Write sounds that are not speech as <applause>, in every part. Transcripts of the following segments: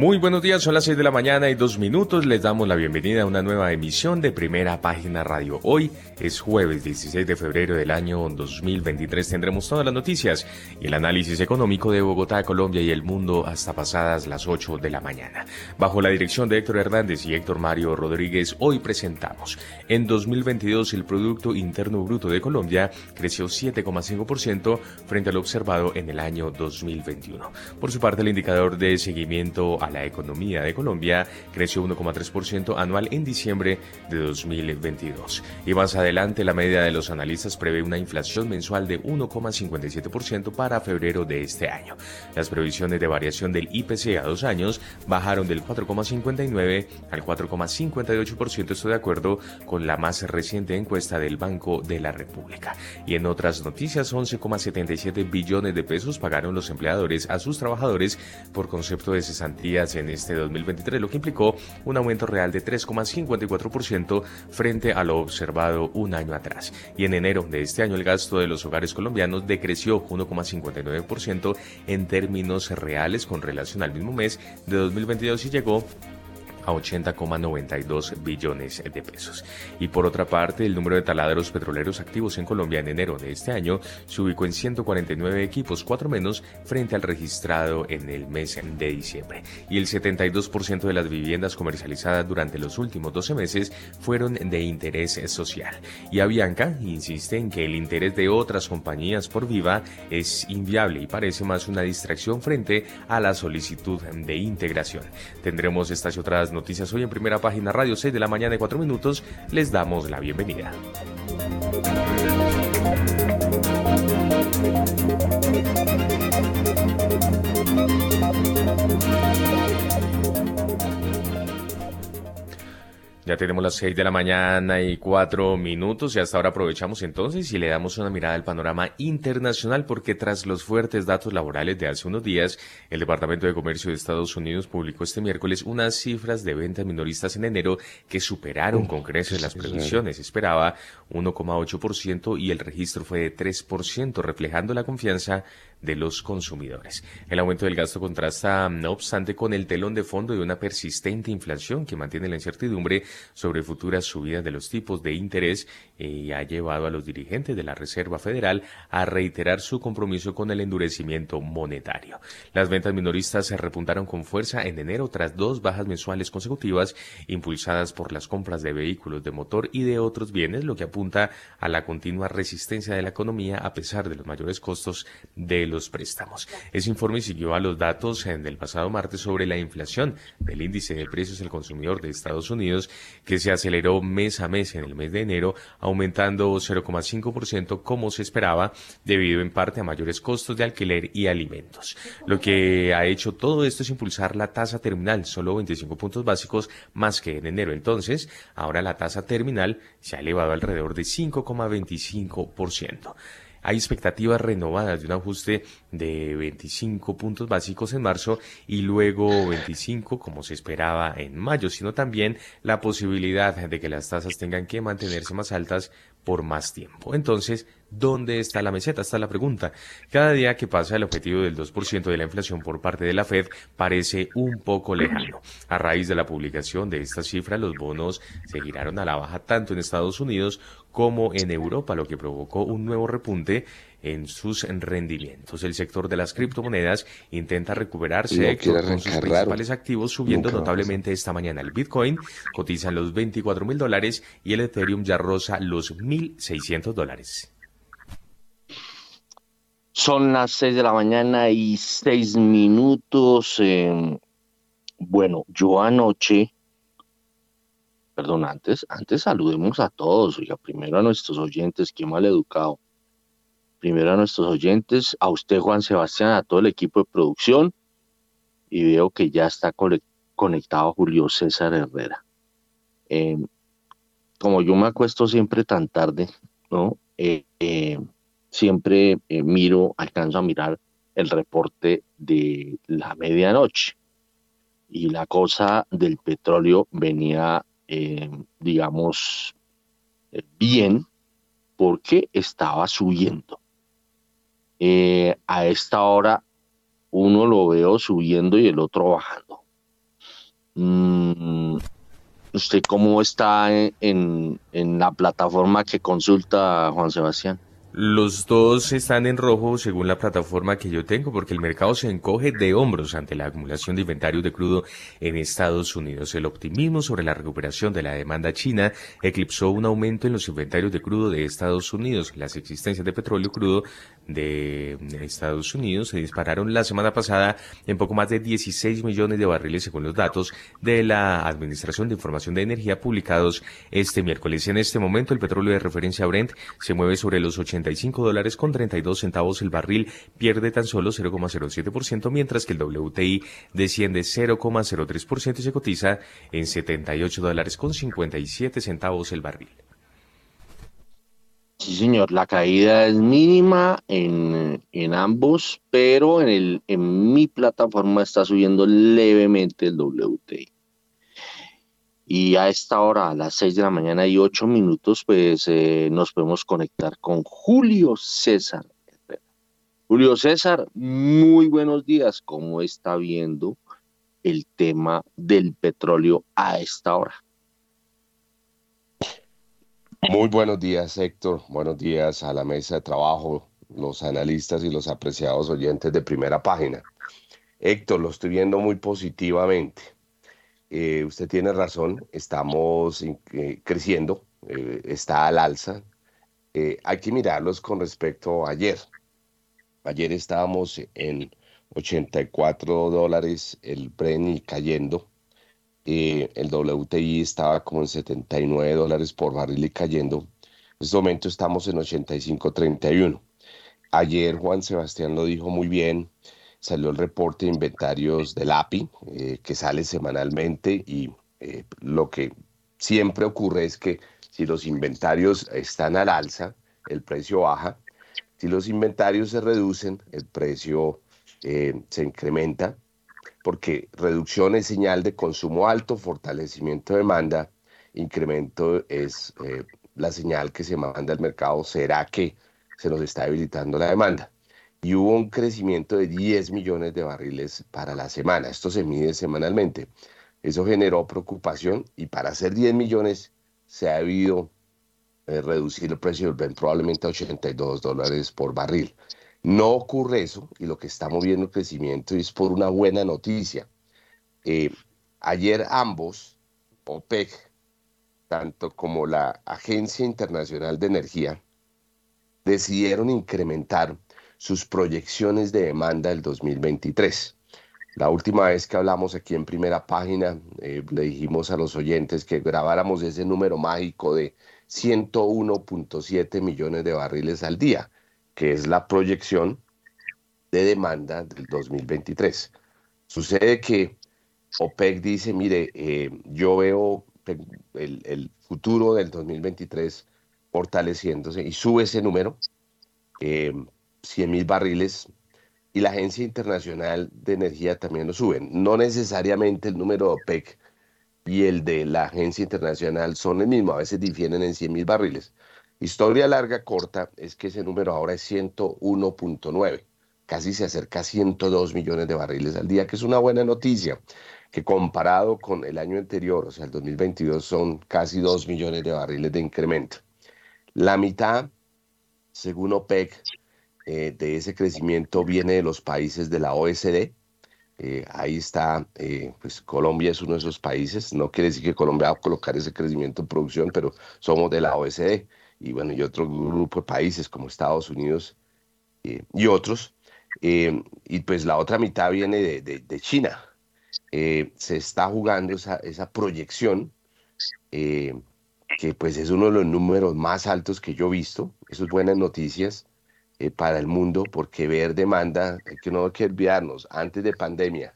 Muy buenos días, son las 6 de la mañana y dos minutos. Les damos la bienvenida a una nueva emisión de Primera Página Radio. Hoy es jueves 16 de febrero del año 2023. Tendremos todas las noticias y el análisis económico de Bogotá, Colombia y el mundo hasta pasadas las 8 de la mañana. Bajo la dirección de Héctor Hernández y Héctor Mario Rodríguez, hoy presentamos. En 2022 el Producto Interno Bruto de Colombia creció 7,5% frente al observado en el año 2021. Por su parte, el indicador de seguimiento a la economía de Colombia creció 1,3% anual en diciembre de 2022. Y más adelante, la media de los analistas prevé una inflación mensual de 1,57% para febrero de este año. Las previsiones de variación del IPC a dos años bajaron del 4,59 al 4,58%. Estoy de acuerdo con la más reciente encuesta del Banco de la República. Y en otras noticias, 11,77 billones de pesos pagaron los empleadores a sus trabajadores por concepto de en este 2023, lo que implicó un aumento real de 3,54% frente a lo observado un año atrás. Y en enero de este año el gasto de los hogares colombianos decreció 1,59% en términos reales con relación al mismo mes de 2022 y llegó a 80,92 billones de pesos. Y por otra parte, el número de taladros petroleros activos en Colombia en enero de este año se ubicó en 149 equipos, cuatro menos frente al registrado en el mes de diciembre. Y el 72% de las viviendas comercializadas durante los últimos 12 meses fueron de interés social. Y Avianca insiste en que el interés de otras compañías por Viva es inviable y parece más una distracción frente a la solicitud de integración. Tendremos estas y otras noticias hoy en primera página Radio 6 de la mañana y 4 minutos. Les damos la bienvenida. Ya tenemos las 6 de la mañana y 4 minutos y hasta ahora aprovechamos entonces y le damos una mirada al panorama internacional porque tras los fuertes datos laborales de hace unos días, el Departamento de Comercio de Estados Unidos publicó este miércoles unas cifras de ventas minoristas en enero que superaron con creces las previsiones. Esperaba 1,8% y el registro fue de 3%, reflejando la confianza de los consumidores. El aumento del gasto contrasta, no obstante, con el telón de fondo de una persistente inflación que mantiene la incertidumbre sobre futuras subidas de los tipos de interés y ha llevado a los dirigentes de la Reserva Federal a reiterar su compromiso con el endurecimiento monetario. Las ventas minoristas se repuntaron con fuerza en enero tras dos bajas mensuales consecutivas impulsadas por las compras de vehículos de motor y de otros bienes, lo que apunta a la continua resistencia de la economía a pesar de los mayores costos de los préstamos. Ese informe siguió a los datos en el pasado martes sobre la inflación del índice de precios del consumidor de Estados Unidos, que se aceleró mes a mes en el mes de enero, aumentando 0,5% como se esperaba, debido en parte a mayores costos de alquiler y alimentos. Lo que ha hecho todo esto es impulsar la tasa terminal, solo 25 puntos básicos más que en enero. Entonces, ahora la tasa terminal se ha elevado alrededor de 5,25%. Hay expectativas renovadas de un ajuste de 25 puntos básicos en marzo y luego 25 como se esperaba en mayo, sino también la posibilidad de que las tasas tengan que mantenerse más altas por más tiempo. Entonces, ¿dónde está la meseta? Está la pregunta. Cada día que pasa el objetivo del 2% de la inflación por parte de la Fed parece un poco lejano. A raíz de la publicación de esta cifra, los bonos se giraron a la baja tanto en Estados Unidos como en Europa, lo que provocó un nuevo repunte en sus rendimientos. El sector de las criptomonedas intenta recuperarse con sus principales activos subiendo notablemente esta mañana. El Bitcoin cotiza en los 24 mil dólares y el Ethereum ya roza los 1.600 dólares. Son las 6 de la mañana y 6 minutos. Eh, bueno, yo anoche perdón, antes, antes saludemos a todos, oiga, primero a nuestros oyentes, qué mal educado. Primero a nuestros oyentes, a usted Juan Sebastián, a todo el equipo de producción, y veo que ya está conectado Julio César Herrera. Em, como yo me acuesto siempre tan tarde, ¿no? Eh, eh, siempre eh, miro, alcanzo a mirar el reporte de la medianoche. y la cosa del petróleo venía, eh, digamos, bien porque estaba subiendo. Eh, a esta hora uno lo veo subiendo y el otro bajando. Mm, ¿Usted cómo está en la plataforma que consulta, Juan Sebastián? Los dos están en rojo según la plataforma que yo tengo porque el mercado se encoge de hombros ante la acumulación de inventarios de crudo en Estados Unidos. El optimismo sobre la recuperación de la demanda china eclipsó un aumento en los inventarios de crudo de Estados Unidos. Las existencias de petróleo crudo de Estados Unidos se dispararon la semana pasada en poco más de 16 millones de barriles según los datos de la Administración de Información de Energía publicados este miércoles. En este momento el petróleo de referencia Brent se mueve sobre los 80 dólares con 32 centavos el barril, pierde tan solo 0,07%, mientras que el WTI desciende 0,03% y se cotiza en 78 dólares con 57 centavos el barril. Sí, señor, la caída es mínima en, en ambos, pero en, el, en mi plataforma está subiendo levemente el WTI. Y a esta hora, a las 6 de la mañana y 8 minutos, pues eh, nos podemos conectar con Julio César. Julio César, muy buenos días. ¿Cómo está viendo el tema del petróleo a esta hora? Muy buenos días, Héctor. Buenos días a la mesa de trabajo, los analistas y los apreciados oyentes de primera página. Héctor, lo estoy viendo muy positivamente. Eh, usted tiene razón, estamos eh, creciendo, eh, está al alza. hay que mirarlos con respecto a ayer. Ayer estábamos en 84 dólares el Brent cayendo. el WTI estaba como en 79 dólares por barril y cayendo. En este momento estamos en 85.31. Ayer Juan Sebastián lo dijo muy bien salió el reporte de inventarios del API, eh, que sale semanalmente y eh, lo que siempre ocurre es que si los inventarios están al alza, el precio baja. Si los inventarios se reducen, el precio eh, se incrementa, porque reducción es señal de consumo alto, fortalecimiento de demanda, incremento es la señal que se manda al mercado, será que se nos está debilitando la demanda y hubo un crecimiento de 10 millones de barriles para la semana. Esto se mide semanalmente. Eso generó preocupación y para hacer 10 millones se ha debido eh, reducir el precio del Brent probablemente a 82 dólares por barril. No ocurre eso y lo que está moviendo el crecimiento es por una buena noticia. Eh, ayer ambos, OPEC, tanto como la Agencia Internacional de Energía, decidieron incrementar sus proyecciones de demanda del 2023. La última vez que hablamos aquí en primera página, eh, le dijimos a los oyentes que grabáramos ese número mágico de 101.7 millones de barriles al día, que es la proyección de demanda del 2023. Sucede que OPEC dice, mire, eh, yo veo el, futuro del 2023 fortaleciéndose y sube ese número. Eh, 100 mil barriles y la Agencia Internacional de Energía también lo suben. No necesariamente el número de OPEC y el de la Agencia Internacional son el mismo, a veces difieren en 100 mil barriles. Historia larga, corta, es que ese número ahora es 101.9, casi se acerca a 102 millones de barriles al día, que es una buena noticia, que comparado con el año anterior, o sea, el 2022, son casi 2 millones de barriles de incremento. La mitad, según OPEC, eh, de ese crecimiento viene de los países de la OSD. Eh, ahí está, eh, pues Colombia es uno de esos países. No quiere decir que Colombia va a colocar ese crecimiento en producción, pero somos de la OSD. Y bueno, y otro grupo de países como Estados Unidos y otros. y pues la otra mitad viene de, de, China. se está jugando esa, esa proyección que pues es uno de los números más altos que yo he visto. Eso es buenas noticias. Eh, para el mundo, porque ver demanda, que no hay que olvidarnos, antes de pandemia,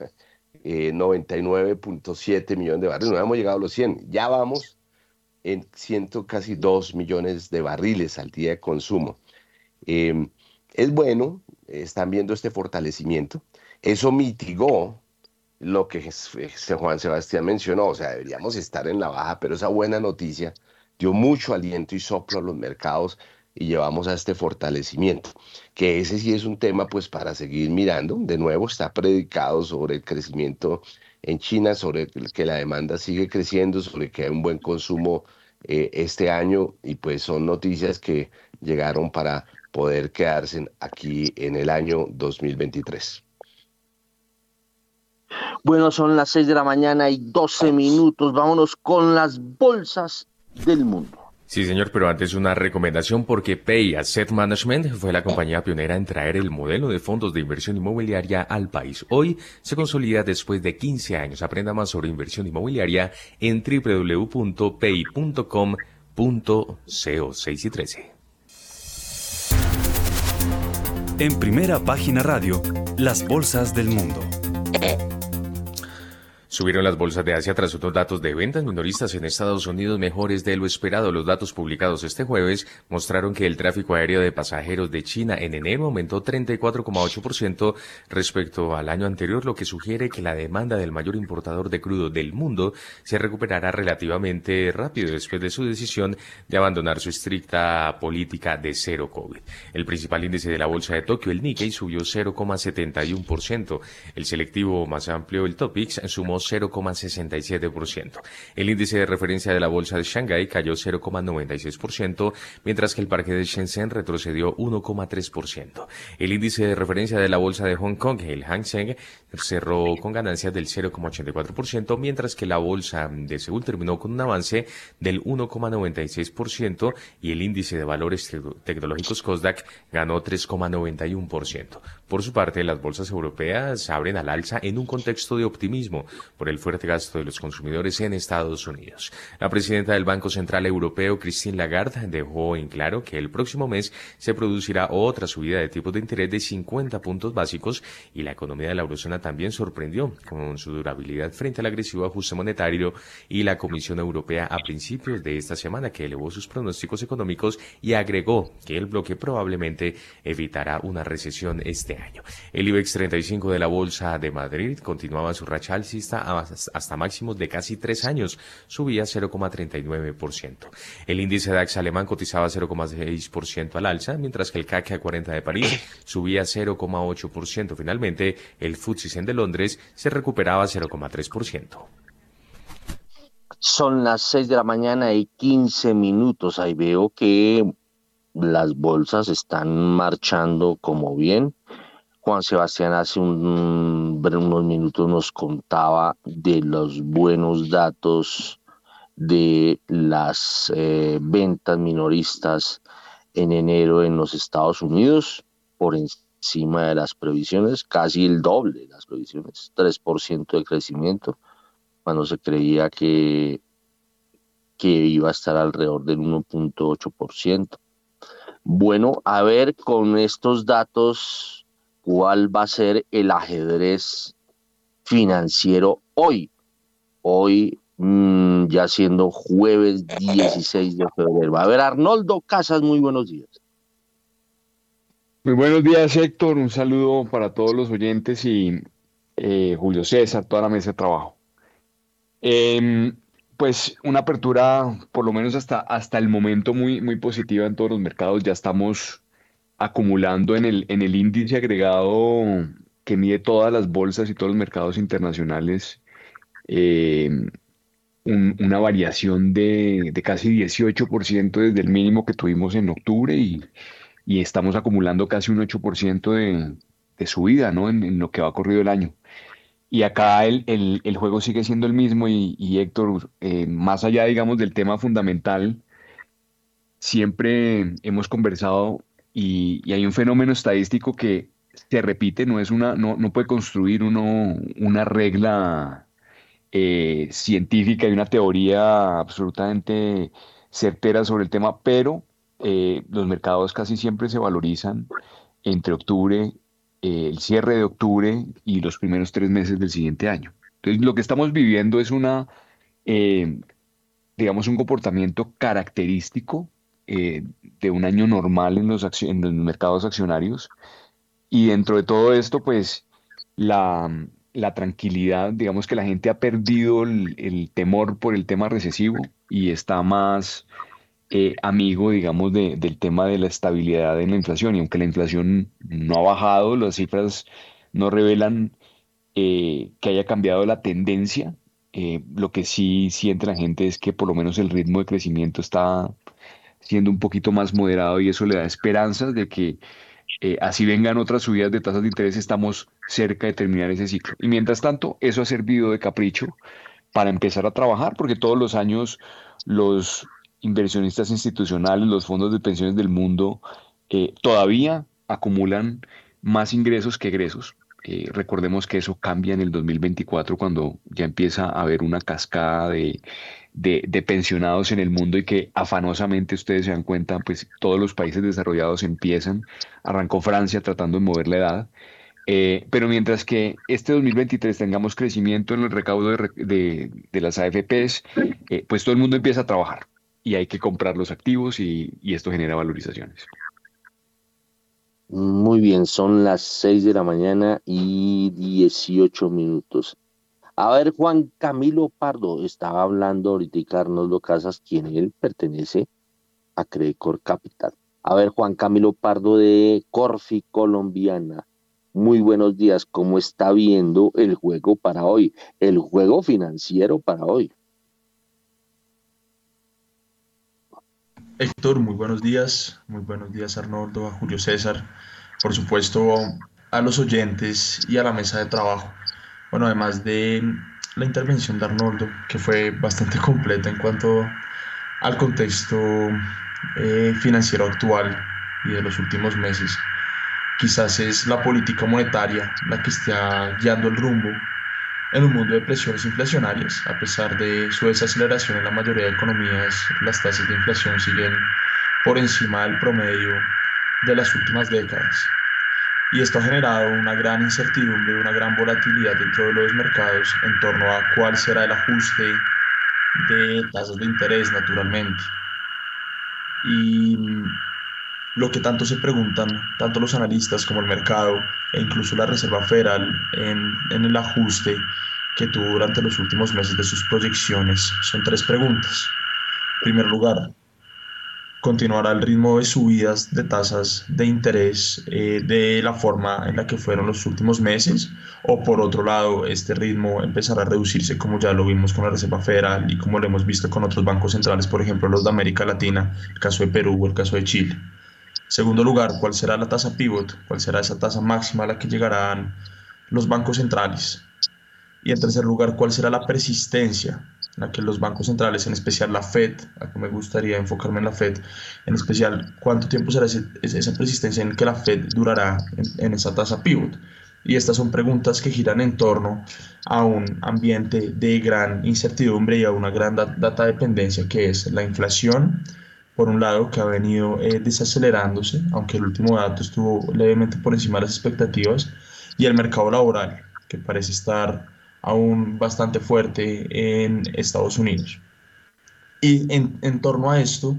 99.7 <laughs> eh, millones de barriles, no hemos llegado a los 100, ya vamos en ciento casi 2 millones de barriles al día de consumo. Em, es bueno, están viendo este fortalecimiento, eso mitigó lo que Juan Sebastián mencionó, o sea, deberíamos estar en la baja, pero esa buena noticia dio mucho aliento y soplo a los mercados y llevamos a este fortalecimiento, que ese sí es un tema pues para seguir mirando, de nuevo está predicado sobre el crecimiento en China, sobre que la demanda sigue creciendo, sobre que hay un buen consumo eh, este año y pues son noticias que llegaron para poder quedarse aquí en el año 2023. Bueno, son las 6 de la mañana y 12 minutos. Vámonos con las bolsas del mundo. Sí, señor, pero antes una recomendación porque Pay Asset Management fue la compañía pionera en traer el modelo de fondos de inversión inmobiliaria al país. Hoy se consolida después de 15 años. Aprenda más sobre inversión inmobiliaria en www.pay.com.co6 y 13. En primera página radio, las bolsas del mundo. Subieron las bolsas de Asia tras otros datos de ventas minoristas en Estados Unidos mejores de lo esperado. Los datos publicados este jueves mostraron que el tráfico aéreo de pasajeros de China en enero aumentó 34,8% respecto al año anterior, lo que sugiere que la demanda del mayor importador de crudo del mundo se recuperará relativamente rápido después de su decisión de abandonar su estricta política de cero COVID. El principal índice de la bolsa de Tokio, el Nikkei, subió 0,71%. El selectivo más amplio, el Topix, sumó 0,67%. El índice de referencia de la bolsa de Shanghái cayó 0,96%, mientras que el parque de Shenzhen retrocedió 1,3%. El índice de referencia de la bolsa de Hong Kong, el Hang Seng, cerró con ganancias del 0,84%, mientras que la bolsa de Seúl terminó con un avance del 1,96% y el índice de valores tecnológicos COSDAC ganó 3,91%. Por su parte, las bolsas europeas abren al alza en un contexto de optimismo por el fuerte gasto de los consumidores en Estados Unidos. La presidenta del Banco Central Europeo, Christine Lagarde, dejó en claro que el próximo mes se producirá otra subida de tipos de interés de 50 puntos básicos y la economía de la eurozona también sorprendió con su durabilidad frente al agresivo ajuste monetario y la Comisión Europea a principios de esta semana que elevó sus pronósticos económicos y agregó que el bloque probablemente evitará una recesión este año. El IBEX 35 de la Bolsa de Madrid continuaba su racha alcista hasta máximos de casi tres años, subía 0,39%. El índice DAX alemán cotizaba 0,6% al alza, mientras que el CAC 40 de París <coughs> subía 0,8%. Finalmente, el FTSE de Londres se recuperaba 0,3%. Son las 6 de la mañana y 15 minutos. Ahí veo que las bolsas están marchando como bien. Juan Sebastián hace unos minutos nos contaba de los buenos datos de las eh, ventas minoristas en enero en los Estados Unidos por encima de las previsiones, casi el doble de las previsiones, 3% de crecimiento, cuando se creía que, que iba a estar alrededor del 1.8%. Bueno, a ver con estos datos cuál va a ser el ajedrez financiero hoy. Hoy, mm, ya siendo jueves 16 de febrero. Va a ver Arnoldo Casas, muy buenos días. Muy buenos días, Héctor. Un saludo para todos los oyentes y eh, Julio César, toda la mesa de trabajo. Em, pues una apertura, por lo menos hasta, hasta el momento, muy, muy positiva en todos los mercados. Ya estamos acumulando en el, en el índice agregado que mide todas las bolsas y todos los mercados internacionales eh, una variación de, casi 18% desde el mínimo que tuvimos en octubre y, estamos acumulando casi un 8% de, de subida ¿no? En, lo que va corrido el año. Y acá el, el, juego sigue siendo el mismo y, Héctor, eh, más allá, digamos, del tema fundamental, siempre hemos conversado y, hay un fenómeno estadístico que se repite, no, es una, no, no puede construir uno una regla eh, científica y una teoría absolutamente certera sobre el tema, pero eh, los mercados casi siempre se valorizan entre octubre, eh, el cierre de octubre y los primeros tres meses del siguiente año. Entonces, lo que estamos viviendo es una, digamos, un comportamiento característico eh, de un año normal en los, mercados accionarios. Y dentro de todo esto, pues la, la tranquilidad, digamos que la gente ha perdido el, temor por el tema recesivo y está más eh, amigo, digamos, del tema de la estabilidad en la inflación. Y aunque la inflación no ha bajado, las cifras no revelan eh, que haya cambiado la tendencia. Eh, lo que sí siente la gente es que por lo menos el ritmo de crecimiento está siendo un poquito más moderado y eso le da esperanzas de que eh, así vengan otras subidas de tasas de interés, estamos cerca de terminar ese ciclo. Y mientras tanto, eso ha servido de capricho para empezar a trabajar, porque todos los años los inversionistas institucionales, los fondos de pensiones del mundo, eh, todavía acumulan más ingresos que egresos. Eh, recordemos que eso cambia en el 2024 cuando ya empieza a haber una cascada de, de, pensionados en el mundo y que afanosamente ustedes se dan cuenta, pues todos los países desarrollados empiezan. Arrancó Francia tratando de mover la edad. Eh, pero mientras que este 2023 tengamos crecimiento en el recaudo de, de, las AFPs, eh, pues todo el mundo empieza a trabajar y hay que comprar los activos y, y esto genera valorizaciones. Muy bien, son las 6 de la mañana y 18 minutos. A ver, Juan Camilo Pardo, estaba hablando ahorita Arnoldo Casas, quien él pertenece a Credicor Capital. A ver, Juan Camilo Pardo de Corfi Colombiana. Muy buenos días, ¿cómo está viendo el juego para hoy? El juego financiero para hoy. Héctor, muy buenos días. Muy buenos días, Arnoldo, a Julio César, por supuesto, a los oyentes y a la mesa de trabajo. Bueno, además de la intervención de Arnoldo, que fue bastante <laughs> completa en cuanto al contexto eh, financiero actual y de los últimos meses, quizás es la política monetaria la que está guiando el rumbo en un mundo de presiones inflacionarias. A pesar de su desaceleración en la mayoría de economías, las tasas de inflación siguen por encima del promedio de las últimas décadas. Y esto ha generado una gran incertidumbre, una gran volatilidad dentro de los mercados en torno a cuál será el ajuste de tasas de interés, naturalmente. Y lo que tanto se preguntan, tanto los analistas como el mercado e incluso la Reserva Federal en, en el ajuste que tuvo durante los últimos meses de sus proyecciones, son tres preguntas. En primer lugar, continuará el ritmo de subidas de tasas de interés eh, de la forma en la que fueron los últimos meses o por otro lado este ritmo empezará a reducirse como ya lo vimos con la Reserva Federal y como lo hemos visto con otros bancos centrales, por ejemplo los de América Latina, el caso de Perú o el caso de Chile. Segundo lugar, ¿cuál será la tasa pivot? ¿Cuál será esa tasa máxima a la que llegarán los bancos centrales? Y en tercer lugar, ¿cuál será la persistencia en la que los bancos centrales, en especial la Fed, a me gustaría enfocarme en la Fed, en especial cuánto tiempo será esa persistencia en que la Fed durará en, esa tasa pivot. Y estas son preguntas que giran en torno a un ambiente de gran incertidumbre y a una gran data dependencia que es la inflación, por un lado, que ha venido eh, desacelerándose, aunque el último dato estuvo levemente por encima de las expectativas, y el mercado laboral, que parece estar aún bastante fuerte en Estados Unidos. Y en, en torno a esto,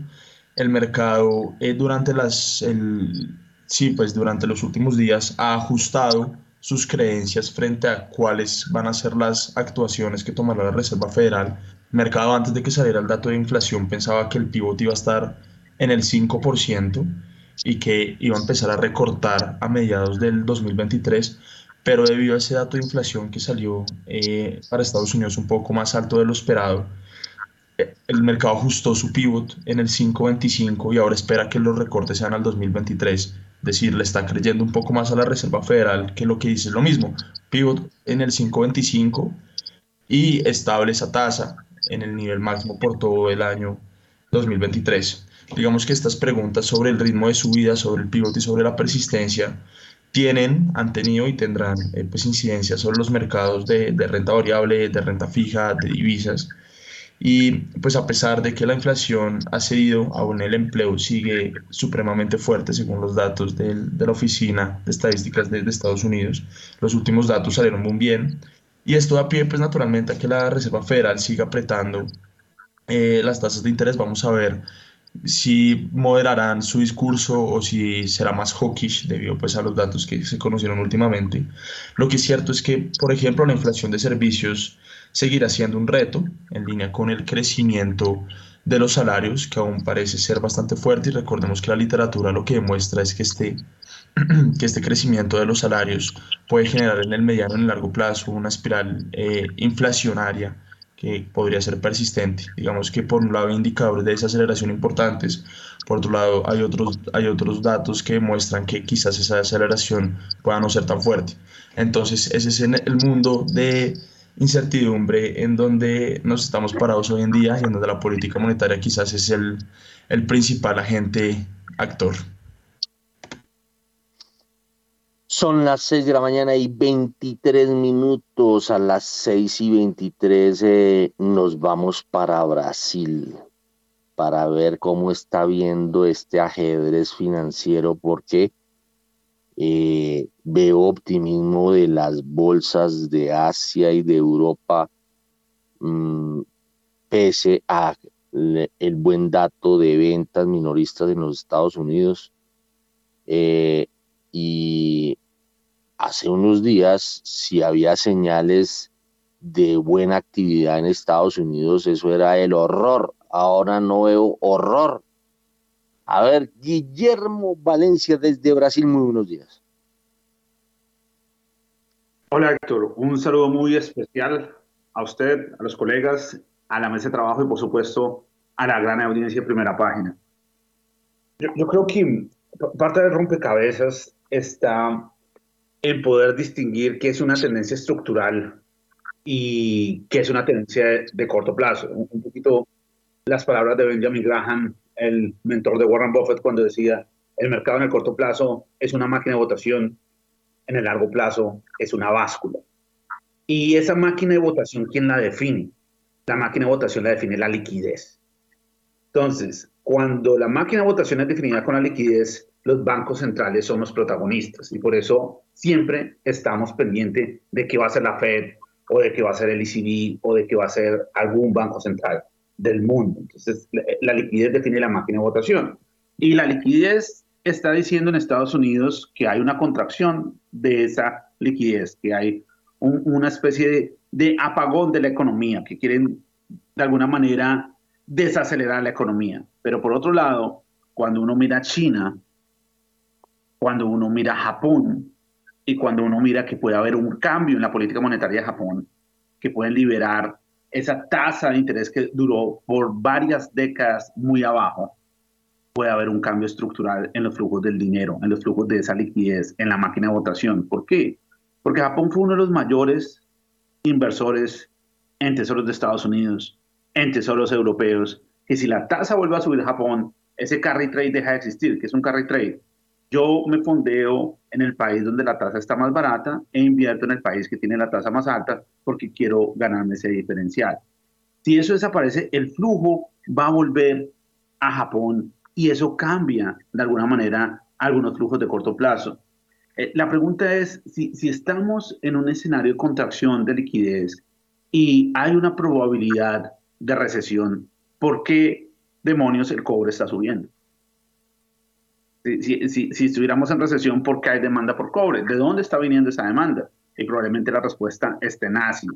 el mercado eh, durante, las, el, sí, pues durante los últimos días ha ajustado sus creencias frente a cuáles van a ser las actuaciones que tomará la Reserva Federal. El mercado antes de que saliera el dato de inflación pensaba que el pivot iba a estar en el 5% y que iba a empezar a recortar a mediados del 2023 pero debido a ese dato de inflación que salió eh, para Estados Unidos un poco más alto de lo esperado, eh, el mercado ajustó su pivot en el 5.25 y ahora espera que los recortes sean al 2023. Es decir, le está creyendo un poco más a la Reserva Federal que lo que dice es lo mismo. Pivot en el 5.25 y estable esa tasa en el nivel máximo por todo el año 2023. Digamos que estas preguntas sobre el ritmo de subida, sobre el pivot y sobre la persistencia tienen, han tenido y tendrán eh, pues incidencia sobre los mercados de, de, renta variable, de renta fija, de divisas. Y pues a pesar de que la inflación ha cedido, aún el empleo sigue supremamente fuerte según los datos de la Oficina de Estadísticas de, de, Estados Unidos. Los últimos datos salieron muy bien. Y esto da pie pues naturalmente a que la Reserva Federal siga apretando eh, las tasas de interés. Vamos a ver si moderarán su discurso o si será más hawkish debido pues a los datos que se conocieron últimamente. Lo que es cierto es que, por ejemplo, la inflación de servicios seguirá siendo un reto en línea con el crecimiento de los salarios, que aún parece ser bastante fuerte y recordemos que la literatura lo que demuestra es que este, <clears throat> que este crecimiento de los salarios puede generar en el mediano y en el largo plazo una espiral eh, inflacionaria que podría ser persistente. Digamos que por un lado hay indicadores de desaceleración importantes, por otro lado hay otros, hay otros datos que muestran que quizás esa desaceleración pueda no ser tan fuerte. Entonces ese es el mundo de incertidumbre en donde nos estamos parados hoy en día y en donde la política monetaria quizás es el, el principal agente actor. Son las 6 de la mañana y 23 minutos. A las 6 y 23 eh, nos vamos para Brasil para ver cómo está viendo este ajedrez financiero porque eh, veo optimismo de las bolsas de Asia y de Europa mm, pese a el buen dato de ventas minoristas en los Estados Unidos. Eh, y hace unos días, si había señales de buena actividad en Estados Unidos, eso era el horror. Ahora no veo horror. A ver, Guillermo Valencia desde Brasil, muy buenos días. Hola Héctor, un saludo muy especial a usted, a los colegas, a la mesa de trabajo y por supuesto a la gran audiencia de primera página. Yo, creo que parte del rompecabezas está en poder distinguir qué es una tendencia estructural y qué es una tendencia de, corto plazo. Un, poquito las palabras de Benjamin Graham, el mentor de Warren Buffett, cuando decía, el mercado en el corto plazo es una máquina de votación, en el largo plazo es una báscula. Y esa máquina de votación, ¿quién la define? La máquina de votación la define la liquidez. Entonces, cuando la máquina de votación es definida con la liquidez, los bancos centrales son los protagonistas y por eso siempre estamos pendientes de qué va a ser la Fed o de qué va a ser el ECB o de qué va a ser algún banco central del mundo. Entonces, la, liquidez define la máquina de votación. Y la liquidez está diciendo en Estados Unidos que hay una contracción de esa liquidez, que hay una especie de apagón de la economía, que quieren de alguna manera desacelerar la economía. Pero por otro lado, cuando uno mira China, cuando uno mira Japón y cuando uno mira que puede haber un cambio en la política monetaria de Japón, que pueden liberar esa tasa de interés que duró por varias décadas muy abajo, puede haber un cambio estructural en los flujos del dinero, en los flujos de esa liquidez, en la máquina de votación. ¿Por qué? Porque Japón fue uno de los mayores inversores en tesoros de Estados Unidos, en tesoros europeos, que si la tasa vuelve a subir Japón, ese carry trade deja de existir. que es un carry trade? Yo me fondeo en el país donde la tasa está más barata e invierto en el país que tiene la tasa más alta porque quiero ganarme ese diferencial. Si eso desaparece, el flujo va a volver a Japón y eso cambia de alguna manera algunos flujos de corto plazo. Eh, la pregunta es, si, si estamos en un escenario de contracción de liquidez y hay una probabilidad de recesión, ¿por qué demonios el cobre está subiendo? Si, si, si, estuviéramos en recesión, ¿por qué hay demanda por cobre? ¿De dónde está viniendo esa demanda? Y probablemente la respuesta esté nazi.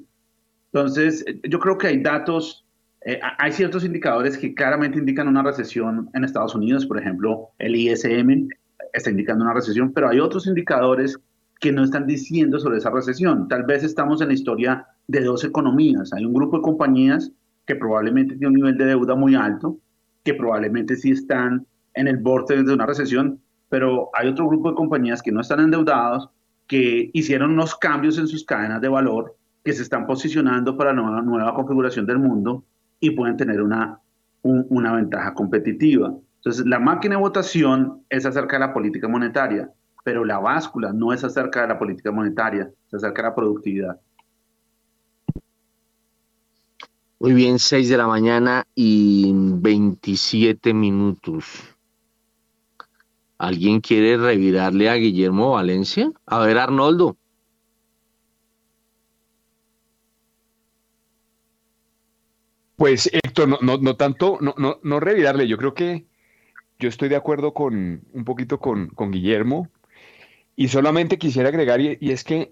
Entonces, yo creo que hay datos, eh, hay ciertos indicadores que claramente indican una recesión en Estados Unidos, por ejemplo, el ISM está indicando una recesión, pero hay otros indicadores que no están diciendo sobre esa recesión. Tal vez estamos en la historia de dos economías. Hay un grupo de compañías que probablemente tiene un nivel de deuda muy alto, que probablemente sí están en el borde de una recesión, pero hay otro grupo de compañías que no están endeudados, que hicieron unos cambios en sus cadenas de valor, que se están posicionando para la nueva, nueva configuración del mundo y pueden tener una, una ventaja competitiva. Entonces, la máquina de votación es acerca de la política monetaria, pero la báscula no es acerca de la política monetaria, es acerca de la productividad. Muy bien, 6 de la mañana y 27 minutos. ¿Alguien quiere revirarle a Guillermo Valencia? A ver, Arnoldo. Pues Héctor, no, no, tanto, no, no, no revirarle, yo creo que yo estoy de acuerdo con un poquito con, con Guillermo y solamente quisiera agregar, y, es que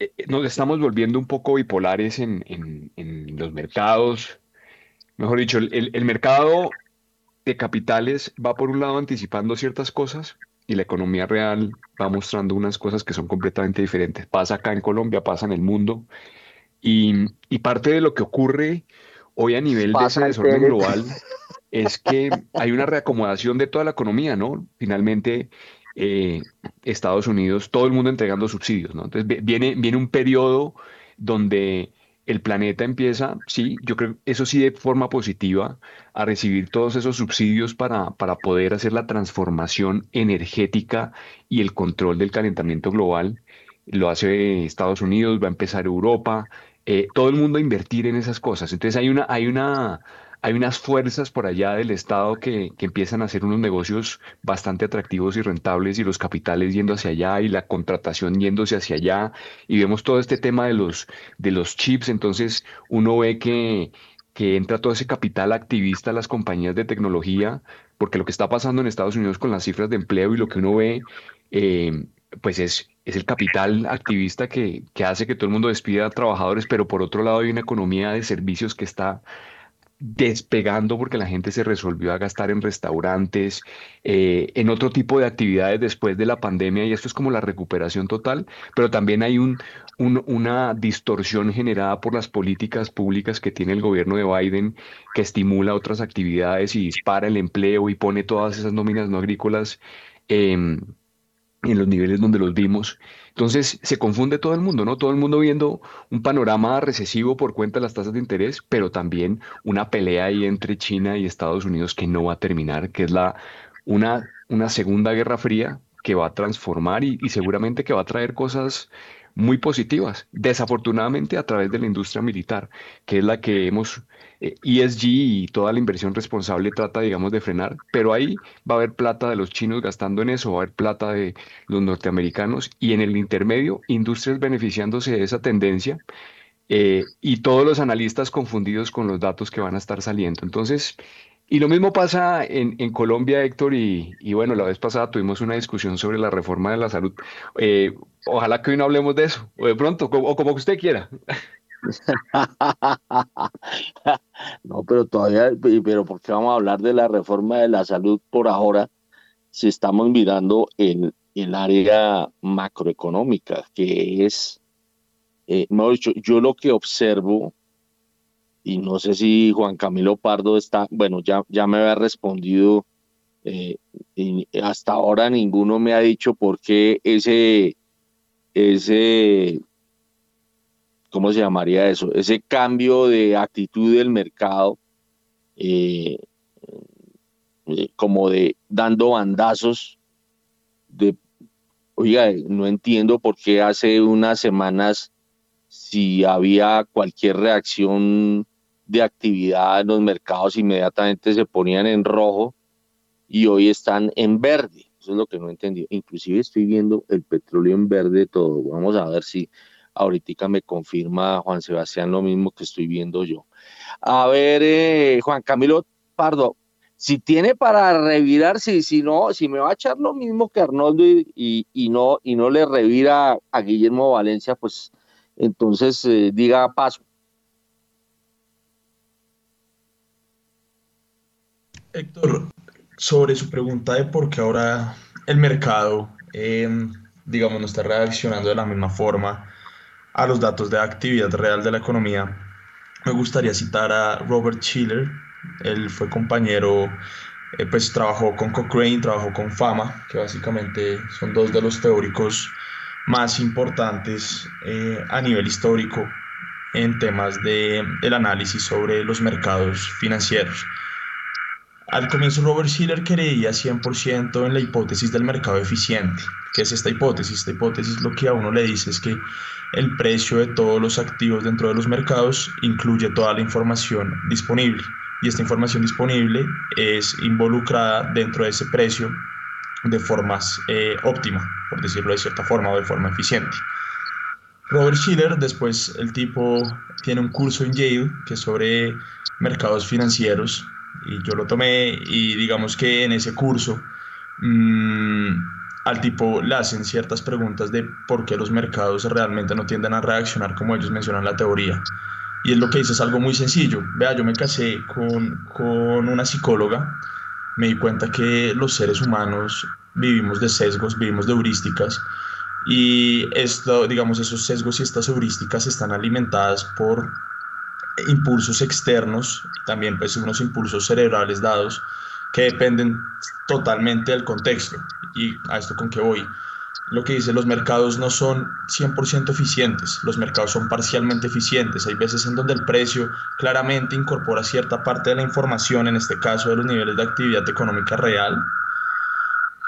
eh, nos estamos volviendo un poco bipolares en, en, los mercados. Mejor dicho, el, el, mercado de capitales va por un lado anticipando ciertas cosas y la economía real va mostrando unas cosas que son completamente diferentes. Pasa acá en Colombia, pasa en el mundo. Y, y parte de lo que ocurre hoy a nivel de ese desorden global <laughs> es que hay una reacomodación de toda la economía, ¿no? Finalmente, eh, Estados Unidos, todo el mundo entregando subsidios, ¿no? Entonces viene, viene un periodo donde el planeta empieza, sí, yo creo, eso sí de forma positiva, a recibir todos esos subsidios para, para poder hacer la transformación energética y el control del calentamiento global. Lo hace Estados Unidos, va a empezar Europa, eh, todo el mundo a invertir en esas cosas. Entonces hay una, hay una, hay unas fuerzas por allá del Estado que, que, empiezan a hacer unos negocios bastante atractivos y rentables y los capitales yendo hacia allá y la contratación yéndose hacia allá. Y vemos todo este tema de los, de los chips, entonces uno ve que, que entra todo ese capital activista a las compañías de tecnología, porque lo que está pasando en Estados Unidos con las cifras de empleo y lo que uno ve, eh, pues es, es el capital activista que, que hace que todo el mundo despida a trabajadores, pero por otro lado hay una economía de servicios que está despegando porque la gente se resolvió a gastar en restaurantes, eh, en otro tipo de actividades después de la pandemia y esto es como la recuperación total, pero también hay un, una distorsión generada por las políticas públicas que tiene el gobierno de Biden que estimula otras actividades y dispara el empleo y pone todas esas nóminas no agrícolas en los niveles donde los vimos. Entonces se confunde todo el mundo, ¿no? Todo el mundo viendo un panorama recesivo por cuenta de las tasas de interés, pero también una pelea ahí entre China y Estados Unidos que no va a terminar, que es la, una, una segunda guerra fría que va a transformar y, y seguramente que va a traer cosas muy positivas, desafortunadamente a través de la industria militar, que es la que hemos, ESG eh, e y toda la inversión responsable trata, digamos, de frenar, pero ahí va a haber plata de los chinos gastando en eso, va a haber plata de los norteamericanos y en el intermedio, industrias beneficiándose de esa tendencia. Eh, y todos los analistas confundidos con los datos que van a estar saliendo. Entonces, y lo mismo pasa en, en Colombia, Héctor, y, bueno, la vez pasada tuvimos una discusión sobre la reforma de la salud. Eh, ojalá que hoy no hablemos de eso, o de pronto, o, como usted quiera. <laughs> no, pero todavía, pero ¿por qué vamos a hablar de la reforma de la salud por ahora si estamos mirando en el área macroeconómica, que es, eh, dicho, yo lo que observo y no sé si Juan Camilo Pardo está, bueno, ya, ya me había respondido, eh, y hasta ahora ninguno me ha dicho por qué ese, ese, ¿cómo se llamaría eso? Ese cambio de actitud del mercado, eh, eh, como de dando bandazos, de, oiga, no entiendo por qué hace unas semanas si había cualquier reacción de actividad en los mercados inmediatamente se ponían en rojo y hoy están en verde. Eso es lo que no entendí. Inclusive estoy viendo el petróleo en verde todo. Vamos a ver si ahorita me confirma Juan Sebastián lo mismo que estoy viendo yo. A ver, eh, Juan Camilo Pardo, si tiene para revirar, si, si no, si me va a echar lo mismo que Arnoldo y, y, no, y no le revira a Guillermo Valencia, pues entonces eh, diga paso. Héctor, sobre su pregunta de por qué ahora el mercado, em, digamos, no está reaccionando de la misma forma a los datos de actividad real de la economía, me gustaría citar a Robert Schiller. Él fue compañero, eh, pues trabajó con Cochrane, trabajó con Fama, que básicamente son dos de los teóricos más importantes eh, a nivel histórico en temas de, análisis sobre los mercados financieros. Al comienzo Robert Schiller creía 100% en la hipótesis del mercado eficiente. ¿Qué es esta hipótesis? Esta hipótesis lo que a uno le dice es que el precio de todos los activos dentro de los mercados incluye toda la información disponible y esta información disponible es involucrada dentro de ese precio de forma eh, óptima, por decirlo de cierta forma, o de forma eficiente. Robert Schiller, después el tipo tiene un curso en Yale que es sobre mercados financieros y yo lo tomé y digamos que en ese curso mmm, al tipo le hacen ciertas preguntas de por qué los mercados realmente no tienden a reaccionar como ellos mencionan la teoría. Y es lo que dice, es algo muy sencillo. Vea, yo me casé con, con una psicóloga, me di cuenta que los seres humanos vivimos de sesgos, vivimos de heurísticas, y esto, digamos, esos sesgos y estas heurísticas están alimentadas por impulsos externos, también pues unos impulsos cerebrales dados que dependen totalmente del contexto. ¿Y a esto con qué voy? Lo que dice, los mercados no son 100% eficientes, los mercados son parcialmente eficientes. Hay veces en donde el precio claramente incorpora cierta parte de la información, en este caso de los niveles de actividad económica real,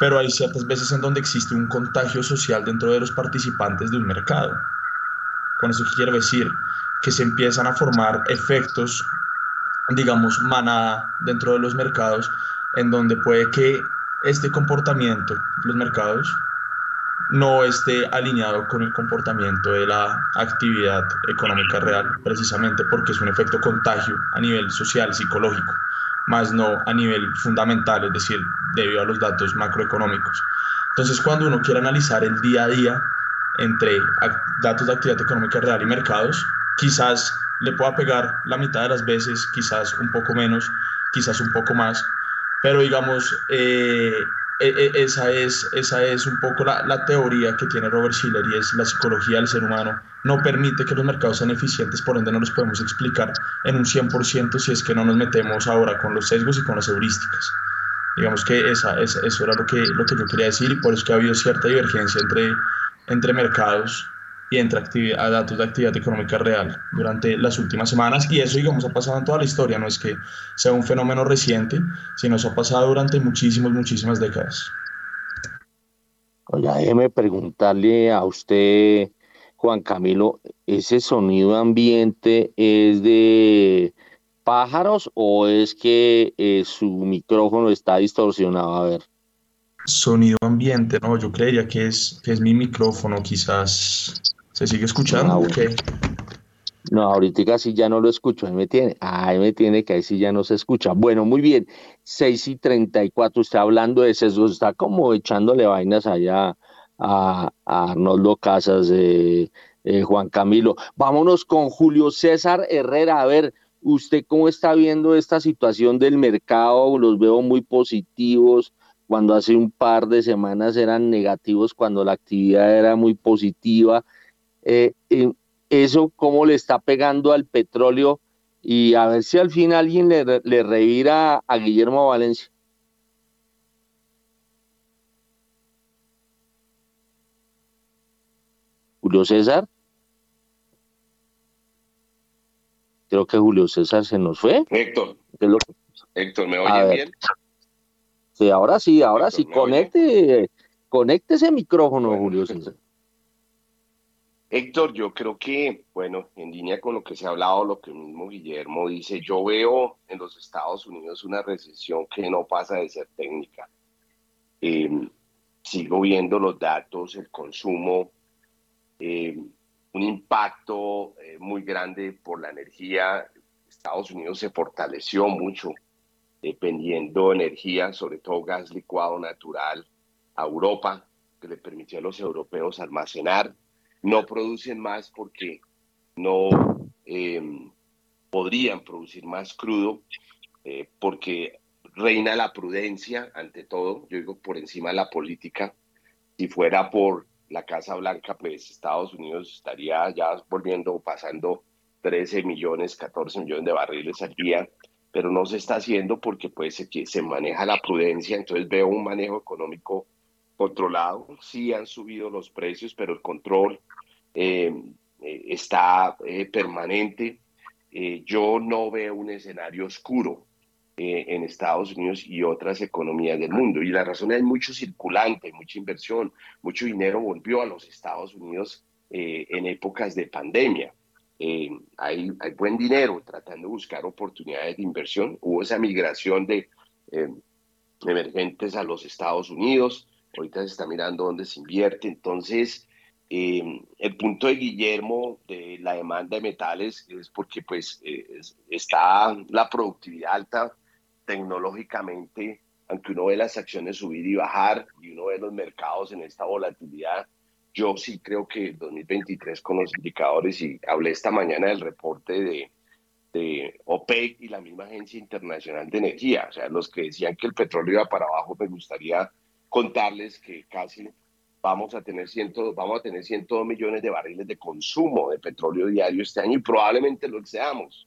pero hay ciertas veces en donde existe un contagio social dentro de los participantes de un mercado. Con eso quiero decir que se empiezan a formar efectos, digamos, manada dentro de los mercados, en donde puede que este comportamiento, los mercados, no esté alineado con el comportamiento de la actividad económica real, precisamente porque es un efecto contagio a nivel social, psicológico, más no a nivel fundamental, es decir, debido a los datos macroeconómicos. Entonces, cuando uno quiere analizar el día a día entre datos de actividad económica real y mercados, quizás le pueda pegar la mitad de las veces, quizás un poco menos, quizás un poco más, pero digamos, eh, e, e, esa, es, esa es un poco la, la, teoría que tiene Robert Schiller y es la psicología del ser humano. No permite que los mercados sean eficientes, por ende no los podemos explicar en un 100% si es que no nos metemos ahora con los sesgos y con las heurísticas. Digamos que esa, esa, eso era lo que, lo que yo quería decir y por eso que ha habido cierta divergencia entre, entre mercados y entre actividad, datos de actividad económica real durante las últimas semanas y eso digamos ha pasado en toda la historia, no es que sea un fenómeno reciente, sino eso ha pasado durante muchísimas, muchísimas décadas. Oiga, déjeme preguntarle a usted, Juan Camilo, ¿ese sonido ambiente es de pájaros o es que eh, su micrófono está distorsionado? A ver. Sonido ambiente, no, yo creería que es, que es mi micrófono, quizás ¿Se sigue escuchando? No, no, ahorita sí ya no lo escucho. Ahí me tiene, ahí me tiene que ahí sí ya no se escucha. Bueno, muy bien. 6 y 34, usted hablando de eso, está como echándole vainas allá a, Arnoldo Casas, eh, Juan Camilo. Vámonos con Julio César Herrera. A ver, ¿usted cómo está viendo esta situación del mercado? Los veo muy positivos cuando hace un par de semanas eran negativos, cuando la actividad era muy positiva eh, eso cómo le está pegando al petróleo y a ver si al fin alguien le, le revira a Guillermo Valencia. Julio César. Creo que Julio César se nos fue. Héctor. Héctor, ¿me oye bien? Sí, ahora sí, ahora sí. Conecte, conecte ese micrófono, Julio César. Héctor, yo creo que, bueno, en línea con lo que se ha hablado, lo que mismo Guillermo dice, yo veo en los Estados Unidos una recesión que no pasa de ser técnica. Em, sigo viendo los datos, el consumo, em, un impacto eh, muy grande por la energía. Estados Unidos se fortaleció mucho dependiendo energía, sobre todo gas licuado natural, a Europa, que le permitió a los europeos almacenar no producen más porque no em, podrían producir más crudo, eh, porque reina la prudencia ante todo, yo digo por encima de la política. Si fuera por la Casa Blanca, pues Estados Unidos estaría ya volviendo, pasando 13 millones, 14 millones de barriles al día, pero no se está haciendo porque pues se, se maneja la prudencia, entonces veo un manejo económico controlado, sí han subido los precios, pero el control eh, eh, está eh, permanente. yo no veo un escenario oscuro en Estados Unidos y otras economías del mundo. Y la razón es mucho circulante, mucha inversión, mucho dinero volvió a los Estados Unidos en épocas de pandemia. hay, hay, buen dinero tratando de buscar oportunidades de inversión. Hubo esa migración de emergentes a los Estados Unidos. Ahorita se está mirando dónde se invierte. Entonces, eh, el punto de Guillermo de la demanda de metales es porque pues eh, está la productividad alta tecnológicamente, aunque uno ve las acciones subir y bajar y uno ve los mercados en esta volatilidad, yo sí creo que 2023 con los indicadores, y hablé esta mañana del reporte de, de OPEC y la misma Agencia Internacional de Energía, o sea, los que decían que el petróleo iba para abajo, me gustaría contarles que casi vamos a tener, ciento, vamos a tener 102 millones de barriles de consumo de petróleo diario este año y probablemente lo excedamos.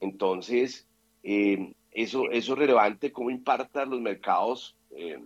Entonces, eh, eso, eso es relevante, cómo impacta los mercados eh,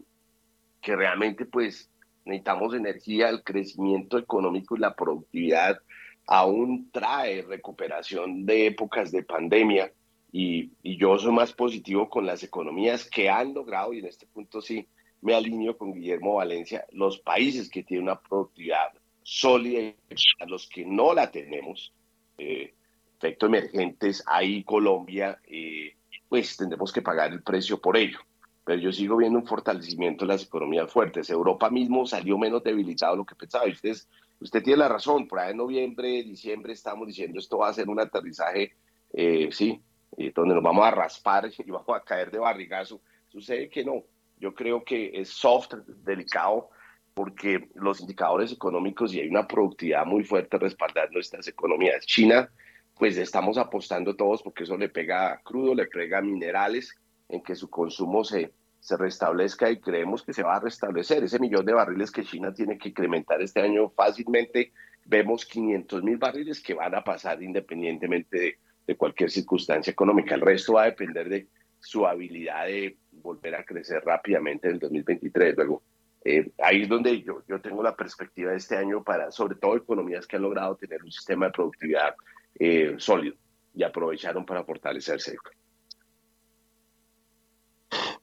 que realmente pues necesitamos energía, el crecimiento económico y la productividad aún trae recuperación de épocas de pandemia y, y, yo soy más positivo con las economías que han logrado, y en este punto sí me alineo con Guillermo Valencia, los países que tienen una productividad sólida, a los que no la tenemos, eh, emergentes, ahí Colombia, eh, pues tendremos que pagar el precio por ello. Pero yo sigo viendo un fortalecimiento de las economías fuertes. Europa mismo salió menos debilitado de lo que pensaba. Y ustedes usted tiene la razón, por ahí en noviembre, diciembre estamos diciendo esto va a ser un aterrizaje, eh, sí, eh, donde nos vamos a raspar <laughs> y vamos a caer de barrigazo. Sucede que no, yo creo que es soft, delicado, porque los indicadores económicos y hay una productividad muy fuerte respaldando estas economías. China, pues estamos apostando todos porque eso le pega crudo, le pega minerales, en que su consumo se, se restablezca y creemos que se va a restablecer. Ese millón de barriles que China tiene que incrementar este año fácilmente, vemos 500 mil barriles que van a pasar independientemente de, de, cualquier circunstancia económica. El resto va a depender de su habilidad de volver a crecer rápidamente en el 2023. Luego, eh, ahí es donde yo, yo tengo la perspectiva de este año para, sobre todo, economías que han logrado tener un sistema de productividad eh, sólido y aprovecharon para fortalecerse.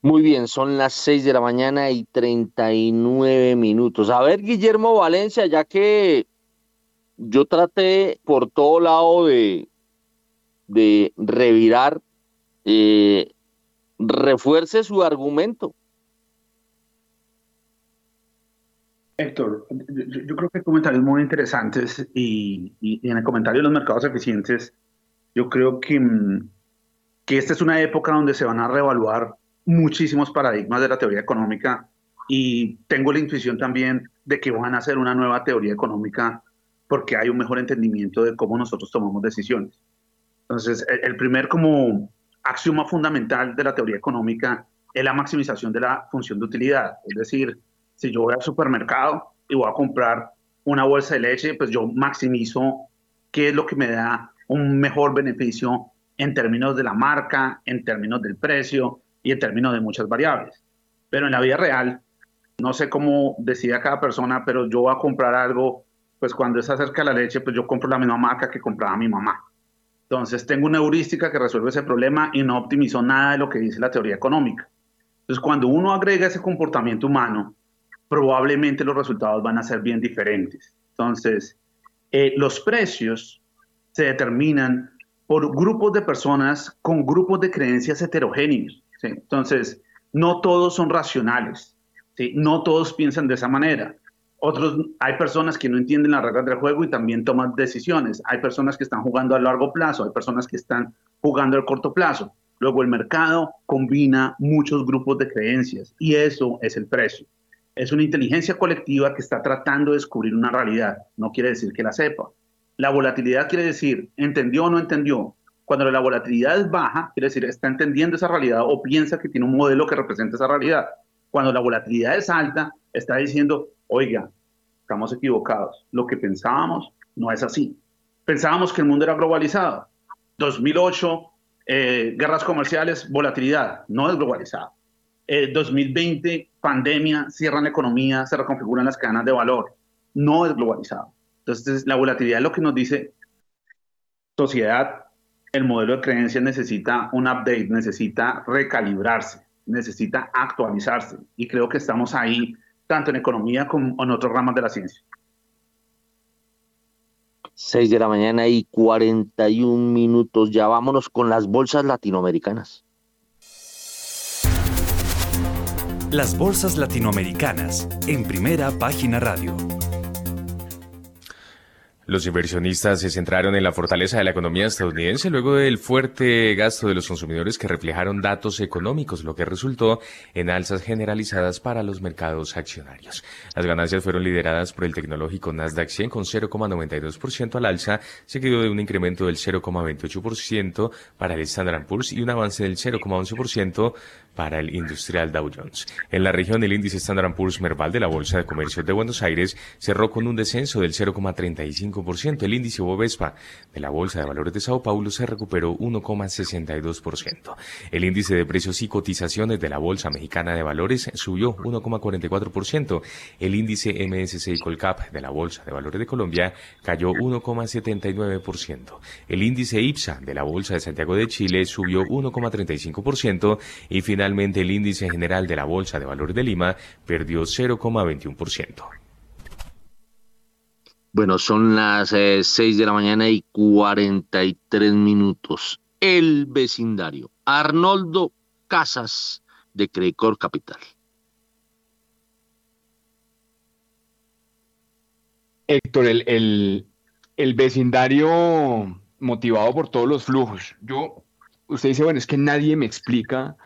Muy bien, son las 6 de la mañana y 39 minutos. A ver, Guillermo Valencia, ya que yo traté por todo lado de, de revirar, eh, refuerce su argumento. Héctor, yo, creo que hay comentarios muy interesantes y, y, en el comentario de los mercados eficientes, yo creo que, mm, que esta es una época donde se van a reevaluar muchísimos paradigmas de la teoría económica y tengo la intuición también de que van a hacer una nueva teoría económica porque hay un mejor entendimiento de cómo nosotros tomamos decisiones. Entonces, el primer como axioma fundamental de la teoría económica es la maximización de la función de utilidad. Es decir, si yo voy al supermercado y voy a comprar una bolsa de leche, pues yo maximizo qué es lo que me da un mejor beneficio en términos de la marca, en términos del precio, y en términos de muchas variables. Pero en la vida real, no sé cómo decida cada persona, pero yo voy a comprar algo, pues cuando es acerca de la leche, pues yo compro la misma marca que compraba mi mamá. Entonces tengo una heurística que resuelve ese problema y no optimizó nada de lo que dice la teoría económica. Entonces cuando uno agrega ese comportamiento humano, probablemente los resultados van a ser bien diferentes. Entonces, eh, los precios se determinan por grupos de personas con grupos de creencias heterogéneos. Entonces, no todos son racionales, no todos piensan de esa manera. Otros, hay personas que no entienden las reglas del juego y también toman decisiones. Hay personas que están jugando a largo plazo, hay personas que están jugando a corto plazo. Luego el mercado combina muchos grupos de creencias y eso es el precio. Es una inteligencia colectiva que está tratando de descubrir una realidad. No quiere decir que la sepa. La volatilidad quiere decir, entendió o no entendió, cuando la volatilidad es baja, quiere decir, está entendiendo esa realidad o piensa que tiene un modelo que representa esa realidad. Cuando la volatilidad es alta, está diciendo, oiga, estamos equivocados. Lo que pensábamos no es así. Pensábamos que el mundo era globalizado. 2008, eh, guerras comerciales, volatilidad, no es globalizado. 2020, eh, pandemia, cierran la economía, se reconfiguran las cadenas de valor, no es globalizado. Entonces, la volatilidad es lo que nos dice sociedad, el modelo de creencias necesita un update, necesita recalibrarse, necesita actualizarse. Y creo que estamos ahí, tanto en economía como en otros ramas de la ciencia. 6 de la mañana y 41 minutos. Ya vámonos con las bolsas latinoamericanas. Las bolsas latinoamericanas en primera página radio. Los inversionistas se centraron en la fortaleza de la economía estadounidense luego del fuerte gasto de los consumidores que reflejaron datos económicos, lo que resultó en alzas generalizadas para los mercados accionarios. Las ganancias fueron lideradas por el tecnológico Nasdaq 100 con 0,92% al alza, seguido de un incremento del 0,28% para el Standard Poor's y un avance del 0,11% para el industrial Dow Jones. En la región, el índice Standard Poor's Merval de la Bolsa de Comercio de Buenos Aires cerró con un descenso del 0,35%. El índice Bovespa de la Bolsa de Valores de Sao Paulo se recuperó 1,62%. El índice de precios y cotizaciones de la Bolsa Mexicana de Valores subió 1,44%. El índice MSCI Colcap de la Bolsa de Valores de Colombia cayó 1,79%. El índice IPSA de la Bolsa de Santiago de Chile subió 1,35% y Finalmente, el índice general de la Bolsa de Valores de Lima perdió 0,21%. Bueno, son las 6 eh, de la mañana y 43 minutos. El vecindario. Arnoldo Casas, de Crecor Capital. Héctor, el, el vecindario motivado por todos los flujos. Yo, usted dice, bueno, es que nadie me explica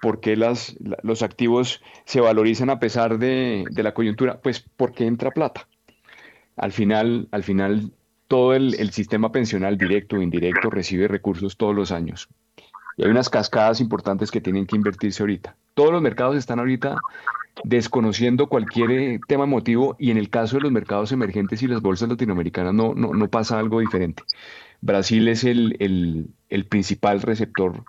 ¿Por qué las, los activos se valorizan a pesar de, la coyuntura? Pues porque entra plata. Al final, al final todo el, sistema pensional directo o indirecto recibe recursos todos los años. Y hay unas cascadas importantes que tienen que invertirse ahorita. Todos los mercados están ahorita desconociendo cualquier eh, tema emotivo y en el caso de los mercados emergentes y las bolsas latinoamericanas no, no, pasa algo diferente. Brasil es el, el, el principal receptor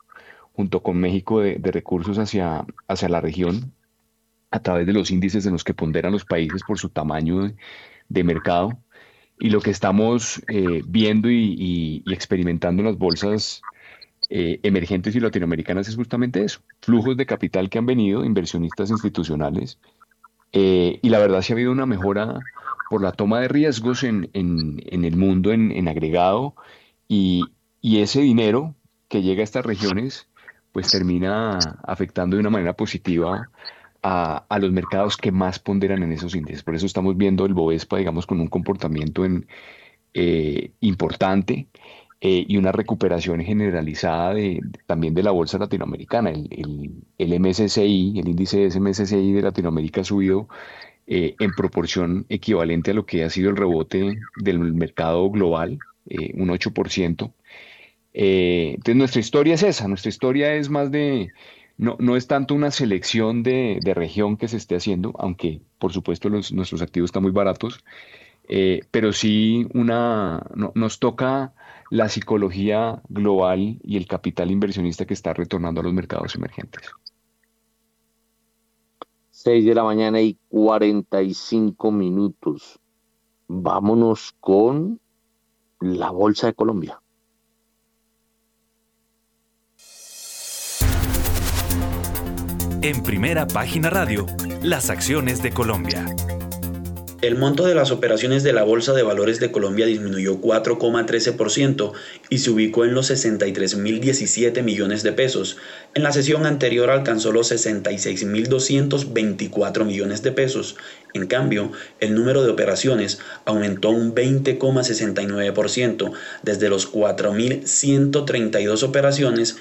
junto con México de, recursos hacia, hacia la región a través de los índices en los que ponderan los países por su tamaño de, mercado. Y lo que estamos eh, viendo y, experimentando en las bolsas eh, emergentes y latinoamericanas es justamente eso, flujos de capital que han venido, inversionistas institucionales, eh, y la verdad sí ha habido una mejora por la toma de riesgos en, el mundo en, agregado, y, y, ese dinero que llega a estas regiones pues termina afectando de una manera positiva a, los mercados que más ponderan en esos índices. Por eso estamos viendo el Bovespa, digamos, con un comportamiento en, eh, importante eh, y una recuperación generalizada de, también de la bolsa latinoamericana. El, el, MSCI, el índice de MSCI de Latinoamérica ha subido eh, en proporción equivalente a lo que ha sido el rebote del mercado global, un 8%. Eh, entonces nuestra historia es esa, nuestra historia es más de, no, no es tanto una selección de, región que se esté haciendo, aunque por supuesto nuestros activos están muy baratos, eh, pero sí una, nos toca la psicología global y el capital inversionista que está retornando a los mercados emergentes. 6 de la mañana y 45 minutos. Vámonos con la Bolsa de Colombia. En primera página radio, las acciones de Colombia. El monto de las operaciones de la Bolsa de Valores de Colombia disminuyó 4,13% y se ubicó en los 63.017 millones de pesos. En la sesión anterior alcanzó los 66.224 millones de pesos. En cambio, el número de operaciones aumentó un 20,69% desde los 4.132 operaciones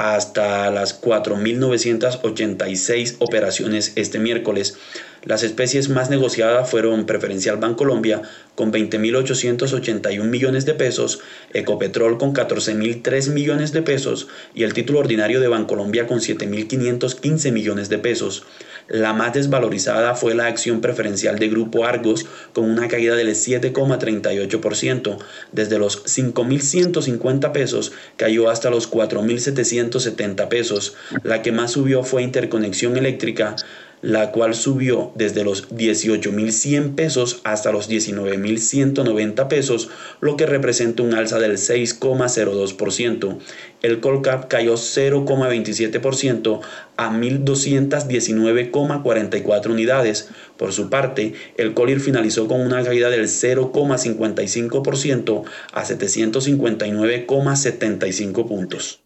hasta las 4.986 operaciones este miércoles. Las especies más negociadas fueron Preferencial Bancolombia con 20.881 millones de pesos, Ecopetrol con 14.003 millones de pesos y el título ordinario de Bancolombia con 7.515 millones de pesos. La más desvalorizada fue la acción preferencial de Grupo Argos con una caída del 7,38%. Desde los 5.150 pesos cayó hasta los 4.770 pesos. La que más subió fue Interconexión Eléctrica la cual subió desde los 18.100 pesos hasta los 19.190 pesos, lo que representa un alza del 6,02%. El Colcap cayó 0,27% a 1.219,44 unidades. Por su parte, el Colir finalizó con una caída del 0,55% a 759,75 puntos.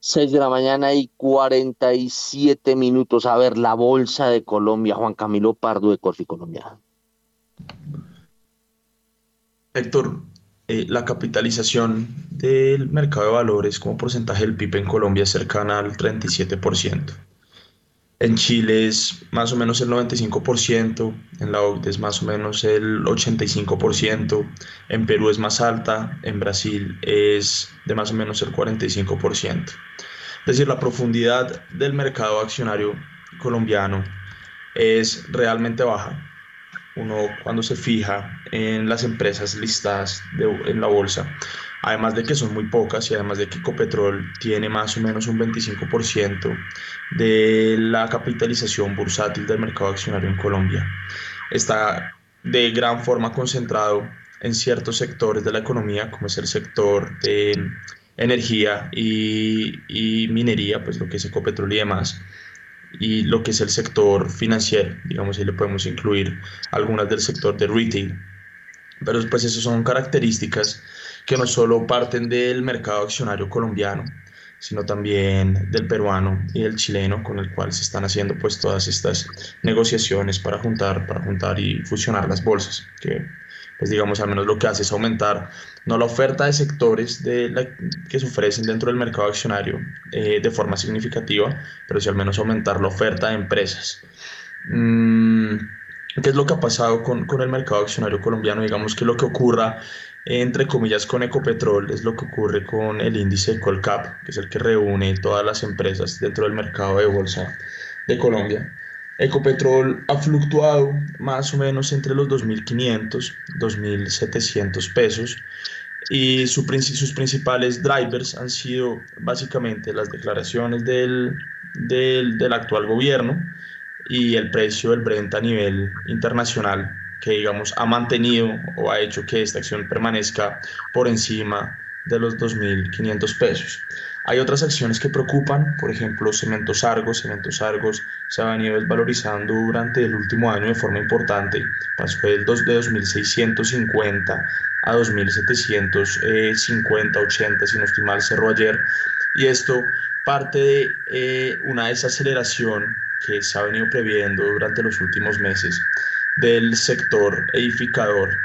6 de la mañana y 47 minutos. A ver, la bolsa de Colombia, Juan Camilo Pardo de Corfi Colombia. Héctor, eh, la capitalización del mercado de valores como porcentaje del PIB en Colombia es cercana al 37%. En Chile es más o menos el 95%, en la OCDE es más o menos el 85%, en Perú es más alta, en Brasil es de más o menos el 45%. Es decir, la profundidad del mercado accionario colombiano es realmente baja. Uno cuando se fija en las empresas listadas en la bolsa, además de que son muy pocas y además de que Ecopetrol tiene más o menos un 25% de la capitalización bursátil del mercado accionario en Colombia. Está de gran forma concentrado en ciertos sectores de la economía, como es el sector de energía y, minería, pues lo que es Ecopetrol y demás, y lo que es el sector financiero, digamos, ahí le podemos incluir algunas del sector de retail. Pero pues esas son características que no solo parten del mercado accionario colombiano, sino también del peruano y del chileno, con el cual se están haciendo pues todas estas negociaciones para juntar, para juntar y fusionar las bolsas, que pues digamos al menos lo que hace es aumentar no la oferta de sectores de que se ofrecen dentro del mercado accionario eh, de forma significativa, pero sí al menos aumentar la oferta de empresas. Mm, ¿Qué es lo que ha pasado con, con el mercado accionario colombiano? Digamos que lo que ocurra entre comillas, con Ecopetrol es lo que ocurre con el índice Colcap, que es el que reúne todas las empresas dentro del mercado de bolsa de Colombia. Ecopetrol ha fluctuado más o menos entre los 2.500, 2.700 pesos y sus principales drivers han sido básicamente las declaraciones del, del, del actual gobierno y el precio del Brent a nivel internacional que digamos ha mantenido o ha hecho que esta acción permanezca por encima de los 2.500 pesos. Hay otras acciones que preocupan, por ejemplo, Cementos Argos. Cementos Argos se ha venido desvalorizando durante el último año de forma importante. Pasó de 2.650 a 2.750, 80, si no estoy mal, cerró ayer. Y esto parte de eh, una desaceleración que se ha venido previendo durante los últimos meses del sector edificador,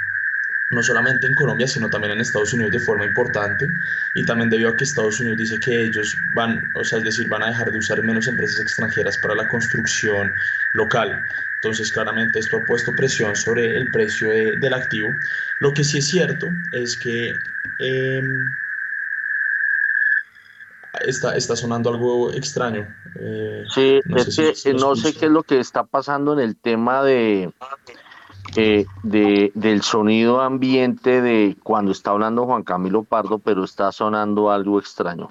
no solamente en Colombia, sino también en Estados Unidos de forma importante, y también debido a que Estados Unidos dice que ellos van, o sea, es decir, van a dejar de usar menos empresas extranjeras para la construcción local. Entonces, claramente esto ha puesto presión sobre el precio del activo. Lo que sí es cierto es que em, está, está sonando algo extraño. Eh, sí, no es sé que no sé qué es lo que está pasando en el tema de, eh, de, del sonido ambiente de cuando está hablando Juan Camilo Pardo, pero está sonando algo extraño.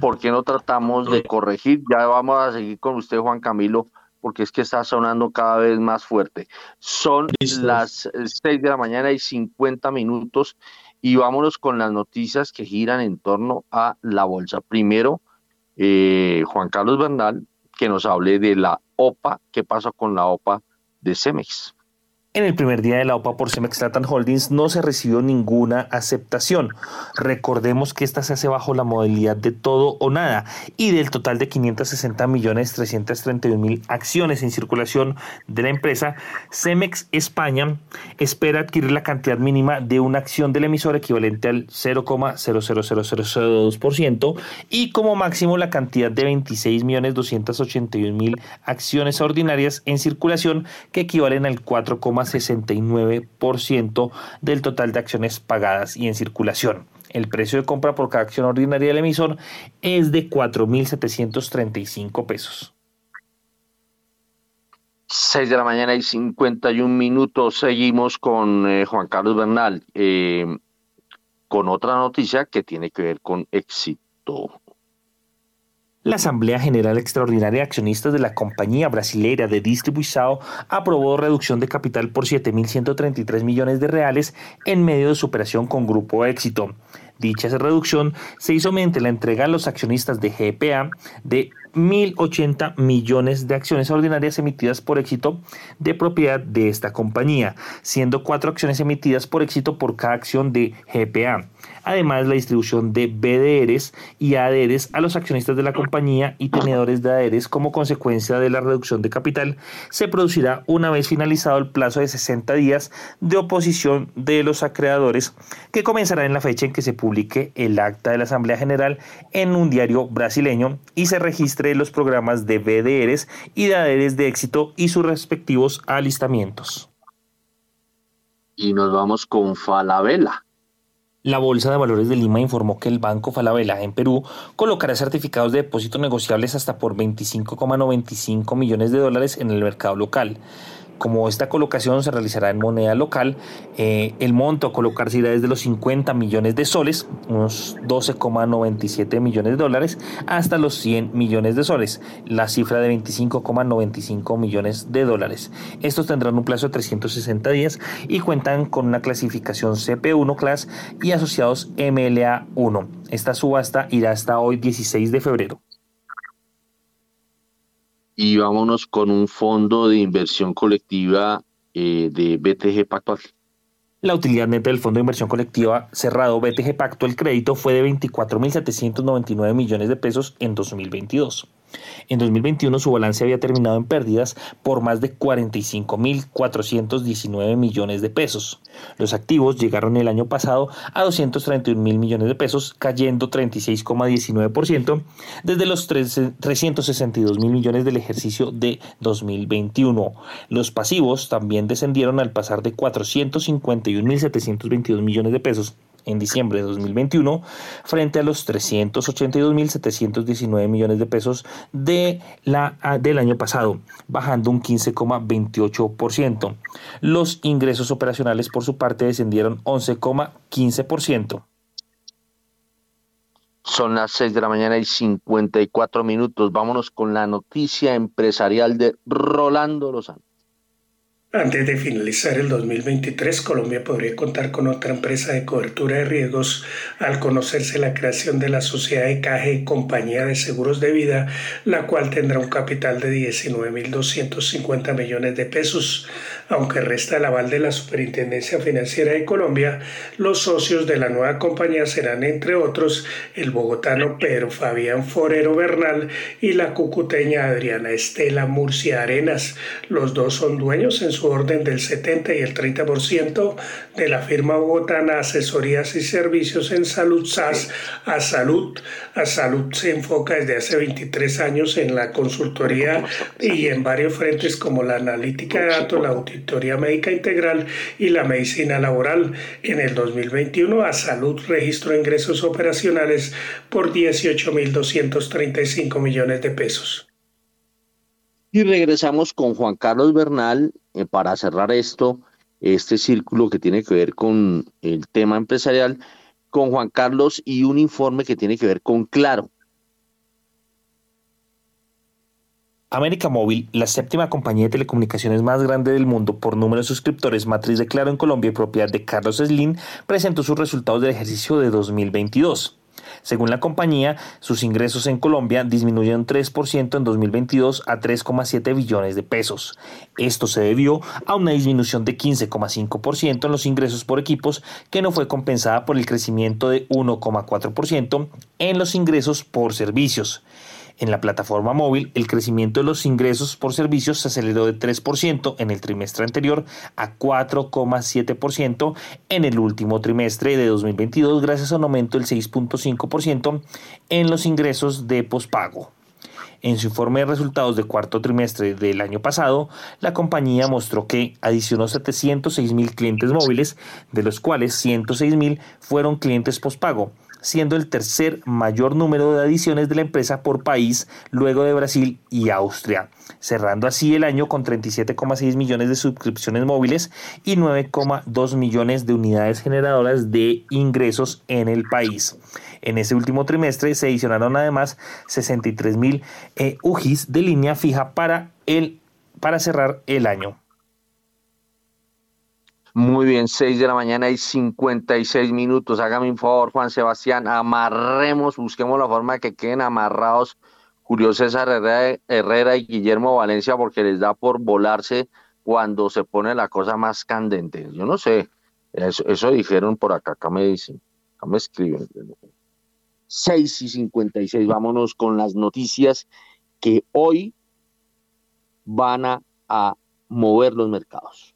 ¿Por qué no tratamos de corregir? Ya vamos a seguir con usted, Juan Camilo, porque es que está sonando cada vez más fuerte. Son las 6 de la mañana y 50 minutos y vámonos con las noticias que giran en torno a la bolsa. Primero, eh, Juan Carlos Bernal, que nos hable de la OPA, qué pasó con la OPA de Cemex. En el primer día de la OPA por Cemex Latam Holdings no se recibió ninguna aceptación. Recordemos que esta se hace bajo la modalidad de todo o nada y del total de 560 millones 331 mil acciones en circulación de la empresa, Cemex España espera adquirir la cantidad mínima de una acción del emisor equivalente al 0,000002% y como máximo la cantidad de 26 millones 281 mil acciones ordinarias en circulación que equivalen al 4, 69% del total de acciones pagadas y en circulación. El precio de compra por cada acción ordinaria del emisor es de 4.735 pesos. 6 de la mañana y 51 minutos. Seguimos con eh, Juan Carlos Bernal, eh, con otra noticia que tiene que ver con éxito. La Asamblea General Extraordinaria de Accionistas de la compañía brasileira de Distribuição aprobó reducción de capital por 7.133 millones de reales en medio de su operación con Grupo Éxito. Dicha reducción se hizo mediante la entrega a los accionistas de GPA de 1.080 millones de acciones ordinarias emitidas por éxito de propiedad de esta compañía, siendo cuatro acciones emitidas por éxito por cada acción de GPA. Además, la distribución de BDRs y ADRs a los accionistas de la compañía y tenedores de ADRs como consecuencia de la reducción de capital se producirá una vez finalizado el plazo de 60 días de oposición de los acreedores que comenzará en la fecha en que se publique el acta de la Asamblea General en un diario brasileño y se registre los programas de BDRs y de ADRs de éxito y sus respectivos alistamientos. Y nos vamos con Falabella. La Bolsa de Valores de Lima informó que el Banco Falabella en Perú colocará certificados de depósito negociables hasta por 25,95 millones de dólares en el mercado local. Como esta colocación se realizará en moneda local, eh, el monto a colocarse irá desde los 50 millones de soles, unos 12,97 millones de dólares, hasta los 100 millones de soles, la cifra de 25,95 millones de dólares. Estos tendrán un plazo de 360 días y cuentan con una clasificación CP1 Class y asociados MLA1. Esta subasta irá hasta hoy 16 de febrero y vámonos con un fondo de inversión colectiva eh, de BTG Pactual. La utilidad neta del Fondo de Inversión Colectiva cerrado BTG Pacto, el crédito fue de 24.799 millones de pesos en 2022. En 2021 su balance había terminado en pérdidas por más de 45.419 millones de pesos. Los activos llegaron el año pasado a 231 mil millones de pesos, cayendo 36,19% desde los 362 mil millones del ejercicio de 2021. Los pasivos también descendieron al pasar de 451 mil 722 millones de pesos en diciembre de 2021 frente a los 382.719 millones de pesos de la, ah, del año pasado, bajando un 15,28%. Los ingresos operacionales por su parte descendieron 11,15%. Son las 6 de la mañana y 54 minutos. Vámonos con la noticia empresarial de Rolando Lozano. Antes de finalizar el 2023, Colombia podría contar con otra empresa de cobertura de riesgos al conocerse la creación de la sociedad de caja y compañía de seguros de vida, la cual tendrá un capital de 19.250 millones de pesos. Aunque resta el aval de la Superintendencia Financiera de Colombia, los socios de la nueva compañía serán, entre otros, el bogotano Pedro Fabián Forero Bernal y la cucuteña Adriana Estela Murcia Arenas. Los dos son dueños en su orden del 70 y el 30% de la firma bogotana Asesorías y Servicios en Salud SAS a Salud. A Salud se enfoca desde hace 23 años en la consultoría y en varios frentes como la analítica de datos, la auditoría médica integral y la medicina laboral. En el 2021 a Salud registró ingresos operacionales por 18.235 millones de pesos. Y regresamos con Juan Carlos Bernal eh, para cerrar esto, este círculo que tiene que ver con el tema empresarial, con Juan Carlos y un informe que tiene que ver con Claro. América Móvil, la séptima compañía de telecomunicaciones más grande del mundo por número de suscriptores, matriz de Claro en Colombia y propiedad de Carlos Slim, presentó sus resultados del ejercicio de 2022. Según la compañía, sus ingresos en Colombia disminuyeron 3% en 2022 a 3,7 billones de pesos. Esto se debió a una disminución de 15,5% en los ingresos por equipos que no fue compensada por el crecimiento de 1,4% en los ingresos por servicios. En la plataforma móvil, el crecimiento de los ingresos por servicios se aceleró de 3% en el trimestre anterior a 4,7% en el último trimestre de 2022 gracias a un aumento del 6,5% en los ingresos de pospago. En su informe de resultados del cuarto trimestre del año pasado, la compañía mostró que adicionó 706 mil clientes móviles, de los cuales 106 mil fueron clientes pospago, siendo el tercer mayor número de adiciones de la empresa por país luego de Brasil y Austria, cerrando así el año con 37,6 millones de suscripciones móviles y 9,2 millones de unidades generadoras de ingresos en el país. En ese último trimestre se adicionaron además 63 mil eh, UGIs de línea fija para, el, para cerrar el año. Muy bien, 6 de la mañana y 56 minutos. Hágame un favor, Juan Sebastián, amarremos, busquemos la forma de que queden amarrados Julio César Herrera, y Guillermo Valencia porque les da por volarse cuando se pone la cosa más candente. Yo no sé, eso, dijeron por acá, acá me dicen, acá me escriben. 6 y 56, vámonos con las noticias que hoy van a mover los mercados.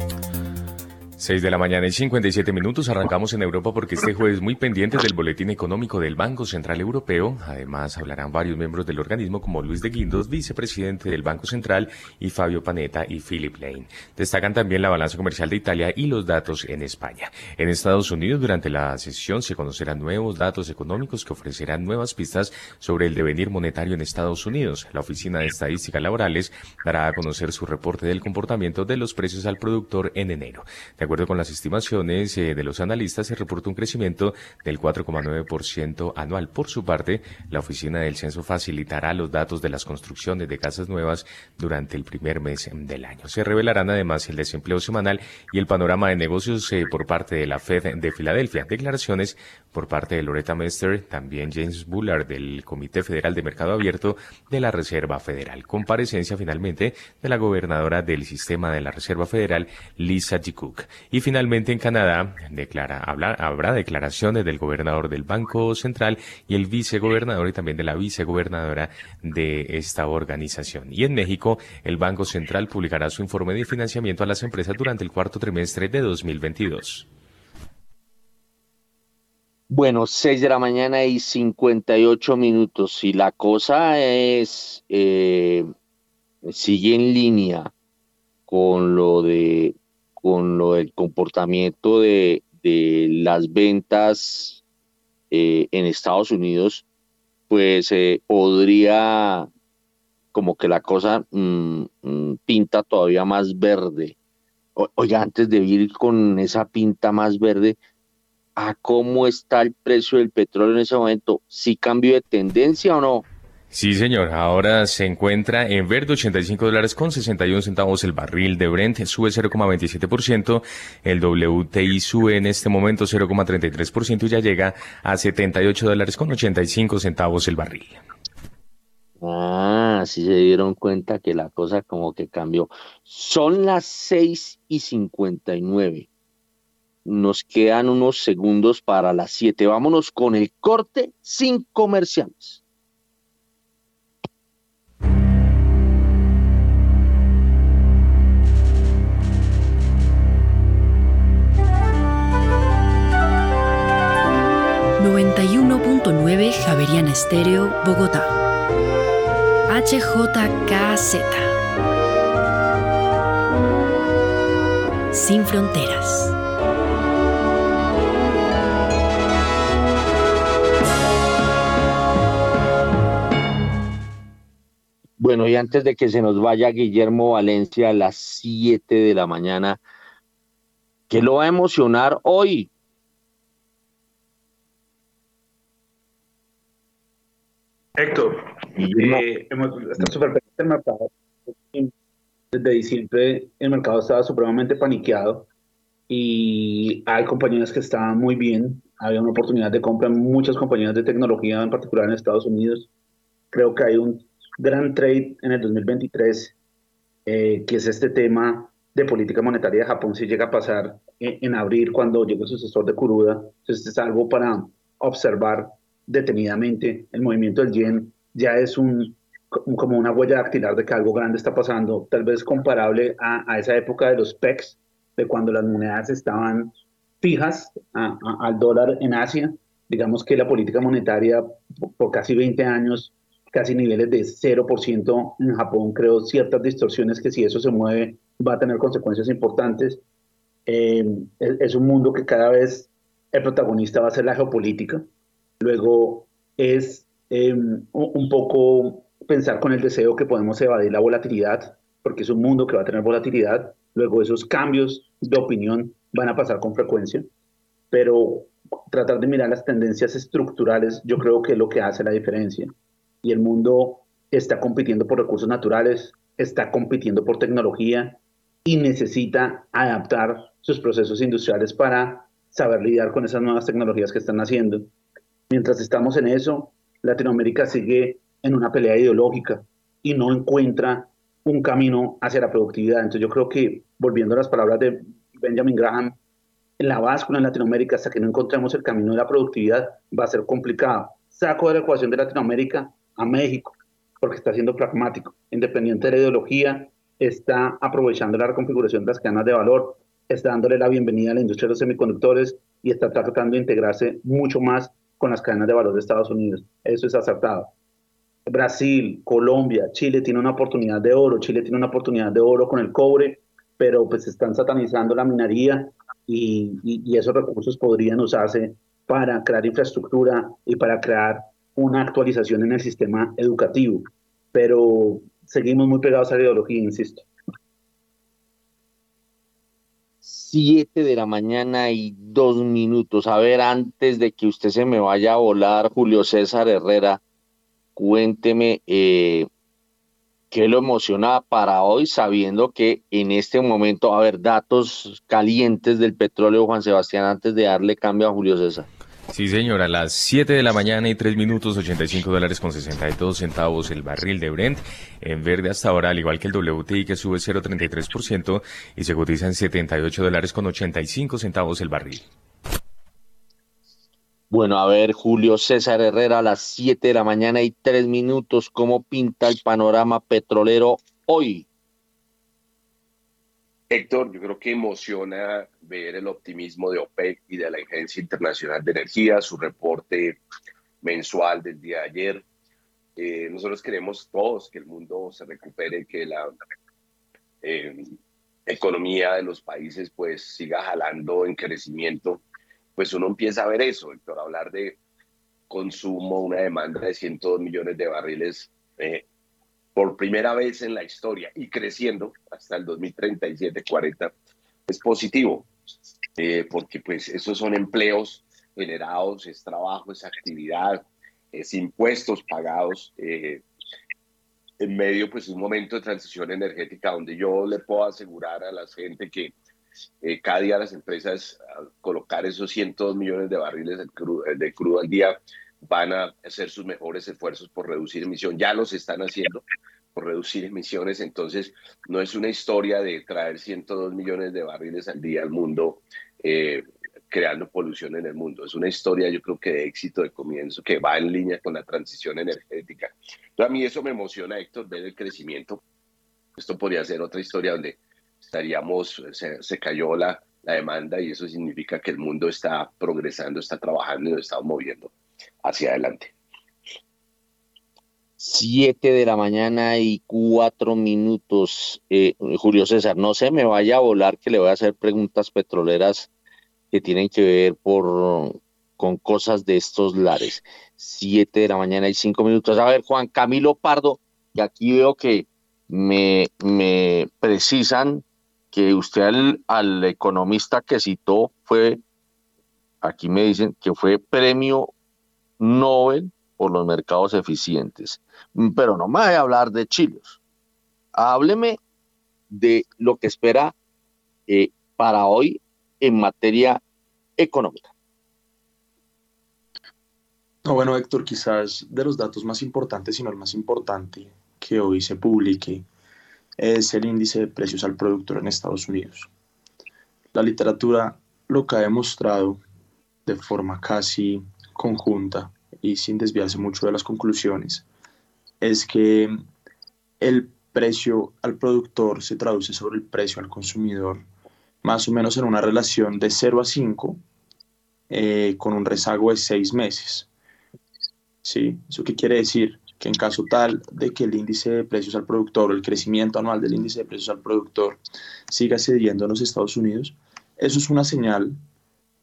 6 de la mañana y 57 minutos arrancamos en Europa porque este jueves muy pendientes del boletín económico del Banco Central Europeo. Además hablarán varios miembros del organismo como Luis de Guindos, vicepresidente del Banco Central, y Fabio Panetta y Philip Lane. Destacan también la balanza comercial de Italia y los datos en España. En Estados Unidos durante la sesión se conocerán nuevos datos económicos que ofrecerán nuevas pistas sobre el devenir monetario en Estados Unidos. La Oficina de Estadísticas Laborales dará a conocer su reporte del comportamiento de los precios al productor en enero. Acuerdo con las estimaciones eh, de los analistas, se reporta un crecimiento del 4,9% anual. Por su parte, la Oficina del Censo facilitará los datos de las construcciones de casas nuevas durante el primer mes del año. Se revelarán además el desempleo semanal y el panorama de negocios eh, por parte de la Fed de Filadelfia. Declaraciones por parte de Loretta Mester, también James Bullard del Comité Federal de Mercado Abierto de la Reserva Federal. Comparecencia finalmente de la gobernadora del sistema de la Reserva Federal, Lisa G. Cook. Y finalmente en Canadá declara, habrá declaraciones del gobernador del Banco Central y el vicegobernador y también de la vicegobernadora de esta organización. Y en México, el Banco Central publicará su informe de financiamiento a las empresas durante el cuarto trimestre de 2022. Bueno, 6 de la mañana y 58 minutos. Si la cosa es, eh, sigue en línea con lo de con lo del comportamiento de, las ventas eh, en Estados Unidos, pues eh, podría como que la cosa mm, mm, pinta todavía más verde. oiga, antes de ir con esa pinta más verde, ¿a cómo está el precio del petróleo en ese momento? ¿Sí cambio de tendencia o no? Sí, señor. Ahora se encuentra en verde 85 dólares con 61 centavos el barril de Brent, sube 0,27%. El WTI sube en este momento 0,33% y ya llega a 78 dólares con 85 centavos el barril. Ah, sí se dieron cuenta que la cosa como que cambió. Son las 6 y 59. Nos quedan unos segundos para las 7. Vámonos con el corte sin comerciales. 91.9 Javeriana Estéreo, Bogotá. HJKZ. Sin fronteras. Bueno, y antes de que se nos vaya Guillermo Valencia a las 7 de la mañana, ¿qué lo va a emocionar hoy? Héctor, eh, está súper el mercado. Desde diciembre el mercado estaba supremamente paniqueado y hay compañías que estaban muy bien. Había una oportunidad de compra en muchas compañías de tecnología, en particular en Estados Unidos. Creo que hay un gran trade en el 2023, eh, que es este tema de política monetaria de Japón, si llega a pasar en, en abril cuando llegue el sucesor de Kuruda. Entonces es algo para observar detenidamente el movimiento del yen ya es un, como una huella dactilar de que algo grande está pasando, tal vez comparable a, esa época de los PECs, de cuando las monedas estaban fijas al dólar en Asia. Digamos que la política monetaria por, casi 20 años, casi niveles de 0% en Japón, creo ciertas distorsiones que si eso se mueve va a tener consecuencias importantes. Eh, es un mundo que cada vez el protagonista va a ser la geopolítica Luego es em, un poco pensar con el deseo que podemos evadir la volatilidad, porque es un mundo que va a tener volatilidad. Luego esos cambios de opinión van a pasar con frecuencia, pero tratar de mirar las tendencias estructurales yo creo que es lo que hace la diferencia. Y el mundo está compitiendo por recursos naturales, está compitiendo por tecnología y necesita adaptar sus procesos industriales para saber lidiar con esas nuevas tecnologías que están haciendo. Mientras estamos en eso, Latinoamérica sigue en una pelea ideológica y no encuentra un camino hacia la productividad. Entonces yo creo que, volviendo a las palabras de Benjamin Graham, la báscula en Latinoamérica, hasta que no encontremos el camino de la productividad, va a ser complicado. Saco de la ecuación de Latinoamérica a México, porque está siendo pragmático, independiente de la ideología, está aprovechando la reconfiguración de las cadenas de valor, está dándole la bienvenida a la industria de los semiconductores y está tratando de integrarse mucho más con las cadenas de valor de Estados Unidos. Eso es acertado. Brasil, Colombia, Chile tiene una oportunidad de oro, Chile tiene una oportunidad de oro con el cobre, pero pues están satanizando la minería y, y, esos recursos podrían usarse para crear infraestructura y para crear una actualización en el sistema educativo. Pero seguimos muy pegados a la ideología, insisto. Siete de la mañana y dos minutos. A ver, antes de que usted se me vaya a volar, Julio César Herrera, cuénteme eh, qué lo emociona para hoy, sabiendo que en este momento a haber datos calientes del petróleo, Juan Sebastián, antes de darle cambio a Julio César. Sí, señora, a las 7 de la mañana y 3 minutos, 85 dólares con 62 centavos el barril de Brent. En verde hasta ahora, al igual que el WTI que sube 0,33% y se cotiza en 78 dólares con 85 centavos el barril. Bueno, a ver, Julio César Herrera, a las 7 de la mañana y 3 minutos, ¿cómo pinta el panorama petrolero hoy? Héctor, yo creo que emociona ver el optimismo de OPEC y de la Agencia Internacional de Energía, su reporte mensual del día de ayer. Eh, nosotros queremos todos que el mundo se recupere, que la eh, economía de los países pues siga jalando en crecimiento. Pues uno empieza a ver eso, Héctor, hablar de consumo, una demanda de 102 millones de barriles eh, por primera vez en la historia y creciendo hasta el 2037-40 es positivo, eh, porque pues esos son empleos generados, es trabajo, es actividad, es impuestos pagados eh, en medio pues un momento de transición energética donde yo le puedo asegurar a la gente que eh, cada día las empresas al colocar esos 102 millones de barriles de crudo, de crudo al día van a hacer sus mejores esfuerzos por reducir emisión. Ya los están haciendo por reducir emisiones. Entonces, no es una historia de traer 102 millones de barriles al día al mundo, eh, creando polución en el mundo. Es una historia, yo creo que de éxito de comienzo, que va en línea con la transición energética. A mí eso me emociona, Héctor, ver el crecimiento. Esto podría ser otra historia donde estaríamos, se, se cayó la, la demanda y eso significa que el mundo está progresando, está trabajando y nos estamos moviendo hacia adelante. Siete de la mañana y cuatro minutos. Eh, Julio César, no se me vaya a volar que le voy a hacer preguntas petroleras que tienen que ver por, con cosas de estos lares. Siete de la mañana y cinco minutos. A ver, Juan Camilo Pardo, que aquí veo que me, me precisan que usted al, al economista que citó fue, aquí me dicen que fue premio Nobel por los mercados eficientes. Mm, pero no me vaya a hablar de chilos. Hábleme de lo que espera eh, para hoy en materia económica. No, bueno, Héctor, quizás de los datos más importantes, sino el más importante que hoy se publique, es el índice de precios al productor en Estados Unidos. La literatura lo que ha demostrado de forma casi conjunta y sin desviarse mucho de las conclusiones, es que el precio al productor se traduce sobre el precio al consumidor más o menos en una relación de 0 a 5 eh, con un rezago de 6 meses. ¿Sí? ¿Eso qué quiere decir? Que en caso tal de que el índice de precios al productor el crecimiento anual del índice de precios al productor siga cediendo en los Estados Unidos, eso es una señal,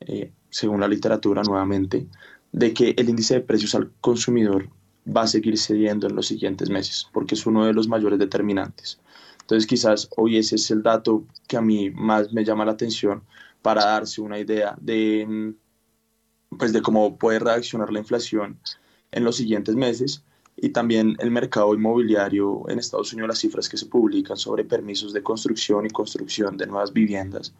eh, según la literatura nuevamente, de que el índice de precios al consumidor va a seguir cediendo en los siguientes meses, porque es uno de los mayores determinantes. Entonces quizás hoy ese es el dato que a mí más me llama la atención para darse una idea de, pues, de cómo puede reaccionar la inflación en los siguientes meses y también el mercado inmobiliario en Estados Unidos, las cifras que se publican sobre permisos de construcción y construcción de nuevas viviendas.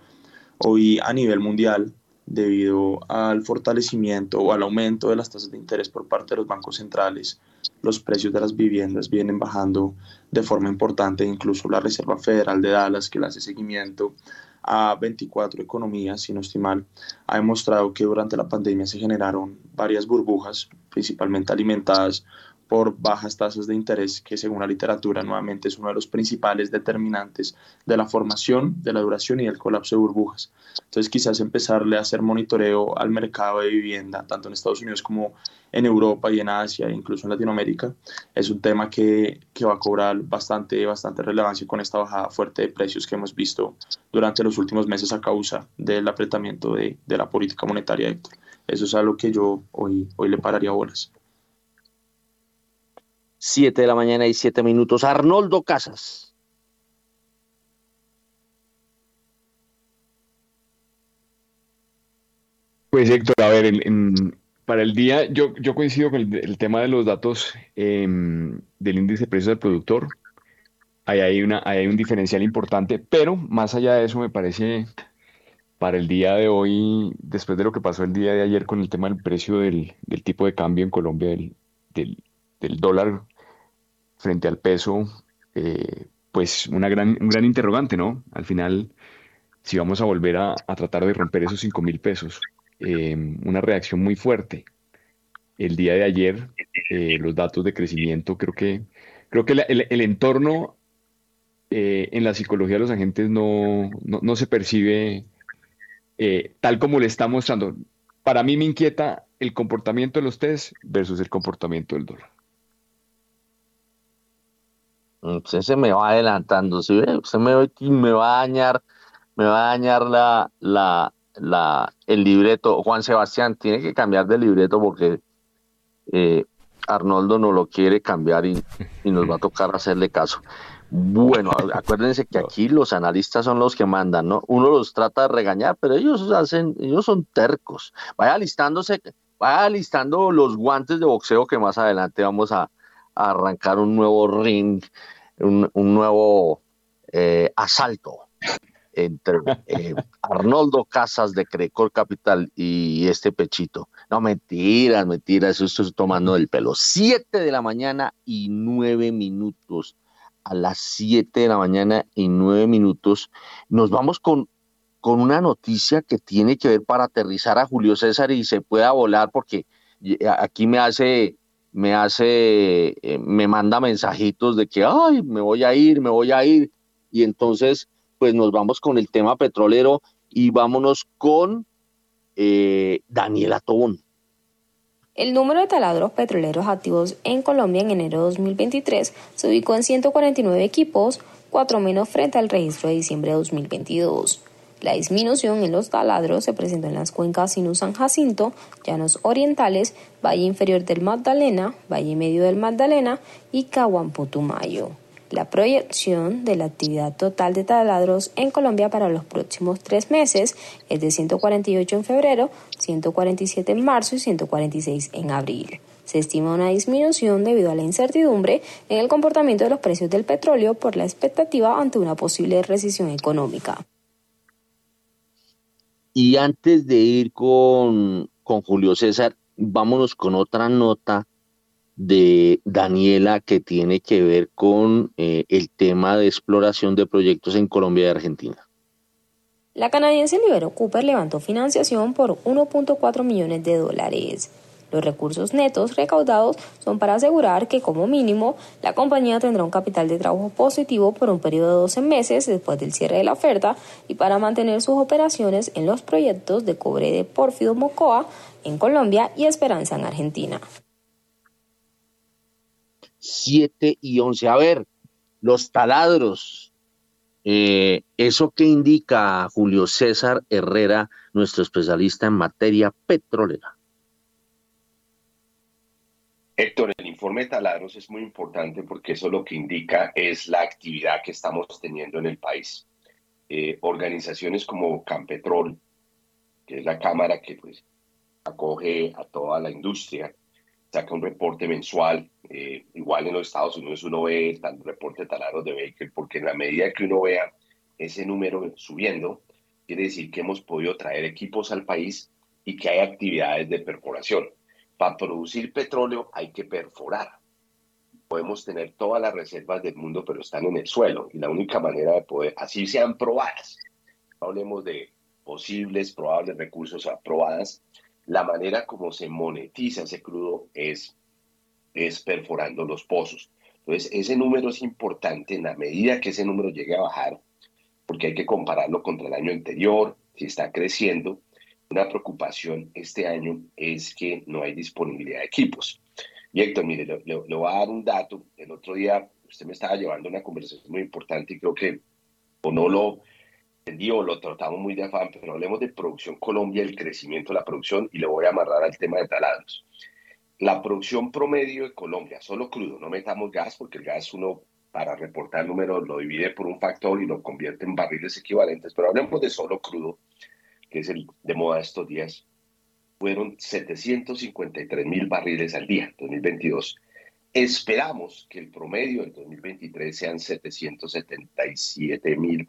Hoy a nivel mundial debido al fortalecimiento o al aumento de las tasas de interés por parte de los bancos centrales, los precios de las viviendas vienen bajando de forma importante, incluso la Reserva Federal de Dallas, que le hace seguimiento a 24 economías, si no estoy ha demostrado que durante la pandemia se generaron varias burbujas, principalmente alimentadas por bajas tasas de interés, que según la literatura nuevamente es uno de los principales determinantes de la formación, de la duración y el colapso de burbujas. Entonces quizás empezarle a hacer monitoreo al mercado de vivienda, tanto en Estados Unidos como en Europa y en Asia, incluso en Latinoamérica, es un tema que, que va a cobrar bastante, bastante relevancia con esta bajada fuerte de precios que hemos visto durante los últimos meses a causa del apretamiento de, de la política monetaria, Héctor. Eso es algo que yo hoy, hoy le pararía bolas. 7 de la mañana y 7 minutos. Arnoldo Casas. Pues Héctor, a ver, para el día yo, yo coincido con el, tema de los datos em, del índice de precios del productor. Ahí hay, una, hay un diferencial importante, pero más allá de eso me parece para el día de hoy, después de lo que pasó el día de ayer con el tema del precio del, tipo de cambio en Colombia, del, del dólar frente al peso, eh, pues una gran, un gran interrogante, ¿no? Al final, si vamos a volver a, tratar de romper esos 5 mil pesos, eh, una reacción muy fuerte. El día de ayer, eh, los datos de crecimiento, creo que, creo que el, entorno en la psicología de los agentes no, no, no se percibe tal como le está mostrando. Para mí me inquieta el comportamiento de los test versus el comportamiento del dólar. Usted se me va adelantando, ¿sí? Usted me, me va a dañar, me va a dañar la, el libreto. Juan Sebastián tiene que cambiar de libreto porque eh, Arnoldo no lo quiere cambiar y, y, nos va a tocar hacerle caso. Bueno, acuérdense que aquí los analistas son los que mandan, ¿no? Uno los trata de regañar, pero ellos hacen, ellos son tercos. Vaya listándose, vaya listando los guantes de boxeo que más adelante vamos a, arrancar un nuevo ring, un, nuevo eh, asalto entre eh, Arnoldo Casas de Crecor Capital y este pechito. No, mentiras, mentiras, eso estoy tomando el pelo. Siete de la mañana y nueve minutos. A las siete de la mañana y nueve minutos nos vamos con, con una noticia que tiene que ver para aterrizar a Julio César y se pueda volar porque aquí me hace me hace, eh, me manda mensajitos de que, ay, me voy a ir, me voy a ir. Y entonces, pues nos vamos con el tema petrolero y vámonos con eh, Daniela Tobón. El número de taladros petroleros activos en Colombia en enero de 2023 se ubicó en 149 equipos, cuatro menos frente al registro de diciembre de 2022. La disminución en los taladros se presentó en las cuencas Sinú San Jacinto, Llanos Orientales, Valle Inferior del Magdalena, Valle Medio del Magdalena y Caguán Putumayo. La proyección de la actividad total de taladros en Colombia para los próximos tres meses es de 148 en febrero, 147 en marzo y 146 en abril. Se estima una disminución debido a la incertidumbre en el comportamiento de los precios del petróleo por la expectativa ante una posible recesión económica. Y antes de ir con, con Julio César, vámonos con otra nota de Daniela que tiene que ver con eh, el tema de exploración de proyectos en Colombia y Argentina. La canadiense Libero Cooper levantó financiación por 1.4 millones de dólares. Los recursos netos recaudados son para asegurar que como mínimo la compañía tendrá un capital de trabajo positivo por un periodo de 12 meses después del cierre de la oferta y para mantener sus operaciones en los proyectos de cobre de Pórfido Mocoa en Colombia y Esperanza en Argentina. 7 y 11. A ver, los taladros. Eh, ¿Eso qué indica Julio César Herrera, nuestro especialista en materia petrolera? Héctor, el informe de taladros es muy importante porque eso lo que indica es la actividad que estamos teniendo en el país. Eh, organizaciones como Campetrol, que es la cámara que pues, acoge a toda la industria, saca un reporte mensual. Eh, igual en los Estados Unidos uno ve el reporte de taladros de Baker, porque en la medida que uno vea ese número subiendo, quiere decir que hemos podido traer equipos al país y que hay actividades de perforación. Para producir petróleo hay que perforar. Podemos tener todas las reservas del mundo, pero están en el suelo. Y la única manera de poder, así sean probadas, hablemos de posibles, probables recursos aprobadas, la manera como se monetiza ese crudo es, es perforando los pozos. Entonces, ese número es importante en la medida que ese número llegue a bajar, porque hay que compararlo contra el año anterior, si está creciendo. Una preocupación este año es que no hay disponibilidad de equipos. Y Héctor, mire, le, voy a dar un dato. El otro día usted me estaba llevando una conversación muy importante y creo que o no lo entendí o lo tratamos muy de afán, pero hablemos de producción Colombia, el crecimiento de la producción y le voy a amarrar al tema de taladros. La producción promedio de Colombia, solo crudo, no metamos gas porque el gas uno para reportar números lo divide por un factor y lo convierte en barriles equivalentes, pero hablemos de solo crudo, que es el de moda estos días, fueron 753 mil barriles al día, 2022. Esperamos que el promedio del 2023 sean 777 mil,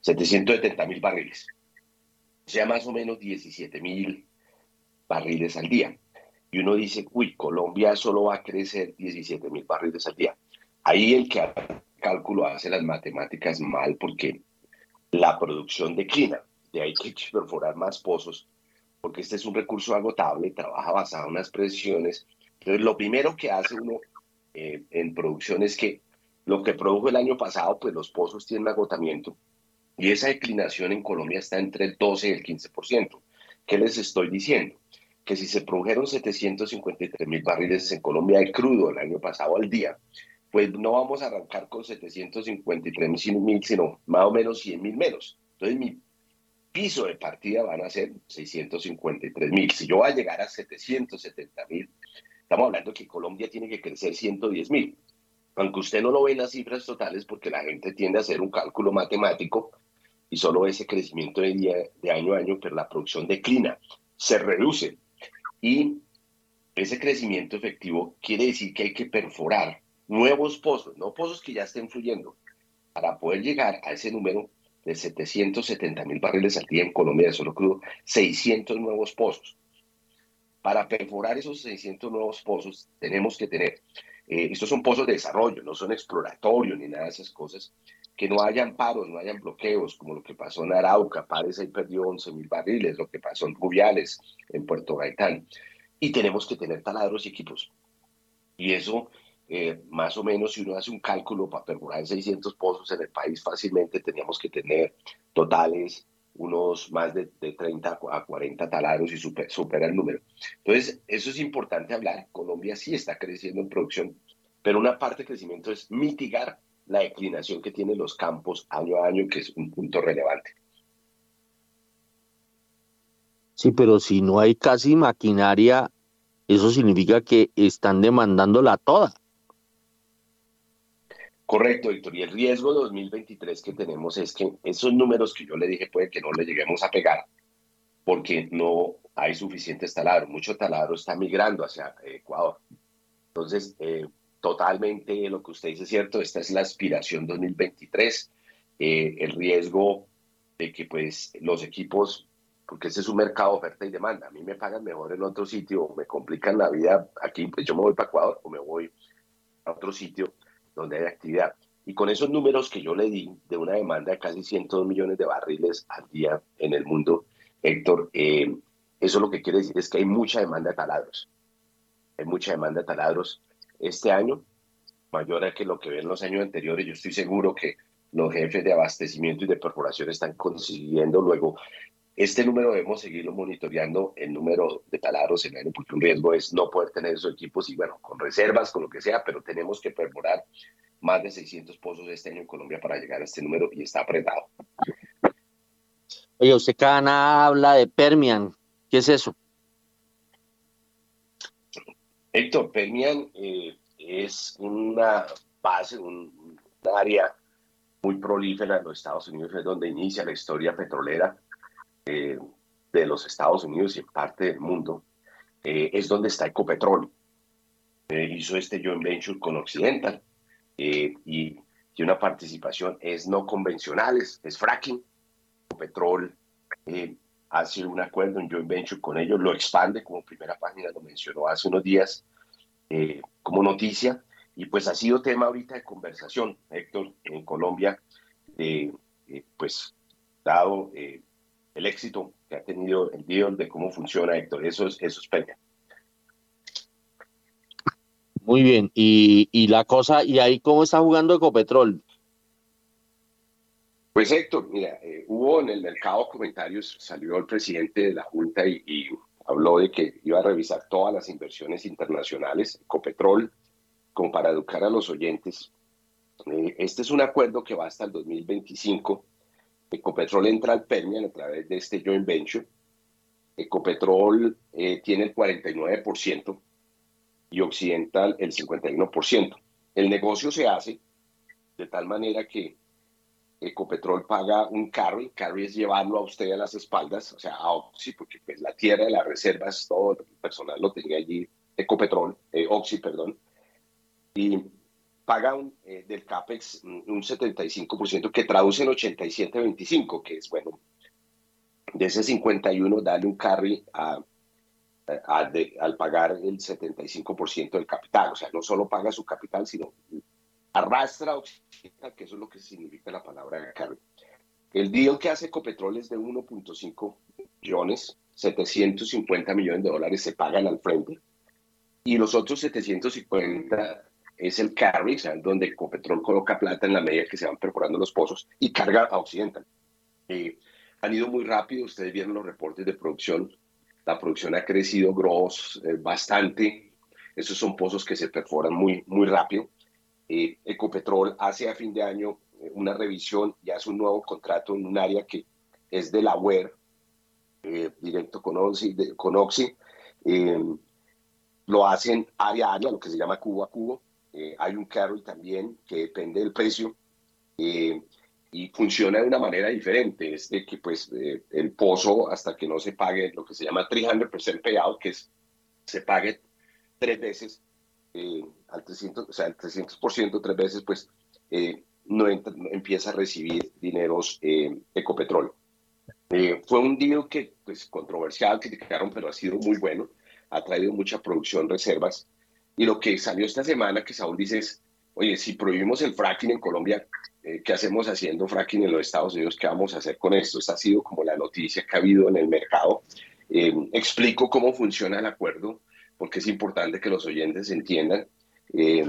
770 mil barriles, o sea, más o menos 17 mil barriles al día y uno dice, uy, Colombia solo va a crecer 17 mil barriles al día. Ahí el que cálculo hace las matemáticas mal porque la producción declina. De ahí que perforar más pozos porque este es un recurso agotable, trabaja basado en unas presiones. Entonces, lo primero que hace uno eh, en producción es que lo que produjo el año pasado, pues los pozos tienen agotamiento y esa declinación en Colombia está entre el 12 y el 15%. ¿Qué les estoy diciendo? que si se produjeron 753 mil barriles en Colombia de crudo el año pasado al día, pues no vamos a arrancar con 753 mil, sino más o menos 100 mil menos. Entonces mi piso de partida van a ser 653 mil. Si yo voy a llegar a 770 mil, estamos hablando que Colombia tiene que crecer 110 mil. Aunque usted no lo ve en las cifras totales porque la gente tiende a hacer un cálculo matemático y solo ese crecimiento de, día, de año a año, pero la producción declina, se reduce. Y ese crecimiento efectivo quiere decir que hay que perforar nuevos pozos, no pozos que ya estén fluyendo, para poder llegar a ese número de 770 mil barriles al día en Colombia de solo crudo, 600 nuevos pozos. Para perforar esos 600 nuevos pozos tenemos que tener, eh, estos son pozos de desarrollo, no son exploratorios ni nada de esas cosas, que no hayan paros, no hayan bloqueos, como lo que pasó en Arauca, Pares ahí perdió 11 mil barriles, lo que pasó en Rubiales, en Puerto Gaitán. Y tenemos que tener taladros y equipos. Y eso, eh, más o menos, si uno hace un cálculo para perforar 600 pozos en el país, fácilmente teníamos que tener totales unos más de, 30 a 40 taladros y supera el número. Entonces, eso es importante hablar. Colombia sí está creciendo en producción, pero una parte del crecimiento es mitigar la declinación que tienen los campos año a año, que es un punto relevante. Sí, pero si no hay casi maquinaria, eso significa que están demandándola toda. Correcto, Héctor. Y el riesgo 2023 que tenemos es que esos números que yo le dije puede que no le lleguemos a pegar porque no hay suficientes taladros. Mucho taladro está migrando hacia Ecuador. Entonces, eh, totalmente lo que usted dice es cierto, esta es la aspiración 2023, eh, el riesgo de que pues los equipos, porque ese es un mercado de oferta y demanda, a mí me pagan mejor en otro sitio, me complican la vida aquí, pues yo me voy para Ecuador o me voy a otro sitio donde hay actividad. Y con esos números que yo le di de una demanda de casi 102 millones de barriles al día en el mundo, Héctor, eh, eso lo que quiere decir es que hay mucha demanda de taladros. Hay mucha demanda de taladros este año, mayor a que lo que ven los años anteriores. Yo estoy seguro que los jefes de abastecimiento y de perforación están consiguiendo luego. Este número debemos seguirlo monitoreando, el número de taladros en año, porque un riesgo es no poder tener esos equipos y bueno, con reservas, con lo que sea, pero tenemos que perforar más de 600 pozos este año en Colombia para llegar a este número y está apretado. Oye, usted cada nada habla de Permian. ¿Qué es eso? Héctor, Permian eh, es una base, un, área muy prolífera en los Estados Unidos, es donde inicia la historia petrolera eh, de los Estados Unidos y en parte del mundo. Eh, es donde está Ecopetrol. hizo este joint venture con Occidental y tiene una participación, es no convencional, es, fracking. Ecopetrol eh, hace un acuerdo, un joint venture con ellos, lo expande como primera página, lo mencionó hace unos días eh, como noticia, y pues ha sido tema ahorita de conversación, Héctor, en Colombia, eh, pues dado el éxito que ha tenido el deal de cómo funciona, Héctor, eso es, eso es. Muy bien, y, y la cosa, ¿y ahí cómo está jugando Ecopetrol? Pues Héctor, mira, eh, hubo en el mercado comentarios, salió el presidente de la Junta y, habló de que iba a revisar todas las inversiones internacionales, Ecopetrol, como para educar a los oyentes. Eh, este es un acuerdo que va hasta el 2025. Ecopetrol entra al Permian a través de este joint venture. Ecopetrol eh, tiene el 49% y Occidental el 51%. El negocio se hace de tal manera que Ecopetrol paga un carry, carry es llevarlo a usted a las espaldas, o sea, a Oxy, porque pues la tierra de las reservas, todo el personal lo tenía allí, Ecopetrol, eh, Oxy, perdón, y paga un, eh, del CAPEX un 75% que traduce en 87.25, que es bueno, de ese 51 dale un carry a, al pagar el 75% del capital, o sea, no solo paga su capital, sino arrastra que eso es lo que significa la palabra carry. El deal que hace Ecopetrol es de 1.5 millones, 750 millones de dólares se pagan al frente y los otros 750 es el carry, sea, donde Ecopetrol coloca plata en la medida que se van perforando los pozos y carga a Occidental. Eh, han ido muy rápido, ustedes vieron los reportes de producción, la producción ha crecido gross eh, bastante, esos son pozos que se perforan muy, muy rápido. Eh, Ecopetrol hace a fin de año una revisión y hace un nuevo contrato en un área que es de la eh, directo con Oxy, con Oxy lo hacen área a área, lo que se llama cubo a cubo. Hay un carry también que depende del precio y funciona de una manera diferente. Es de que pues el pozo hasta que no se pague lo que se llama 300% payout, que es se pague tres veces eh, al 300, o sea, el 300% tres veces, pues eh, no, empieza a recibir dineros eh, Ecopetrol. Eh, fue un deal que, pues, controversial, criticaron, pero ha sido muy bueno, ha traído mucha producción, reservas. Y lo que salió esta semana, que Saúl dice es, oye, si prohibimos el fracking en Colombia, ¿qué hacemos haciendo fracking en los Estados Unidos? ¿Qué vamos a hacer con esto? Esta ha sido como la noticia que ha habido en el mercado. explico cómo funciona el acuerdo porque es importante que los oyentes entiendan. Eh,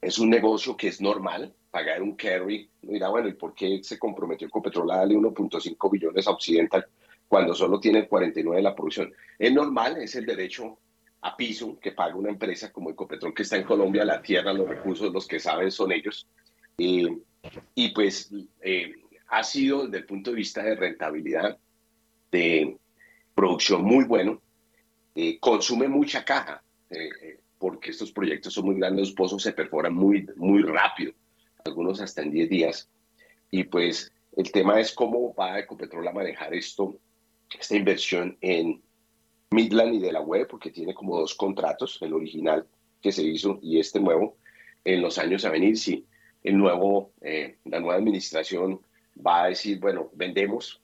es un negocio que es normal, pagar un carry. Mira, bueno, ¿y por qué se comprometió Ecopetrol a darle 1.5 billones a Occidental cuando solo tiene el 49 de la producción? Es normal, es el derecho a piso que paga una empresa como Ecopetrol que está en Colombia, la tierra, los recursos, los que saben son ellos. Eh, y pues eh, ha sido desde el punto de vista de rentabilidad, de producción muy bueno. Eh, consume mucha caja, eh, porque estos proyectos son muy grandes, los pozos se perforan muy, muy rápido, algunos hasta en 10 días. Y pues el tema es cómo va Ecopetrol a manejar esto, esta inversión en Midland y de la web, porque tiene como dos contratos, el original que se hizo y este nuevo, en los años a venir, si el nuevo, la nueva administración va a decir, bueno, vendemos,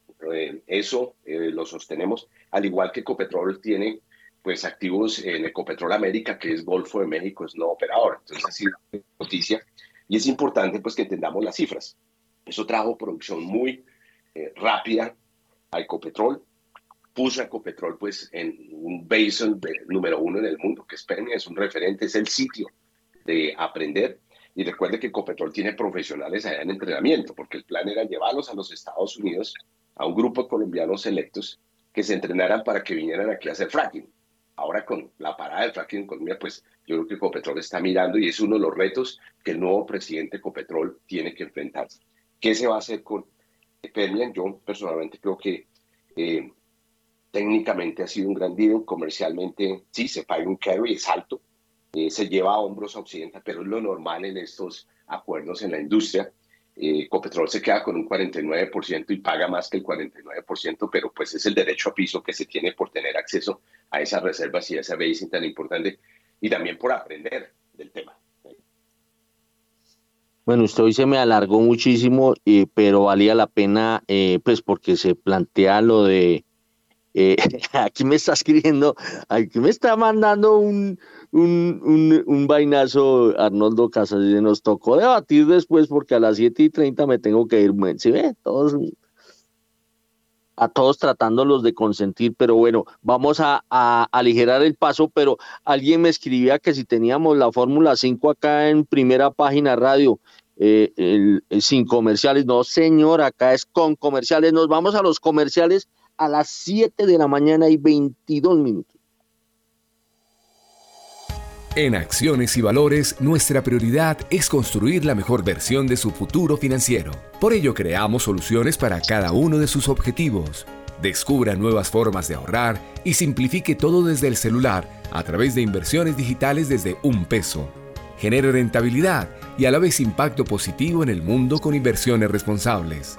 eso lo sostenemos, al igual que Ecopetrol tiene pues activos en Ecopetrol América, que es Golfo de México, es no operador. Entonces, ha sido noticia. Y es importante pues que entendamos las cifras. Eso trajo producción muy eh, rápida a Ecopetrol, puso a Ecopetrol pues en un basin número uno en el mundo, que es Permia, es un referente, es el sitio de aprender. Y recuerde que Ecopetrol tiene profesionales allá en entrenamiento, porque el plan era llevarlos a los Estados Unidos, a un grupo de colombianos selectos, que se entrenaran para que vinieran aquí a hacer fracking. Ahora con la parada del fracking en Colombia, pues yo creo que Ecopetrol está mirando y es uno de los retos que el nuevo presidente Ecopetrol tiene que enfrentarse. ¿Qué se va a hacer con Permian? Yo personalmente creo que eh, técnicamente ha sido un gran comercialmente sí, se paga un carry, es alto, eh, se lleva a hombros a Occidental, pero es lo normal en estos acuerdos en la industria. Eh, Ecopetrol se queda con un 49% y paga más que el 49%, pero pues es el derecho a piso que se tiene por tener acceso a esas reservas y a esa basin tan importante y también por aprender del tema. Bueno, usted hoy se me alargó muchísimo, eh, pero valía la pena, eh, pues porque se plantea lo de, eh, <laughs> aquí me está escribiendo, aquí me está mandando un, un, un, vainazo Arnoldo Casas, nos tocó debatir después porque a las 7 y 30 me tengo que ir, ¿sí ve? A todos tratándolos de consentir, pero bueno, vamos a, a aligerar el paso, pero alguien me escribía que si teníamos la Fórmula 5 acá en primera página radio, eh, sin comerciales. No, señor, acá es con comerciales. Nos vamos a los comerciales a las 7 de la mañana y 22 minutos. En Acciones y Valores, nuestra prioridad es construir la mejor versión de su futuro financiero. Por ello, creamos soluciones para cada uno de sus objetivos. Descubra nuevas formas de ahorrar y simplifique todo desde el celular a través de inversiones digitales desde un peso genere rentabilidad y a la vez impacto positivo en el mundo con inversiones responsables.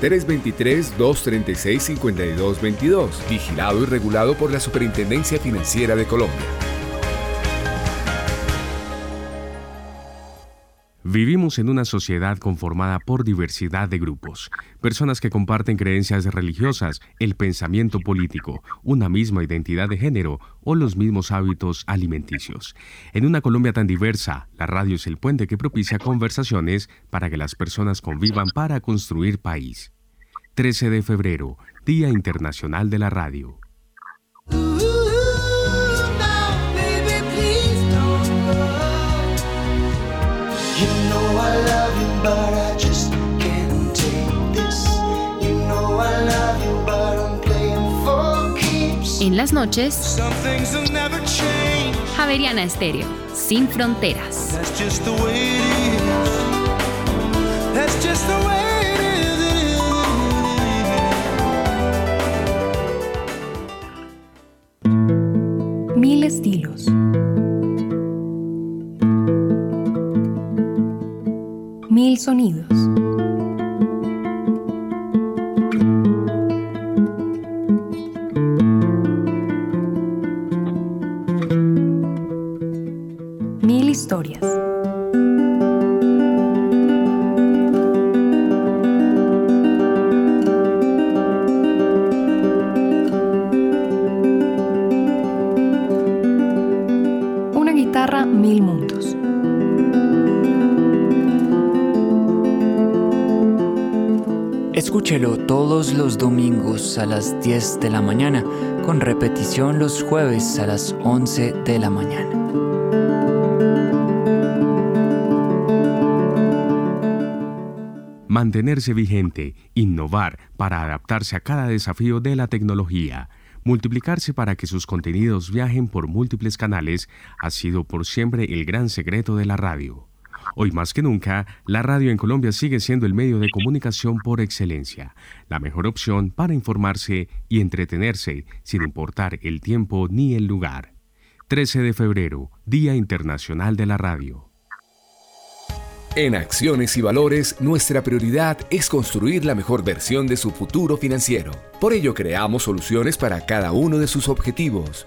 323-236-5222, vigilado y regulado por la Superintendencia Financiera de Colombia. Vivimos en una sociedad conformada por diversidad de grupos, personas que comparten creencias religiosas, el pensamiento político, una misma identidad de género o los mismos hábitos alimenticios. En una Colombia tan diversa, la radio es el puente que propicia conversaciones para que las personas convivan para construir país. 13 de febrero, Día Internacional de la Radio. En las noches, Javeriana Estéreo, sin fronteras. Mil estilos. Mil sonidos. Mil historias. Una guitarra, mil mundos. Escúchelo todos los domingos a las 10 de la mañana, con repetición los jueves a las 11 de la mañana. Mantenerse vigente, innovar para adaptarse a cada desafío de la tecnología, multiplicarse para que sus contenidos viajen por múltiples canales ha sido por siempre el gran secreto de la radio. Hoy más que nunca, la radio en Colombia sigue siendo el medio de comunicación por excelencia, la mejor opción para informarse y entretenerse sin importar el tiempo ni el lugar. 13 de febrero, Día Internacional de la Radio. En Acciones y Valores, nuestra prioridad es construir la mejor versión de su futuro financiero. Por ello, creamos soluciones para cada uno de sus objetivos.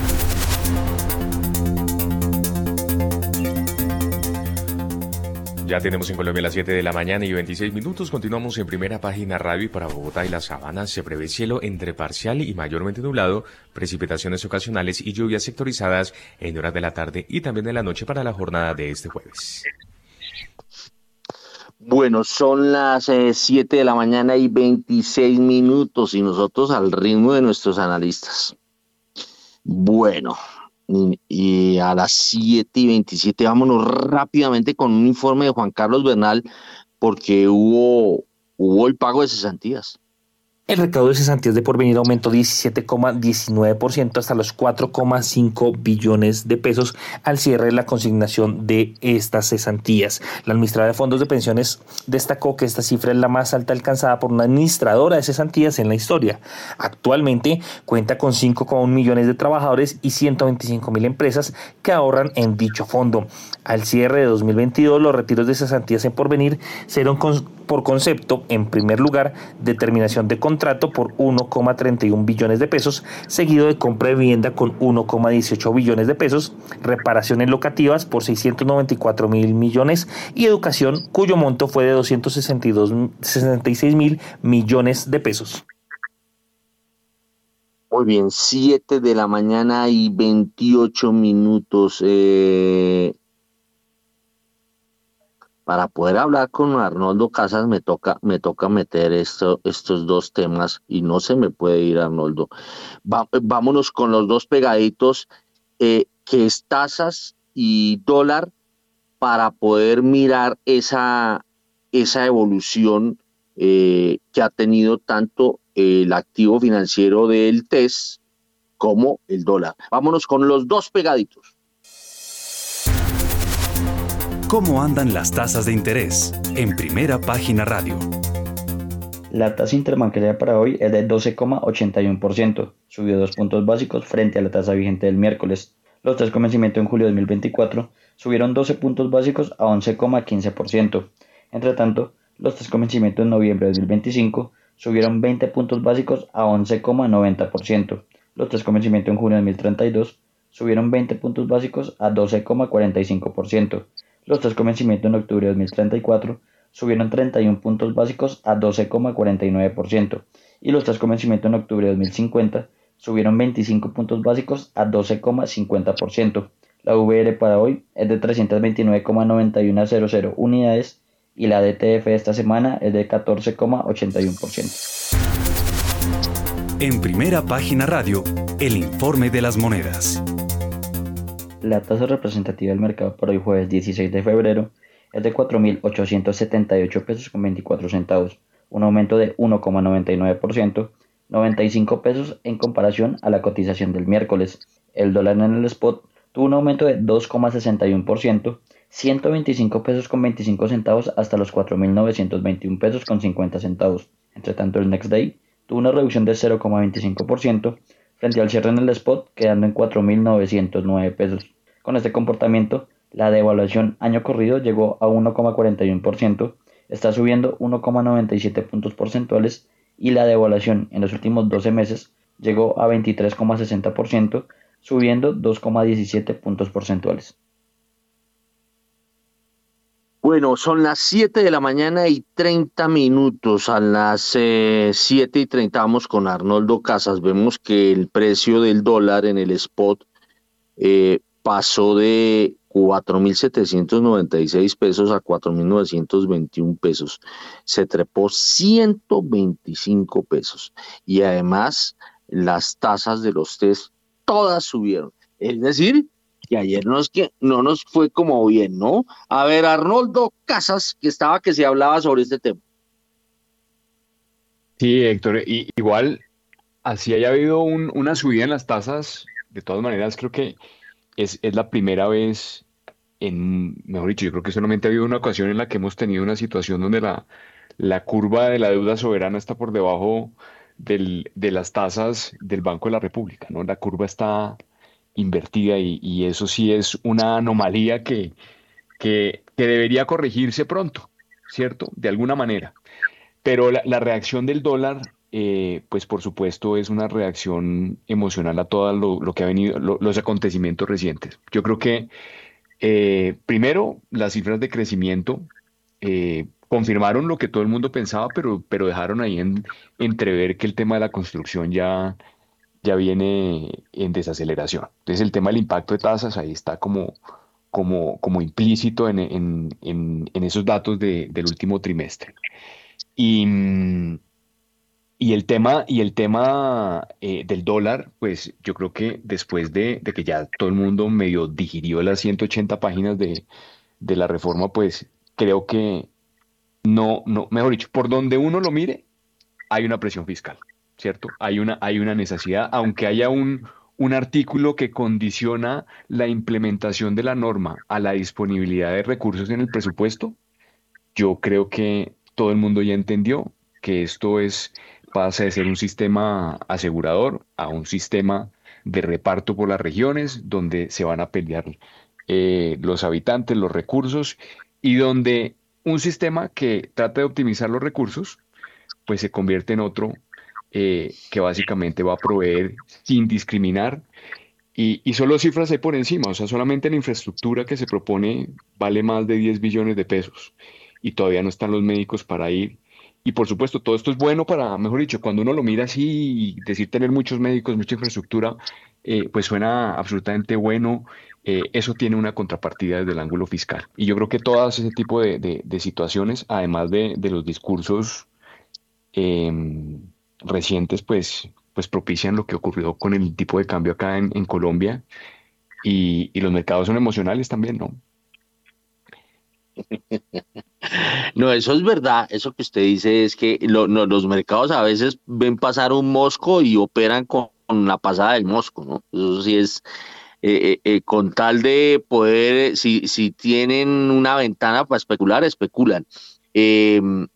Ya tenemos en Colombia las 7 de la mañana y 26 minutos. Continuamos en primera página radio y para Bogotá y la Sabana se prevé cielo entre parcial y mayormente nublado, precipitaciones ocasionales y lluvias sectorizadas en horas de la tarde y también de la noche para la jornada de este jueves. Bueno, son las 7 eh, de la mañana y 26 minutos y nosotros al ritmo de nuestros analistas. Bueno, y a las 7 y 27 vámonos rápidamente con un informe de Juan Carlos Bernal porque hubo, hubo el pago de cesantías. El recaudo de cesantías de porvenir aumentó 17,19% hasta los 4,5 billones de pesos al cierre de la consignación de estas cesantías. La administradora de fondos de pensiones destacó que esta cifra es la más alta alcanzada por una administradora de cesantías en la historia. Actualmente cuenta con 5,1 millones de trabajadores y 125 mil empresas que ahorran en dicho fondo. Al cierre de 2022, los retiros de cesantías en porvenir serán por concepto, en primer lugar, determinación de contrato por 1,31 billones de pesos, seguido de compra de vivienda con 1,18 billones de pesos, reparaciones locativas por 694 mil millones y educación cuyo monto fue de 266 mil millones de pesos. Muy bien, 7 de la mañana y 28 minutos. Eh, para poder hablar con Arnoldo Casas me toca, me toca meter esto, estos dos temas y no se me puede ir Arnoldo. vámonos con los dos pegaditos, eh, que es tasas y dólar, para poder mirar esa, esa evolución eh, que ha tenido tanto el activo financiero del TES como el dólar. Vámonos con los dos pegaditos. ¿Cómo andan las tasas de interés? En primera página radio. La tasa interbancaria para hoy es de 12,81%, subió dos puntos básicos frente a la tasa vigente del miércoles. Los tres convencimientos en julio de 2024 subieron 12 puntos básicos a 11,15%. Entre tanto, los tres convencimientos en noviembre de 2025 subieron 20 puntos básicos a 11,90%. Los tres convencimientos en junio de 2032 subieron 20 puntos básicos a 12,45%. Los tres convencimientos en octubre de 2034 subieron 31 puntos básicos a 12,49% y los tres convencimientos en octubre de 2050 subieron 25 puntos básicos a 12,50%. La VR para hoy es de 329,9100 unidades y la DTF esta semana es de 14,81%. En primera página radio, el informe de las monedas. La tasa representativa del mercado para hoy jueves 16 de febrero es de 4.878 pesos con 24 centavos, un aumento de 1,99%, 95 pesos en comparación a la cotización del miércoles. El dólar en el spot tuvo un aumento de 2,61%, 125 pesos con 25 centavos hasta los 4.921 pesos con 50 centavos. Entre tanto, el next day tuvo una reducción de 0,25%, frente al cierre en el spot, quedando en 4.909 pesos. Con este comportamiento, la devaluación año corrido llegó a 1,41%, está subiendo 1,97 puntos porcentuales y la devaluación en los últimos 12 meses llegó a 23,60%, subiendo 2,17 puntos porcentuales. Bueno, son las 7 de la mañana y 30 minutos. A las 7 eh, y 30 vamos con Arnoldo Casas. Vemos que el precio del dólar en el spot eh, pasó de 4.796 pesos a 4.921 pesos. Se trepó 125 pesos. Y además las tasas de los test todas subieron. Es decir, que ayer no, es que, no nos fue como bien, ¿no? A ver, Arnoldo Casas, que estaba que se hablaba sobre este tema. Sí, Héctor, igual, así haya habido una subida en las tasas, de todas maneras creo que es, la primera vez en, mejor dicho, yo creo que solamente ha habido una ocasión en la que hemos tenido una situación donde la, la curva de la deuda soberana está por debajo del, de las tasas del Banco de la República, ¿no? La curva está invertida y, eso sí es una anomalía que, que, debería corregirse pronto, ¿cierto? De alguna manera. Pero la, reacción del dólar, eh, pues por supuesto es una reacción emocional a todo lo, que ha venido, los acontecimientos recientes. Yo creo que eh, primero las cifras de crecimiento eh, confirmaron lo que todo el mundo pensaba, pero, pero dejaron ahí en, entrever que el tema de la construcción ya, ya viene en desaceleración. Entonces el tema del impacto de tasas ahí está como, como, como implícito en, en, en, esos datos de, del último trimestre. Y, y el tema, y el tema eh, del dólar, pues yo creo que después de, de, que ya todo el mundo medio digirió las 180 páginas de, de la reforma, pues creo que no, no, mejor dicho, por donde uno lo mire, hay una presión fiscal, ¿cierto? Hay una, hay una necesidad, aunque haya un, un artículo que condiciona la implementación de la norma a la disponibilidad de recursos en el presupuesto, yo creo que todo el mundo ya entendió que esto es pasa de ser un sistema asegurador a un sistema de reparto por las regiones donde se van a pelear eh, los habitantes, los recursos y donde un sistema que trata de optimizar los recursos pues se convierte en otro eh, que básicamente va a proveer sin discriminar y, y, solo cifras hay por encima, o sea, solamente la infraestructura que se propone vale más de 10 billones de pesos y todavía no están los médicos para ir. Y por supuesto, todo esto es bueno para, mejor dicho, cuando uno lo mira así y decir tener muchos médicos, mucha infraestructura, eh, pues suena absolutamente bueno. Eh, eso tiene una contrapartida desde el ángulo fiscal. Y yo creo que todas ese tipo de, de, situaciones, además de, de los discursos eh, recientes pues, pues propician lo que ocurrió con el tipo de cambio acá en, Colombia y, los mercados son emocionales también, ¿no? <laughs> No, eso es verdad. Eso que usted dice es que los mercados a veces ven pasar un mosco y operan con, la pasada del mosco, ¿no? Eso sí es eh, eh, eh, con tal de poder, si, si tienen una ventana para especular, especulan. Em,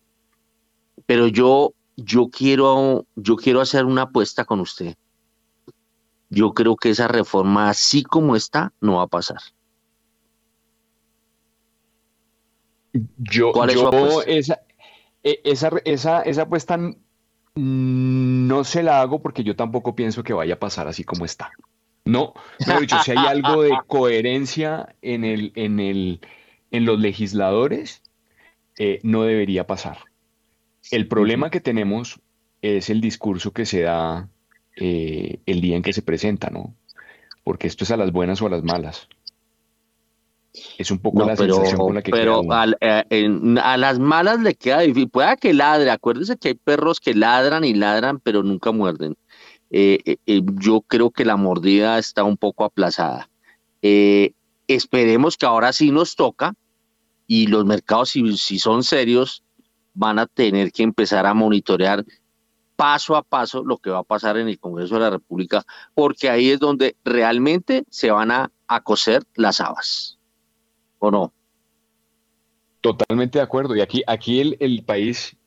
pero yo, yo quiero, yo quiero hacer una apuesta con usted. Yo creo que esa reforma, así como está, no va a pasar. Yo, yo esa, e, esa, esa, esa apuesta no se la hago porque yo tampoco pienso que vaya a pasar así como está. No, pero dicho, si hay algo de <laughs> coherencia en, el, en, el, en los legisladores, eh, no debería pasar. El problema que tenemos es el discurso que se da eh, el día en que se presenta, ¿no? Porque esto es a las buenas o a las malas. Es un poco la sensación con la que Pero eh, a, las malas le queda difícil. Pueda que ladre. Acuérdese que hay perros que ladran y ladran, pero nunca muerden. Eh, yo creo que la mordida está un poco aplazada. esperemos que ahora sí nos toca y los mercados, si son serios, van a tener que empezar a monitorear paso a paso lo que va a pasar en el Congreso de la República, porque ahí es donde realmente se van a, coser las habas. ¿O no? Totalmente de acuerdo. Y aquí, aquí el, país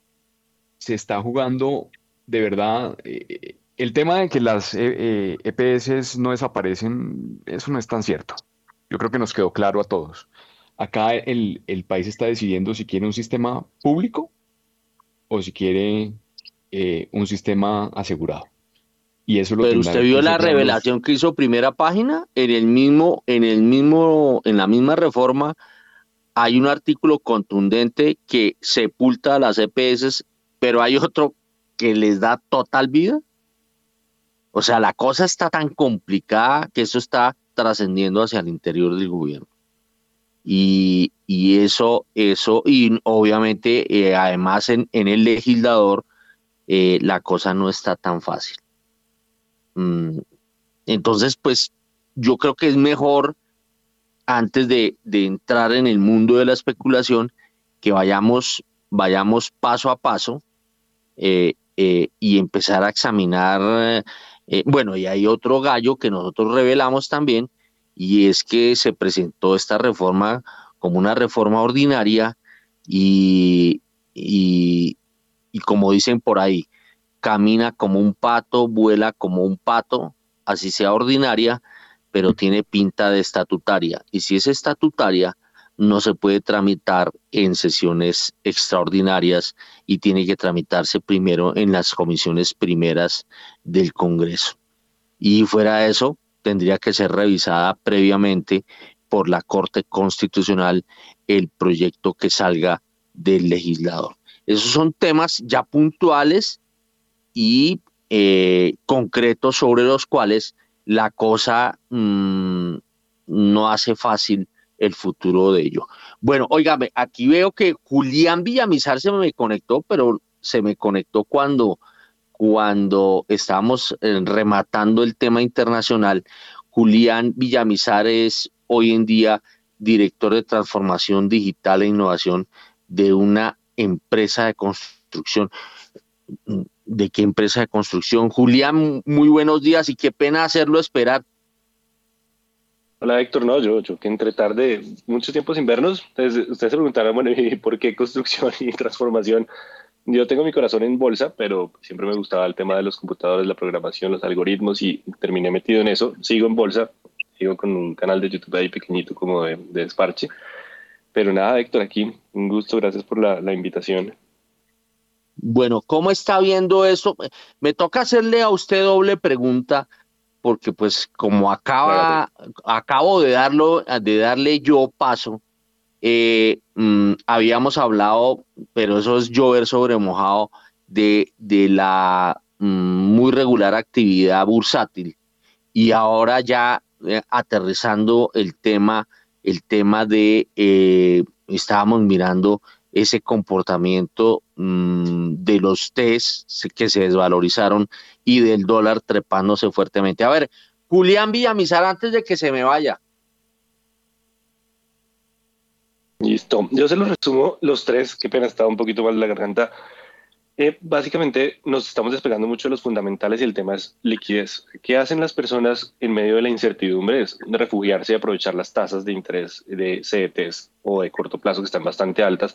se está jugando de verdad. Eh, el tema de que las EPS eh, e no desaparecen, eso no es tan cierto. Yo creo que nos quedó claro a todos. Acá el, el país está decidiendo si quiere un sistema público o si quiere eh, un sistema asegurado. Y eso lo Pero usted vio la revelación que hizo primera página en el mismo, en el mismo, en la misma reforma hay un artículo contundente que sepulta a las EPS, pero hay otro que les da total vida. O sea, la cosa está tan complicada que eso está trascendiendo hacia el interior del gobierno. Y, eso, eso, y obviamente, eh, además en, el legislador, eh, la cosa no está tan fácil. Mm, entonces, pues yo creo que es mejor, antes de, entrar en el mundo de la especulación, que vayamos, vayamos paso a paso eh, y empezar a examinar. bueno, y hay otro gallo que nosotros revelamos también, y es que se presentó esta reforma como una reforma ordinaria y, y, como dicen por ahí, camina como un pato, vuela como un pato, así sea ordinaria, pero tiene pinta de estatutaria. Y si es estatutaria, no se puede tramitar en sesiones extraordinarias y tiene que tramitarse primero en las comisiones primeras del Congreso. Y fuera de eso, tendría que ser revisada previamente por la Corte Constitucional el proyecto que salga del legislador. Esos son temas ya puntuales y eh, concretos sobre los cuales la cosa mm, no hace fácil el futuro de ello. Bueno, óigame, aquí veo que Julián Villamizar se me conectó, pero se me conectó cuando, cuando estábamos eh, rematando el tema internacional. Julián Villamizar es hoy en día director de transformación digital e innovación de una empresa de construcción. ¿De qué empresa de construcción? Julián, muy buenos días y qué pena hacerlo esperar. Hola Héctor, no, yo, yo que entre tarde, mucho tiempo sin vernos, ustedes, ustedes se preguntarán, bueno, ¿y por qué construcción y transformación? Yo tengo mi corazón en bolsa, pero siempre me gustaba el tema de los computadores, la programación, los algoritmos y terminé metido en eso. Sigo en bolsa, sigo con un canal de YouTube ahí pequeñito como de, de desparche. Pero nada, Héctor, aquí un gusto, gracias por la, la invitación. Bueno, ¿cómo está viendo eso? Me toca hacerle a usted doble pregunta porque pues como acaba, acabo de darlo, de darle yo paso, eh, mm, habíamos hablado, pero eso es llover sobre mojado, de, de la mm, muy regular actividad bursátil. Y ahora ya eh, aterrizando el tema, el tema de, eh, estábamos mirando ese comportamiento mm, de los test que se desvalorizaron y del dólar trepándose fuertemente. A ver, Julián Villamizar, antes de que se me vaya. Listo, yo se los resumo los tres, qué pena, estaba un poquito mal la garganta. Eh, básicamente nos estamos despegando mucho de los fundamentales y el tema es liquidez. ¿Qué hacen las personas en medio de la incertidumbre? Es refugiarse y aprovechar las tasas de interés de CETs o de corto plazo que están bastante altas.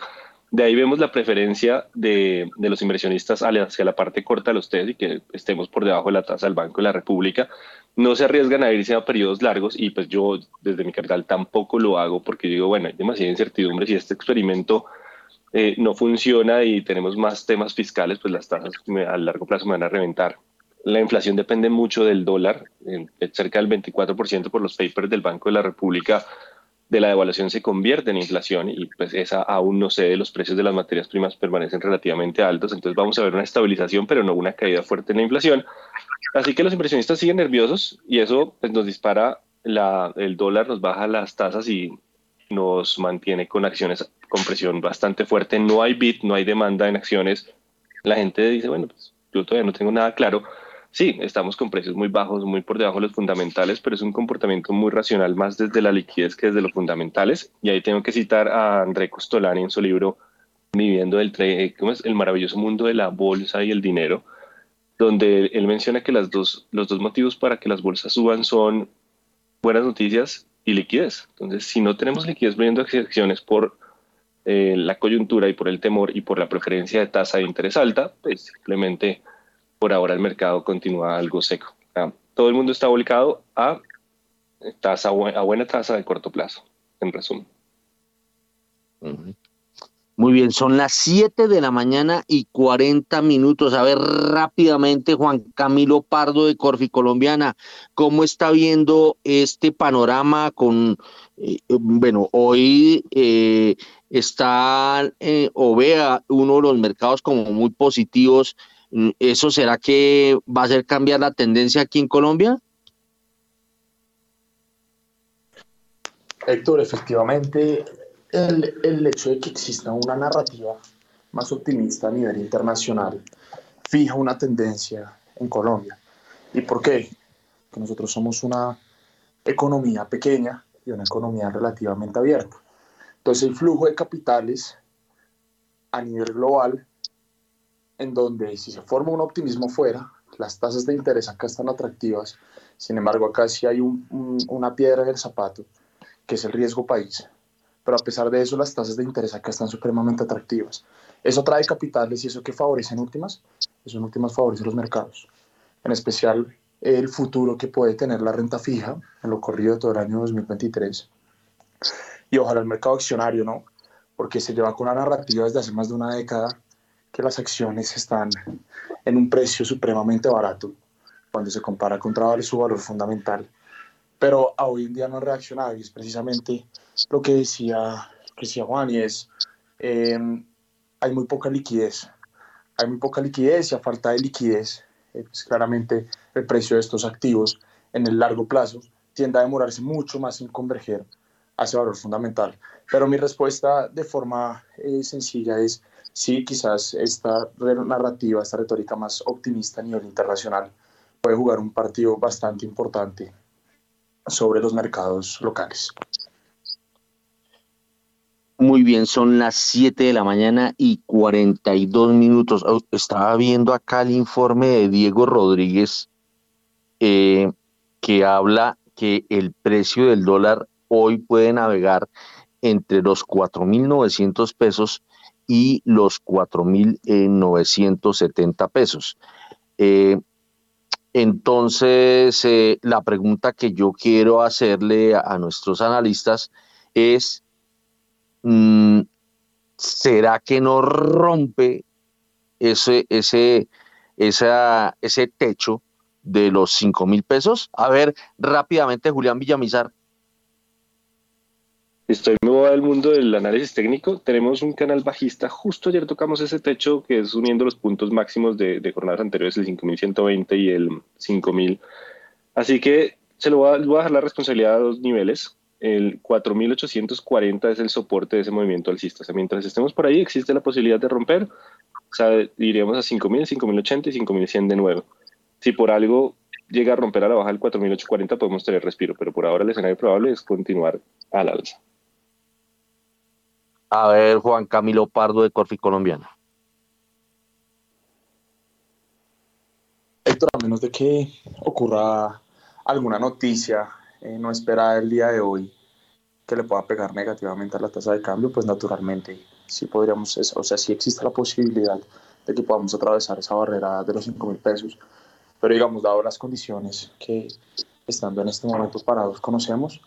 De ahí vemos la preferencia de, de los inversionistas hacia la parte corta de los TES y que estemos por debajo de la tasa del Banco de la República. No se arriesgan a irse a periodos largos y pues yo desde mi capital tampoco lo hago porque digo, bueno, hay demasiada incertidumbre si este experimento eh, no funciona y tenemos más temas fiscales, pues las tasas a largo plazo me van a reventar. La inflación depende mucho del dólar, cerca del 24% por los papers del Banco de la República de la devaluación se convierte en inflación y pues esa aún no cede, los precios de las materias primas permanecen relativamente altos, entonces vamos a ver una estabilización pero no una caída fuerte en la inflación. Así que los inversionistas siguen nerviosos y eso pues, nos dispara la, el dólar, nos baja las tasas y nos mantiene con acciones con presión bastante fuerte. No hay bid, no hay demanda en acciones. La gente dice, bueno, pues yo todavía no tengo nada claro. Sí, estamos con precios muy bajos, muy por debajo de los fundamentales, pero es un comportamiento muy racional más desde la liquidez que desde los fundamentales. Y ahí tengo que citar a André Costolani en su libro Viviendo el, ¿cómo es? el maravilloso mundo de la bolsa y el dinero, donde él menciona que las dos, los dos motivos para que las bolsas suban son buenas noticias y liquidez. Entonces, si no tenemos liquidez vendiendo acciones por eh, la coyuntura y por el temor y por la preferencia de tasa de interés alta, pues simplemente por ahora el mercado continúa algo seco. todo el mundo está volcado a, tasa, a buena tasa de corto plazo, en resumen. Muy bien, son las 7 de la mañana y 40 minutos. A ver rápidamente, Juan Camilo Pardo de Corfi Colombiana, ¿cómo está viendo este panorama con, eh, bueno, hoy eh, está eh, o vea uno de los mercados como muy positivos. ¿Eso será que va a hacer cambiar la tendencia aquí en Colombia? Héctor, efectivamente, el, el hecho de que exista una narrativa más optimista a nivel internacional fija una tendencia en Colombia. ¿Y por qué? Porque nosotros somos una economía pequeña y una economía relativamente abierta. Entonces el flujo de capitales a nivel global, en donde si se forma un optimismo fuera, las tasas de interés acá están atractivas, sin embargo acá sí hay un, una piedra en el zapato, que es el riesgo país pero a pesar de eso las tasas de interés acá están supremamente atractivas. Eso trae capitales y eso que favorece en últimas, eso en últimas favorece los mercados, en especial el futuro que puede tener la renta fija en lo corrido de todo el año 2023. Y ojalá el mercado accionario, ¿no? Porque se lleva con la narrativa desde hace más de una década que las acciones están en un precio supremamente barato cuando se compara contra su valor fundamental pero hoy en día no ha reaccionado y es precisamente lo que decía, que decía Juan y es, em, hay muy poca liquidez. Hay muy poca liquidez y a falta de liquidez, eh, pues claramente el precio de estos activos en el largo plazo tiende a demorarse mucho más en converger hacia valor fundamental. Pero mi respuesta de forma eh, sencilla es sí, quizás esta narrativa, esta retórica más optimista a nivel internacional puede jugar un partido bastante importante sobre los mercados locales. Muy bien, son las 7 de la mañana y 42 minutos. Oh, estaba viendo acá el informe de Diego Rodríguez eh, que habla que el precio del dólar hoy puede navegar entre los 4.900 pesos y los 4.970 pesos. Eh, entonces, eh, la pregunta que yo quiero hacerle a nuestros analistas es, ¿será que no rompe ese, ese, esa, ese techo de los 5 mil pesos? A ver, rápidamente, Julián Villamizar. Estoy nuevo del mundo del análisis técnico. Tenemos un canal bajista. Justo ayer tocamos ese techo que es uniendo los puntos máximos de, jornadas anteriores, el 5120 y el 5000. Así que se lo a, voy a dejar la responsabilidad a dos niveles el 4840 es el soporte de ese movimiento alcista. O sea, mientras estemos por ahí, existe la posibilidad de romper. O sea, iríamos a 5000, 5080 y 5100 de nuevo. Si por algo llega a romper a la baja el 4840, podemos tener respiro, pero por ahora el escenario probable es continuar al alza. A ver, Juan Camilo Pardo de Corfi Colombiana. Héctor, a menos de que ocurra alguna noticia eh, no espera el día de hoy que le pueda pegar negativamente a la tasa de cambio, pues naturalmente sí podríamos, o sea, sí existe la posibilidad de que podamos atravesar esa barrera de los 5 mil pesos, pero digamos, dado las condiciones que estando en este momento parados conocemos,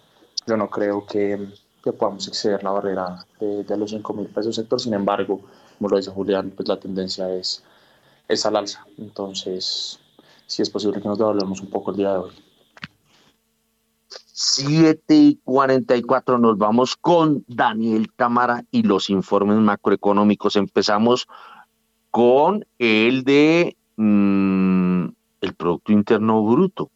yo no creo que, que podamos exceder la barrera de, de los 5 mil pesos sector, sin embargo, como lo dice Julián, pues la tendencia es, es al alza, entonces sí es posible que nos devolvamos un poco el día de hoy. 7 y 44 nos vamos con Daniel Tamara y los informes macroeconómicos. Empezamos con el de mm, el Producto Interno Bruto.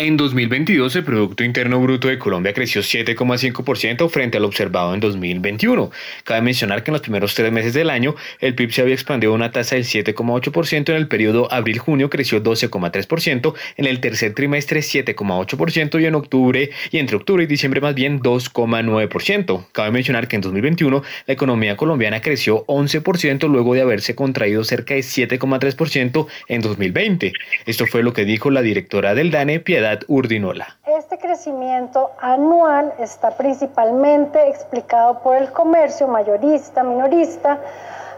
En 2022, el Producto Interno Bruto de Colombia creció 7,5% frente al observado en 2021. Cabe mencionar que en los primeros tres meses del año, el PIB se había expandido a una tasa del 7,8%, en el periodo abril-junio creció 12,3%, en el tercer trimestre 7,8% y en octubre, y entre octubre y diciembre más bien 2,9%. Cabe mencionar que en 2021 la economía colombiana creció 11% luego de haberse contraído cerca de 7,3% en 2020. Esto fue lo que dijo la directora del DANE, Piedad Urdinola. Este crecimiento anual está principalmente explicado por el comercio mayorista, minorista,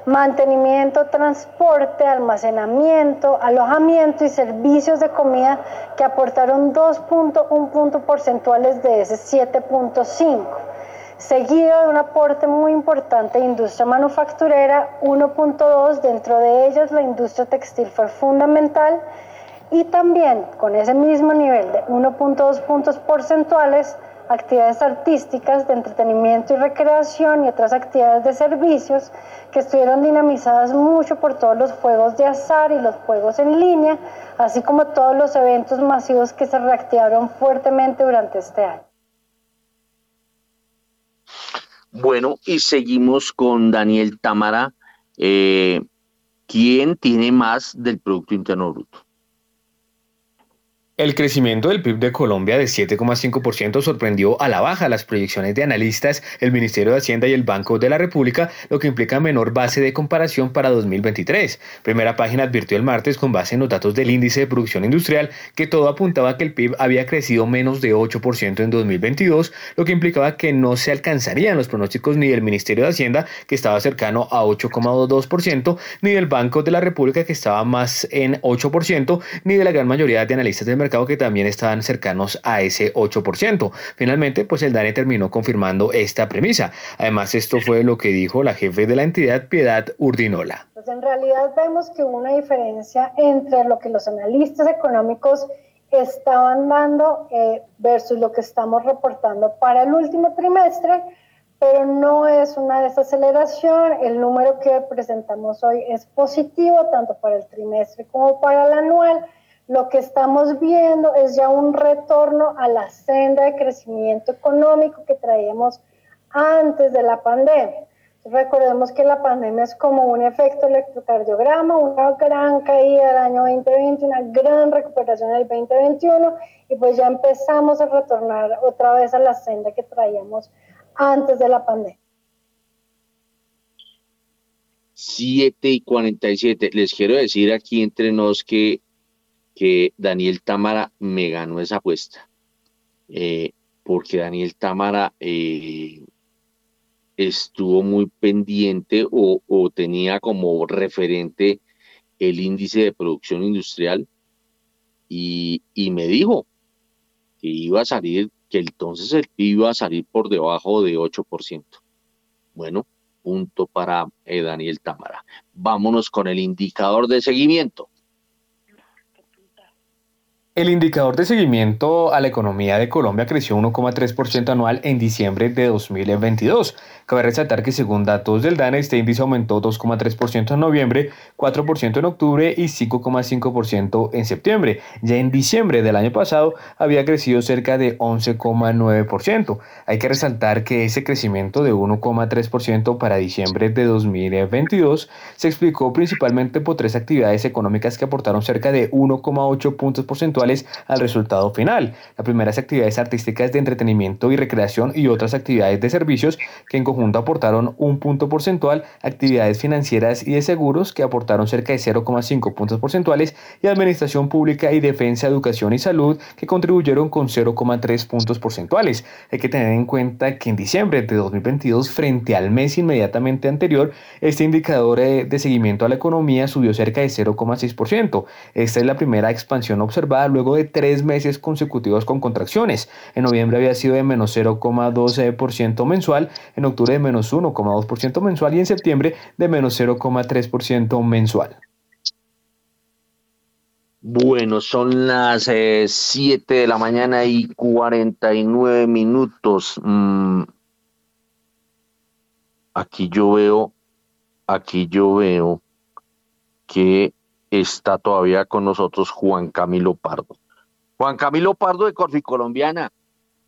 mantenimiento, transporte, almacenamiento, alojamiento y servicios de comida que aportaron 2.1 puntos porcentuales de ese 7.5, seguido de un aporte muy importante de industria manufacturera 1.2, dentro de ellas la industria textil fue fundamental y también con ese mismo nivel de 1.2 puntos porcentuales, actividades artísticas de entretenimiento y recreación y otras actividades de servicios que estuvieron dinamizadas mucho por todos los juegos de azar y los juegos en línea, así como todos los eventos masivos que se reactivaron fuertemente durante este año. Bueno, y seguimos con Daniel Támara. Eh, ¿Quién tiene más del Producto Interno Bruto? El crecimiento del PIB de Colombia de 7,5% sorprendió a la baja las proyecciones de analistas, el Ministerio de Hacienda y el Banco de la República, lo que implica menor base de comparación para 2023. Primera página advirtió el martes con base en los datos del índice de producción industrial que todo apuntaba que el PIB había crecido menos de 8% en 2022, lo que implicaba que no se alcanzarían los pronósticos ni del Ministerio de Hacienda, que estaba cercano a 8,22%, ni del Banco de la República, que estaba más en 8%, ni de la gran mayoría de analistas del mercado que también estaban cercanos a ese 8%. Finalmente, pues el DANE terminó confirmando esta premisa. Además, esto fue lo que dijo la jefe de la entidad, Piedad Urdinola. Pues en realidad vemos que hubo una diferencia entre lo que los analistas económicos estaban dando eh, versus lo que estamos reportando para el último trimestre, pero no es una desaceleración. El número que presentamos hoy es positivo tanto para el trimestre como para el anual. Lo que estamos viendo es ya un retorno a la senda de crecimiento económico que traíamos antes de la pandemia. Recordemos que la pandemia es como un efecto electrocardiograma, una gran caída del año 2020, una gran recuperación del 2021 y pues ya empezamos a retornar otra vez a la senda que traíamos antes de la pandemia. 7 y 47. Les quiero decir aquí entre nos que, Daniel Támara me ganó esa apuesta. Eh, porque Daniel Támara eh, estuvo muy pendiente o, tenía como referente el índice de producción industrial y, me dijo que iba a salir, que entonces el iba a salir por debajo de 8%. Bueno, punto para eh, Daniel Támara. Vámonos con el indicador de seguimiento. El indicador de seguimiento a la economía de Colombia creció 1,3% anual en diciembre de 2022. Cabe resaltar que según datos del DANE, este índice aumentó 2,3% en noviembre, 4% en octubre y 5,5% en septiembre. Ya en diciembre del año pasado había crecido cerca de 11,9%. Hay que resaltar que ese crecimiento de 1,3% para diciembre de 2022 se explicó principalmente por tres actividades económicas que aportaron cerca de 1,8 puntos porcentuales al resultado final. La primera es actividades artísticas de entretenimiento y recreación y otras actividades de servicios que en conjunto aportaron un punto porcentual, actividades financieras y de seguros que aportaron cerca de 0,5 puntos porcentuales y administración pública y defensa, educación y salud que contribuyeron con 0,3 puntos porcentuales. Hay que tener en cuenta que en diciembre de 2022 frente al mes inmediatamente anterior, este indicador eh, de seguimiento a la economía subió cerca de 0,6%. Esta es la primera expansión observada luego de tres meses consecutivos con contracciones. En noviembre había sido de menos 0,12% mensual, en octubre de menos 1,2% mensual y en septiembre de menos 0,3% mensual. Bueno, son las 7 eh, de la mañana y 49 minutos. Mm. Aquí yo veo, aquí yo veo que está todavía con nosotros Juan Camilo Pardo. Juan Camilo Pardo de Corfi Colombiana,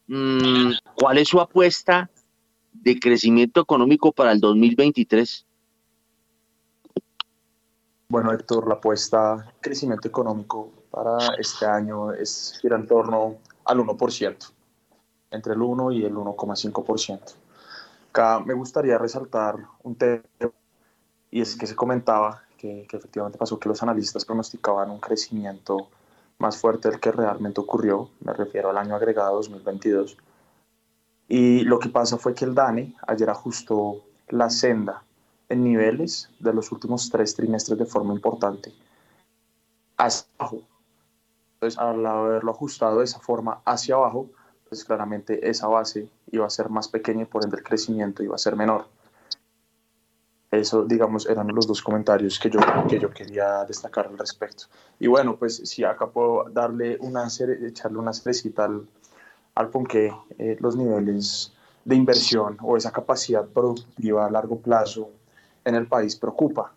mm, ¿cuál es su apuesta de crecimiento económico para el 2023? Bueno, Héctor, la apuesta de crecimiento económico para este año es ir en torno al 1%, entre el 1 y el 1,5%. Acá me gustaría resaltar un tema, y es que se comentaba que, efectivamente pasó que los analistas pronosticaban un crecimiento más fuerte del que realmente ocurrió, me refiero al año agregado 2022. Y lo que pasa fue que el DANE ayer ajustó la senda en niveles de los últimos tres trimestres de forma importante hacia abajo. Entonces, al haberlo ajustado de esa forma hacia abajo, pues claramente esa base iba a ser más pequeña y por ende el crecimiento iba a ser menor. Eso, digamos, eran los dos comentarios que yo, que yo quería destacar al respecto. Y bueno, pues si acá puedo darle una echarle una cerecita al, al ponque, eh, los niveles de inversión o esa capacidad productiva a largo plazo en el país preocupa.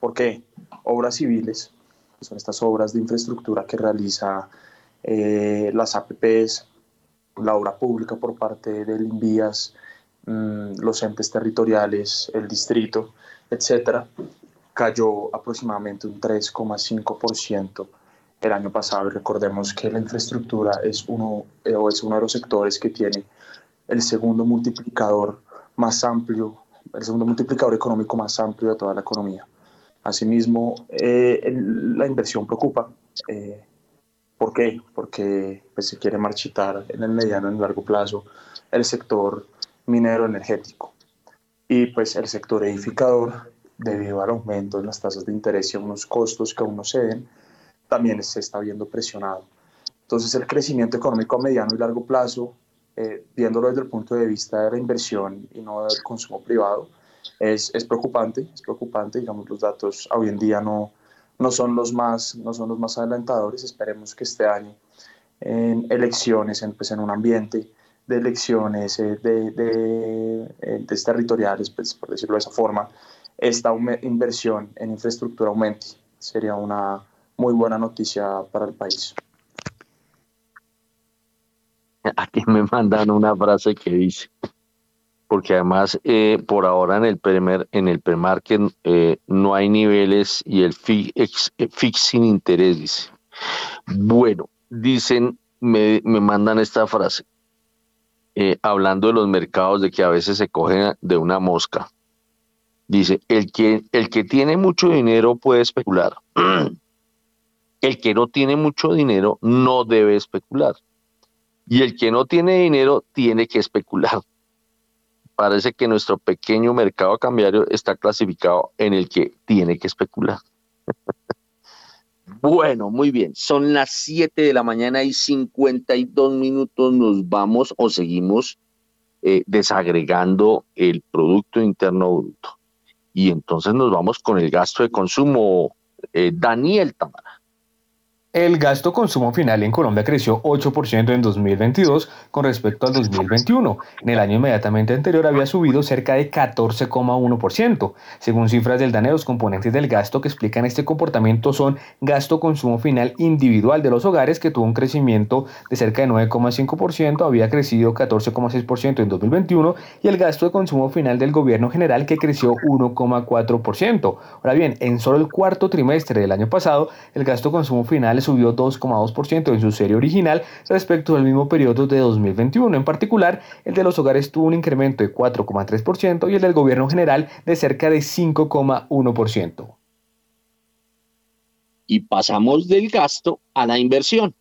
¿Por qué? Obras civiles, que son estas obras de infraestructura que realiza eh, las APPs, la obra pública por parte del INVIAS, los entes territoriales, el distrito, etcétera, cayó aproximadamente un 3,5% el año pasado. Recordemos que la infraestructura es uno, eh, es uno de los sectores que tiene el segundo multiplicador más amplio, el segundo multiplicador económico más amplio de toda la economía. Asimismo, eh, la inversión preocupa. Eh, ¿Por qué? Porque pues, se quiere marchitar en el mediano y en el largo plazo el sector minero energético. Y pues el sector edificador, debido al aumento en las tasas de interés y a unos costos que aún no ceden, también se está viendo presionado. Entonces el crecimiento económico a mediano y largo plazo, eh, viéndolo desde el punto de vista de la inversión y no del consumo privado, es, es, preocupante, es preocupante, digamos, los datos hoy en día no, no, son los más, no son los más adelantadores, esperemos que este año en elecciones, en, pues, en un ambiente de elecciones de, de, territoriales, pues, por decirlo de esa forma, esta inversión en infraestructura aumente. Sería una muy buena noticia para el país. <laughs> Aquí me mandan una frase que dice, porque además eh, por ahora en el primer en el premarket eh, no hay niveles y el fix, sin interés dice. Bueno, dicen, me, me mandan esta frase, eh, hablando de los mercados, de que a veces se cogen de una mosca. Dice, el que, el que tiene mucho dinero puede especular. <clears throat> el que no tiene mucho dinero no debe especular. Y el que no tiene dinero tiene que especular. Parece que nuestro pequeño mercado cambiario está clasificado en el que tiene que especular. <laughs> bueno, muy bien. Son las 7 de la mañana y 52 minutos. Nos vamos o seguimos eh, desagregando el Producto Interno Bruto. Y entonces nos vamos con el gasto de consumo. Eh, Daniel Tamara. El gasto consumo final en Colombia creció 8% en 2022 con respecto al 2021. En el año inmediatamente anterior había subido cerca de 14,1%. Según cifras del DANE, los componentes del gasto que explican este comportamiento son gasto consumo final individual de los hogares, que tuvo un crecimiento de cerca de 9,5%, había crecido 14,6% en 2021, y el gasto de consumo final del gobierno general, que creció 1,4%. Ahora bien, en solo el cuarto trimestre del año pasado, el gasto consumo final subió 2,2% en su serie original respecto al mismo periodo de 2021. En particular, el de los hogares tuvo un incremento de 4,3% y el del gobierno general de cerca de 5,1%. Y pasamos del gasto a la inversión.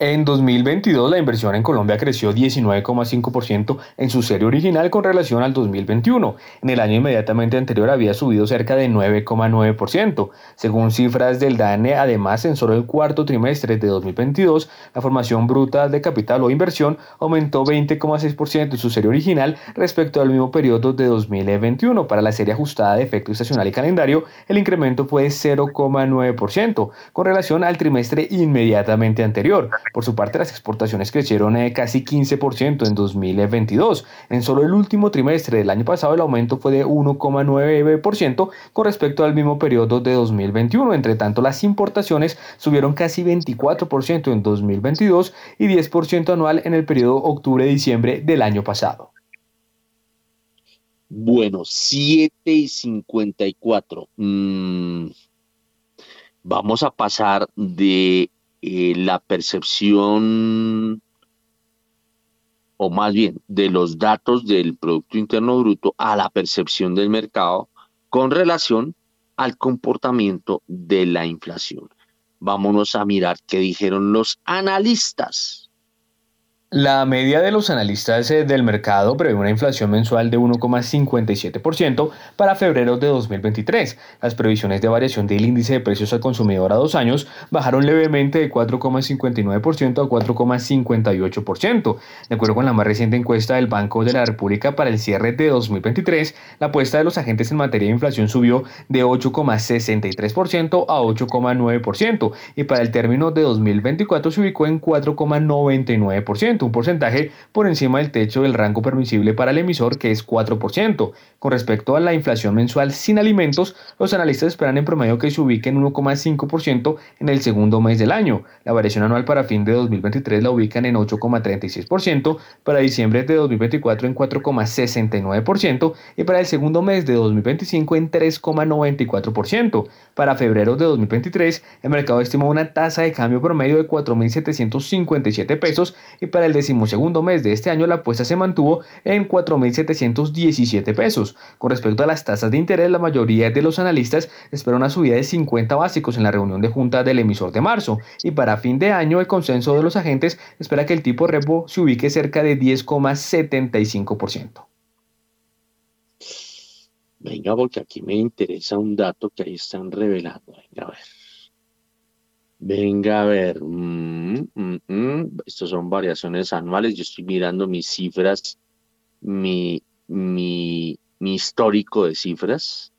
En 2022 la inversión en Colombia creció 19,5% en su serie original con relación al 2021. En el año inmediatamente anterior había subido cerca de 9,9%. Según cifras del DANE, además en solo el cuarto trimestre de 2022, la formación bruta de capital o inversión aumentó 20,6% en su serie original respecto al mismo periodo de 2021. Para la serie ajustada de efecto estacional y calendario, el incremento fue de 0,9% con relación al trimestre inmediatamente anterior. Por su parte, las exportaciones crecieron eh, casi 15% en 2022. En solo el último trimestre del año pasado, el aumento fue de 1,9% con respecto al mismo periodo de 2021. Entre tanto, las importaciones subieron casi 24% en 2022 y 10% anual en el periodo octubre-diciembre del año pasado. Bueno, 7 y 54. Mm, vamos a pasar de eh, la percepción, o más bien de los datos del Producto Interno Bruto a la percepción del mercado con relación al comportamiento de la inflación. Vámonos a mirar qué dijeron los analistas. La media de los analistas eh, del mercado prevé una inflación mensual de 1,57% para febrero de 2023. Las previsiones de variación del índice de precios al consumidor a dos años bajaron levemente de 4,59% a 4,58%. De acuerdo con la más reciente encuesta del Banco de la República para el cierre de 2023, la apuesta de los agentes en materia de inflación subió de 8,63% a 8,9% y para el término de 2024 se ubicó en 4,99% un porcentaje por encima del techo del rango permisible para el emisor, que es 4%. Con respecto a la inflación mensual sin alimentos, los analistas esperan en promedio que se ubique en 1,5% en el segundo mes del año. La variación anual para fin de 2023 la ubican en 8,36%, para diciembre de 2024 en 4,69% y para el segundo mes de 2025 en 3,94%. Para febrero de 2023, el mercado estimó una tasa de cambio promedio de 4.757 pesos y para el decimosegundo mes de este año la apuesta se mantuvo en 4.717 pesos. Con respecto a las tasas de interés, la mayoría de los analistas espera una subida de 50 básicos en la reunión de junta del emisor de marzo y para fin de año el consenso de los agentes espera que el tipo repo se ubique cerca de 10,75%. Venga, porque aquí me interesa un dato que ahí están revelando. Venga, a ver. Venga, a ver. Mm, mm, mm. Estos son variaciones anuales. Yo estoy mirando mis cifras, mi, mi, histórico de cifras.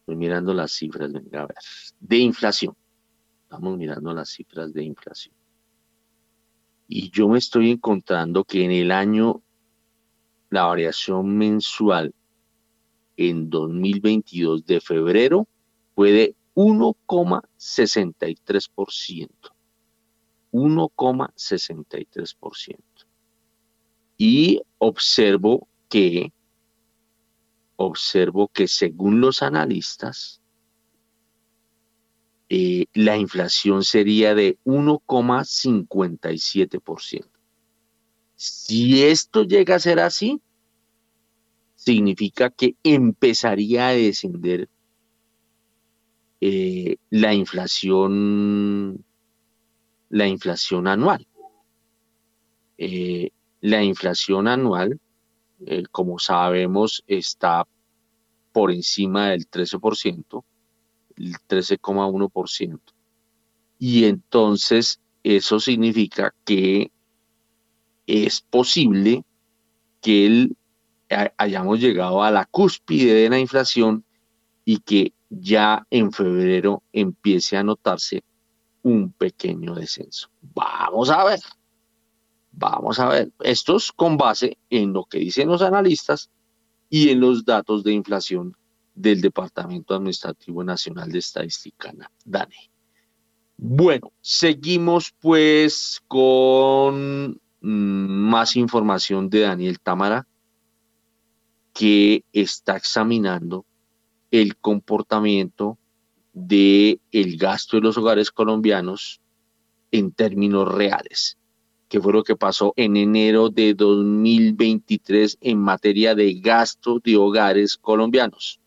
Estoy mirando las cifras, venga, a ver. De inflación. Estamos mirando las cifras de inflación. y yo me estoy encontrando que en el año la variación mensual en 2022 de febrero fue de 1,63%. 1,63%. Y observo que observo que según los analistas, eh, la inflación sería de 1,57%. Si esto llega a ser así, significa que empezaría a descender eh, la inflación la inflación anual. Eh, la inflación anual, como sabemos, está por encima del 13%, el 13,1%. Y entonces eso significa que es posible que hayamos llegado a la cúspide de la inflación y que ya en febrero empiece a notarse un pequeño descenso. Vamos a ver, vamos a ver. Esto es con base en lo que dicen los analistas y en los datos de inflación del Departamento Administrativo Nacional de Estadística, DANE. Bueno, seguimos pues con mm, más información de Daniel Támara, que está examinando el comportamiento del el gasto de los hogares colombianos en términos reales que fue lo que pasó en enero de 2023 en materia de gasto de hogares colombianos.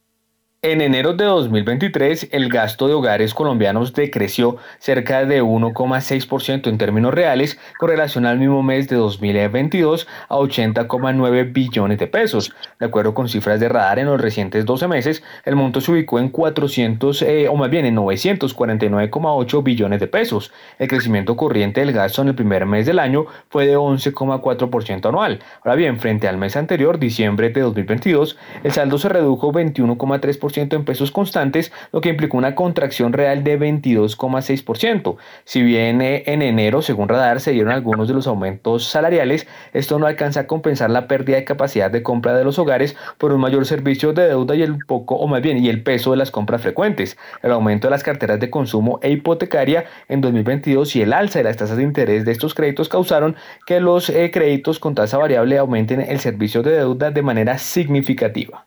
En enero de 2023, el gasto de hogares colombianos decreció cerca de 1,6% en términos reales con relación al mismo mes de 2022 a 80,9 billones de pesos. De acuerdo con cifras de radar en los recientes 12 meses, el monto se ubicó en 400, eh, o más bien en 949,8 billones de pesos. El crecimiento corriente del gasto en el primer mes del año fue de 11,4% anual. Ahora bien, frente al mes anterior, diciembre de 2022, el saldo se redujo 21,3% en pesos constantes, lo que implicó una contracción real de 22,6%. Si bien eh, en enero, según Radar, se dieron algunos de los aumentos salariales, esto no alcanza a compensar la pérdida de capacidad de compra de los hogares por un mayor servicio de deuda y el poco, o más bien, y el peso de las compras frecuentes. El aumento de las carteras de consumo e hipotecaria en 2022 y el alza de las tasas de interés de estos créditos causaron que los eh, créditos con tasa variable aumenten el servicio de deuda de manera significativa.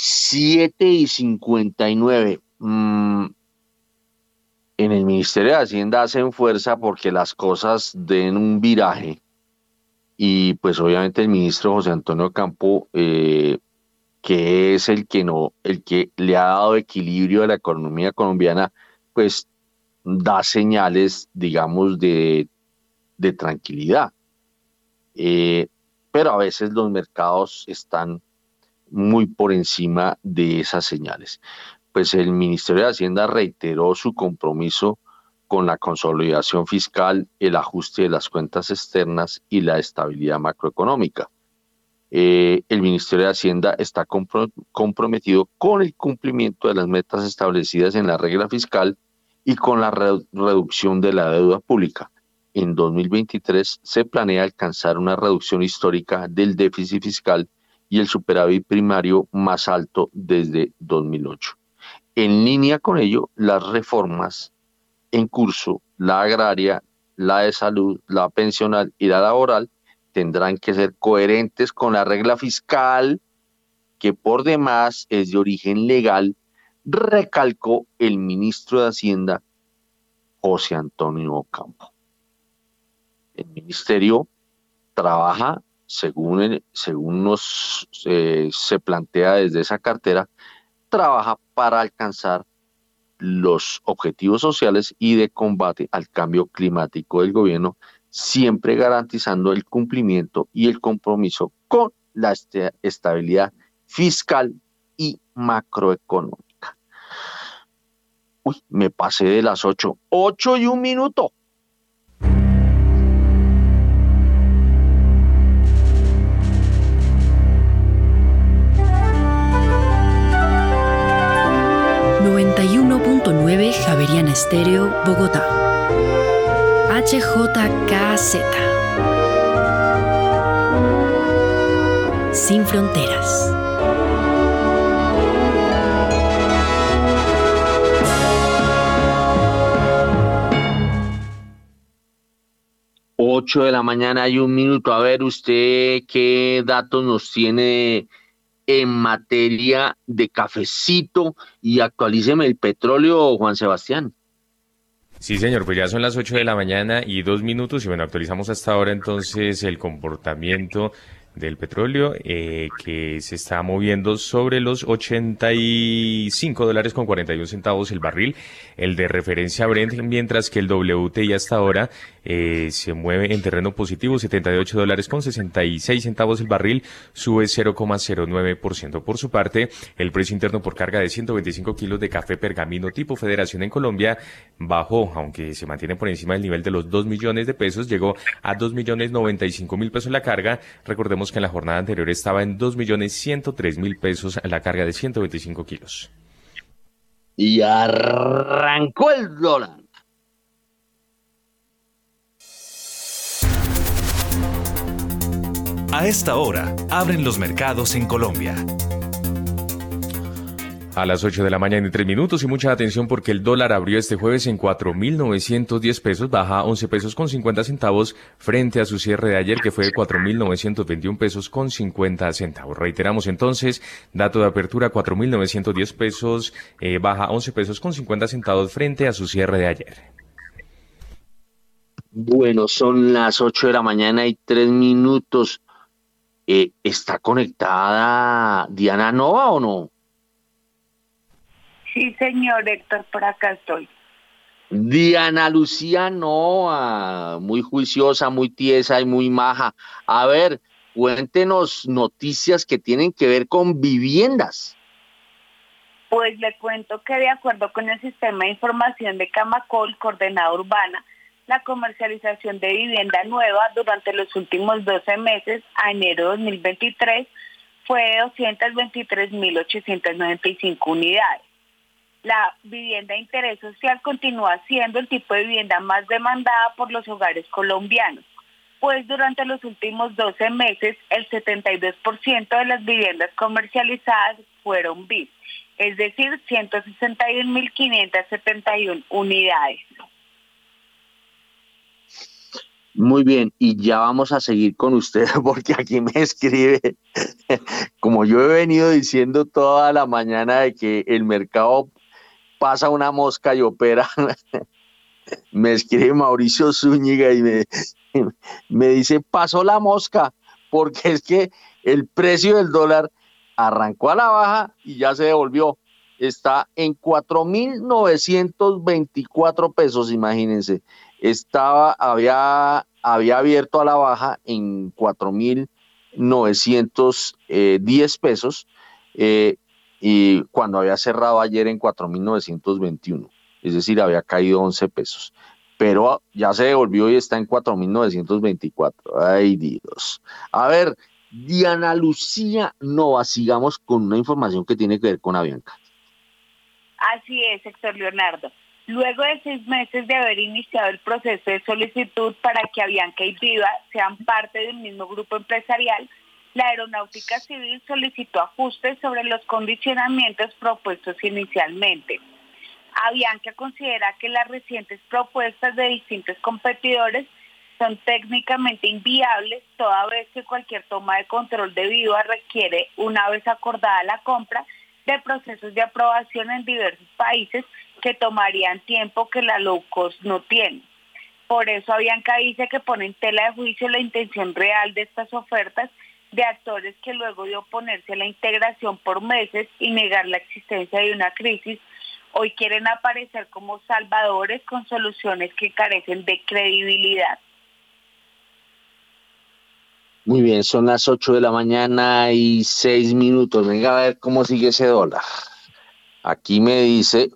7 y 59. Mm, en el Ministerio de Hacienda hacen fuerza porque las cosas den un viraje. Y pues obviamente el ministro José Antonio Campo, eh, que es el que no, el que le ha dado equilibrio a la economía colombiana, pues da señales, digamos, de, tranquilidad. Eh, pero a veces los mercados están muy por encima de esas señales. Pues el Ministerio de Hacienda reiteró su compromiso con la consolidación fiscal, el ajuste de las cuentas externas y la estabilidad macroeconómica. Eh, el Ministerio de Hacienda está comprometido con el cumplimiento de las metas establecidas en la regla fiscal y con la reducción de la deuda pública. En 2023 se planea alcanzar una reducción histórica del déficit fiscal y el superávit primario más alto desde 2008. En línea con ello, las reformas en curso, la agraria, la de salud, la pensional y la laboral, tendrán que ser coherentes con la regla fiscal, que por demás es de origen legal, recalcó el ministro de Hacienda, José Antonio Ocampo. El ministerio trabaja según, según nos eh, se plantea desde esa cartera, trabaja para alcanzar los objetivos sociales y de combate al cambio climático del gobierno, siempre garantizando el cumplimiento y el compromiso con la estabilidad fiscal y macroeconómica. Uy, me pasé de las ocho. Ocho y un minuto. 9 Javeriana Estéreo, Bogotá. HJKZ. Sin fronteras. 8 de la mañana hay un minuto. A ver, usted qué datos nos tiene en materia de cafecito y actualíceme el petróleo, Juan Sebastián. Sí, señor, pues ya son las 8 de la mañana y dos minutos y bueno, actualizamos hasta ahora entonces el comportamiento del petróleo eh, que se está moviendo sobre los 85 dólares con 41 centavos el barril, el de referencia Brent, mientras que el WTI hasta ahora eh, se mueve en terreno positivo, 78 dólares con 66 centavos el barril, sube 0,09%. Por su parte, el precio interno por carga de 125 kilos de café pergamino tipo Federación en Colombia bajó, aunque se mantiene por encima del nivel de los 2 millones de pesos, llegó a 2 millones 95 mil pesos la carga. Recordemos que en la jornada anterior estaba en 2 millones 103 mil pesos la carga de 125 kilos. Y arrancó el dólar. A esta hora, abren los mercados en Colombia. A las 8 de la mañana y 3 minutos y mucha atención porque el dólar abrió este jueves en 4.910 pesos, baja 11 pesos con 50 centavos frente a su cierre de ayer que fue de 4.921 pesos con 50 centavos. Reiteramos entonces, dato de apertura 4.910 pesos, eh, baja 11 pesos con 50 centavos frente a su cierre de ayer. Bueno, son las 8 de la mañana y 3 minutos. Eh, ¿Está conectada Diana Nova o no? Sí, señor Héctor, por acá estoy. Diana Lucía Nova, muy juiciosa, muy tiesa y muy maja. A ver, cuéntenos noticias que tienen que ver con viviendas. Pues le cuento que de acuerdo con el sistema de información de Camacol, coordenada urbana, la comercialización de vivienda nueva durante los últimos 12 meses a enero de 2023 fue de 223.895 unidades. La vivienda de interés social continúa siendo el tipo de vivienda más demandada por los hogares colombianos, pues durante los últimos 12 meses el 72% de las viviendas comercializadas fueron BIS, es decir, 161.571 unidades. Muy bien, y ya vamos a seguir con usted <laughs> porque aquí me escribe, <laughs> como yo he venido diciendo toda la mañana de que el mercado pasa una mosca y opera, <laughs> me escribe Mauricio Zúñiga y me, dice, pasó la mosca, porque es que el precio del dólar arrancó a la baja y ya se devolvió. Está en 4.924 pesos, imagínense. Estaba, había, había abierto a la baja en 4.910 eh, pesos. Eh, y cuando había cerrado ayer en 4.921, es decir, había caído 11 pesos. Pero ya se devolvió y está en 4.924. Ay Dios. A ver, Diana Lucía Nova, sigamos con una información que tiene que ver con Avianca. Así es, Héctor Leonardo. Luego de seis meses de haber iniciado el proceso de solicitud para que Avianca y Viva sean parte del mismo grupo empresarial, la Aeronáutica Civil solicitó ajustes sobre los condicionamientos propuestos inicialmente. Avianca considera que las recientes propuestas de distintos competidores son técnicamente inviables, toda vez que cualquier toma de control de Viva requiere, una vez acordada la compra, de procesos de aprobación en diversos países que tomarían tiempo que la low cost no tiene. Por eso Avianca dice que pone en tela de juicio la intención real de estas ofertas de actores que luego de oponerse a la integración por meses y negar la existencia de una crisis, hoy quieren aparecer como salvadores con soluciones que carecen de credibilidad. Muy bien, son las 8 de la mañana y 6 minutos. Venga a ver cómo sigue ese dólar. Aquí me dice,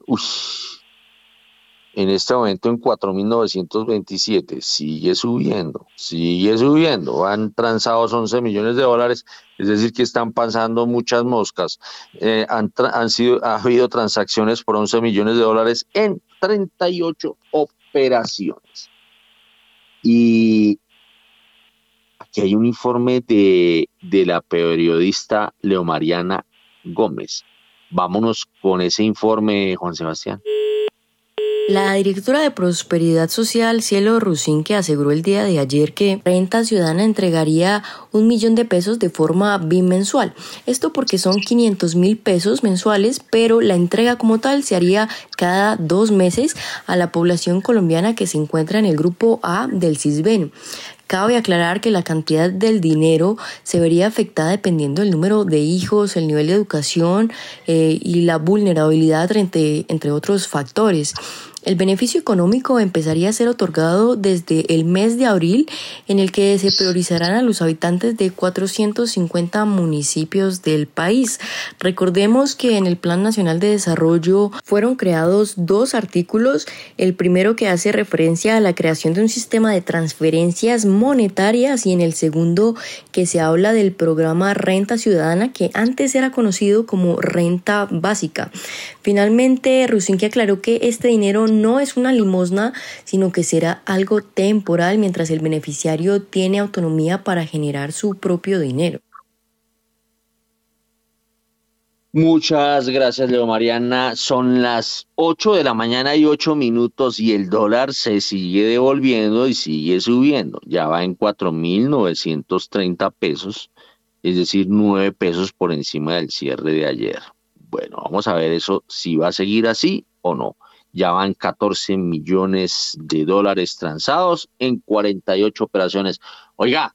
en este momento en 4.927, sigue subiendo, sigue subiendo, han transados 11 millones de dólares, es decir, que están pasando muchas moscas. Eh, han, han sido, ha habido transacciones por 11 millones de dólares en 38 operaciones. Y aquí hay un informe de, de la periodista Leomariana Gómez. Vámonos con ese informe, Juan Sebastián. La directora de Prosperidad Social, Cielo que aseguró el día de ayer que Renta Ciudadana entregaría un millón de pesos de forma bimensual. Esto porque son 500 mil pesos mensuales, pero la entrega como tal se haría cada dos meses a la población colombiana que se encuentra en el grupo A del CISBEN. Cabe aclarar que la cantidad del dinero se vería afectada dependiendo del número de hijos, el nivel de educación eh, y la vulnerabilidad entre, entre otros factores. El beneficio económico empezaría a ser otorgado desde el mes de abril, en el que se priorizarán a los habitantes de 450 municipios del país. Recordemos que en el Plan Nacional de Desarrollo fueron creados dos artículos. El primero que hace referencia a la creación de un sistema de transferencias monetarias y en el segundo que se habla del programa Renta Ciudadana, que antes era conocido como Renta Básica. Finalmente, Rusinki aclaró que este dinero no es una limosna, sino que será algo temporal mientras el beneficiario tiene autonomía para generar su propio dinero. Muchas gracias, Leo Mariana. Son las 8 de la mañana y 8 minutos y el dólar se sigue devolviendo y sigue subiendo. Ya va en 4.930 pesos, es decir, 9 pesos por encima del cierre de ayer. Bueno, vamos a ver eso si va a seguir así o no ya van 14 millones de dólares transados en 48 operaciones. Oiga,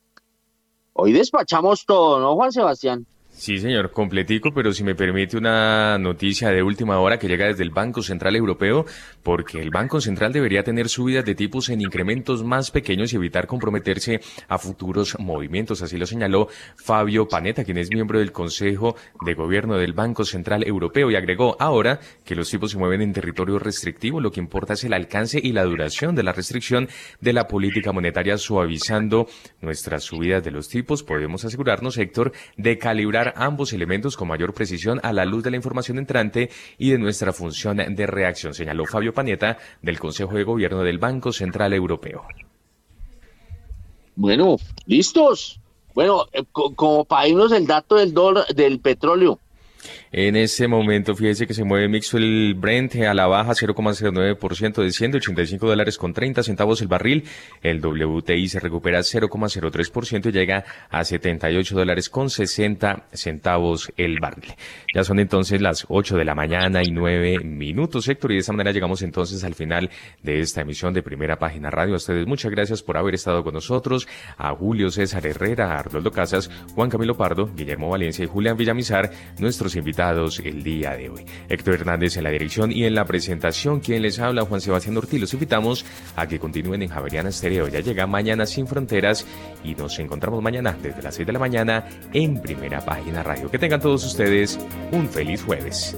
hoy despachamos todo, ¿no, Juan Sebastián? Sí, señor, completico, pero si me permite una noticia de última hora que llega desde el Banco Central Europeo, porque el Banco Central debería tener subidas de tipos en incrementos más pequeños y evitar comprometerse a futuros movimientos. Así lo señaló Fabio Panetta, quien es miembro del Consejo de Gobierno del Banco Central Europeo, y agregó ahora que los tipos se mueven en territorio restrictivo, lo que importa es el alcance y la duración de la restricción de la política monetaria, suavizando nuestras subidas de los tipos. Podemos asegurarnos, Héctor, de calibrar ambos elementos con mayor precisión a la luz de la información entrante y de nuestra función de reacción, señaló Fabio Panieta del Consejo de Gobierno del Banco Central Europeo. Bueno, listos. Bueno, eh, como para irnos el dato del dólar, del petróleo. En ese momento, fíjese que se mueve mixto el Brent a la baja 0,09% de 185 dólares con 30 centavos el barril. El WTI se recupera 0,03% y llega a 78 dólares con 60 centavos el barril. Ya son entonces las 8 de la mañana y 9 minutos, Héctor, y de esta manera llegamos entonces al final de esta emisión de Primera Página Radio. A ustedes muchas gracias por haber estado con nosotros. A Julio César Herrera, a Arnoldo Casas, Juan Camilo Pardo, Guillermo Valencia y Julián Villamizar, nuestros invitados el día de hoy. Héctor Hernández en la dirección y en la presentación, quien les habla, Juan Sebastián Ortiz. Los invitamos a que continúen en Javeriana Estéreo. Ya llega Mañana Sin Fronteras y nos encontramos mañana desde las 6 de la mañana en Primera Página Radio. Que tengan todos ustedes un feliz jueves.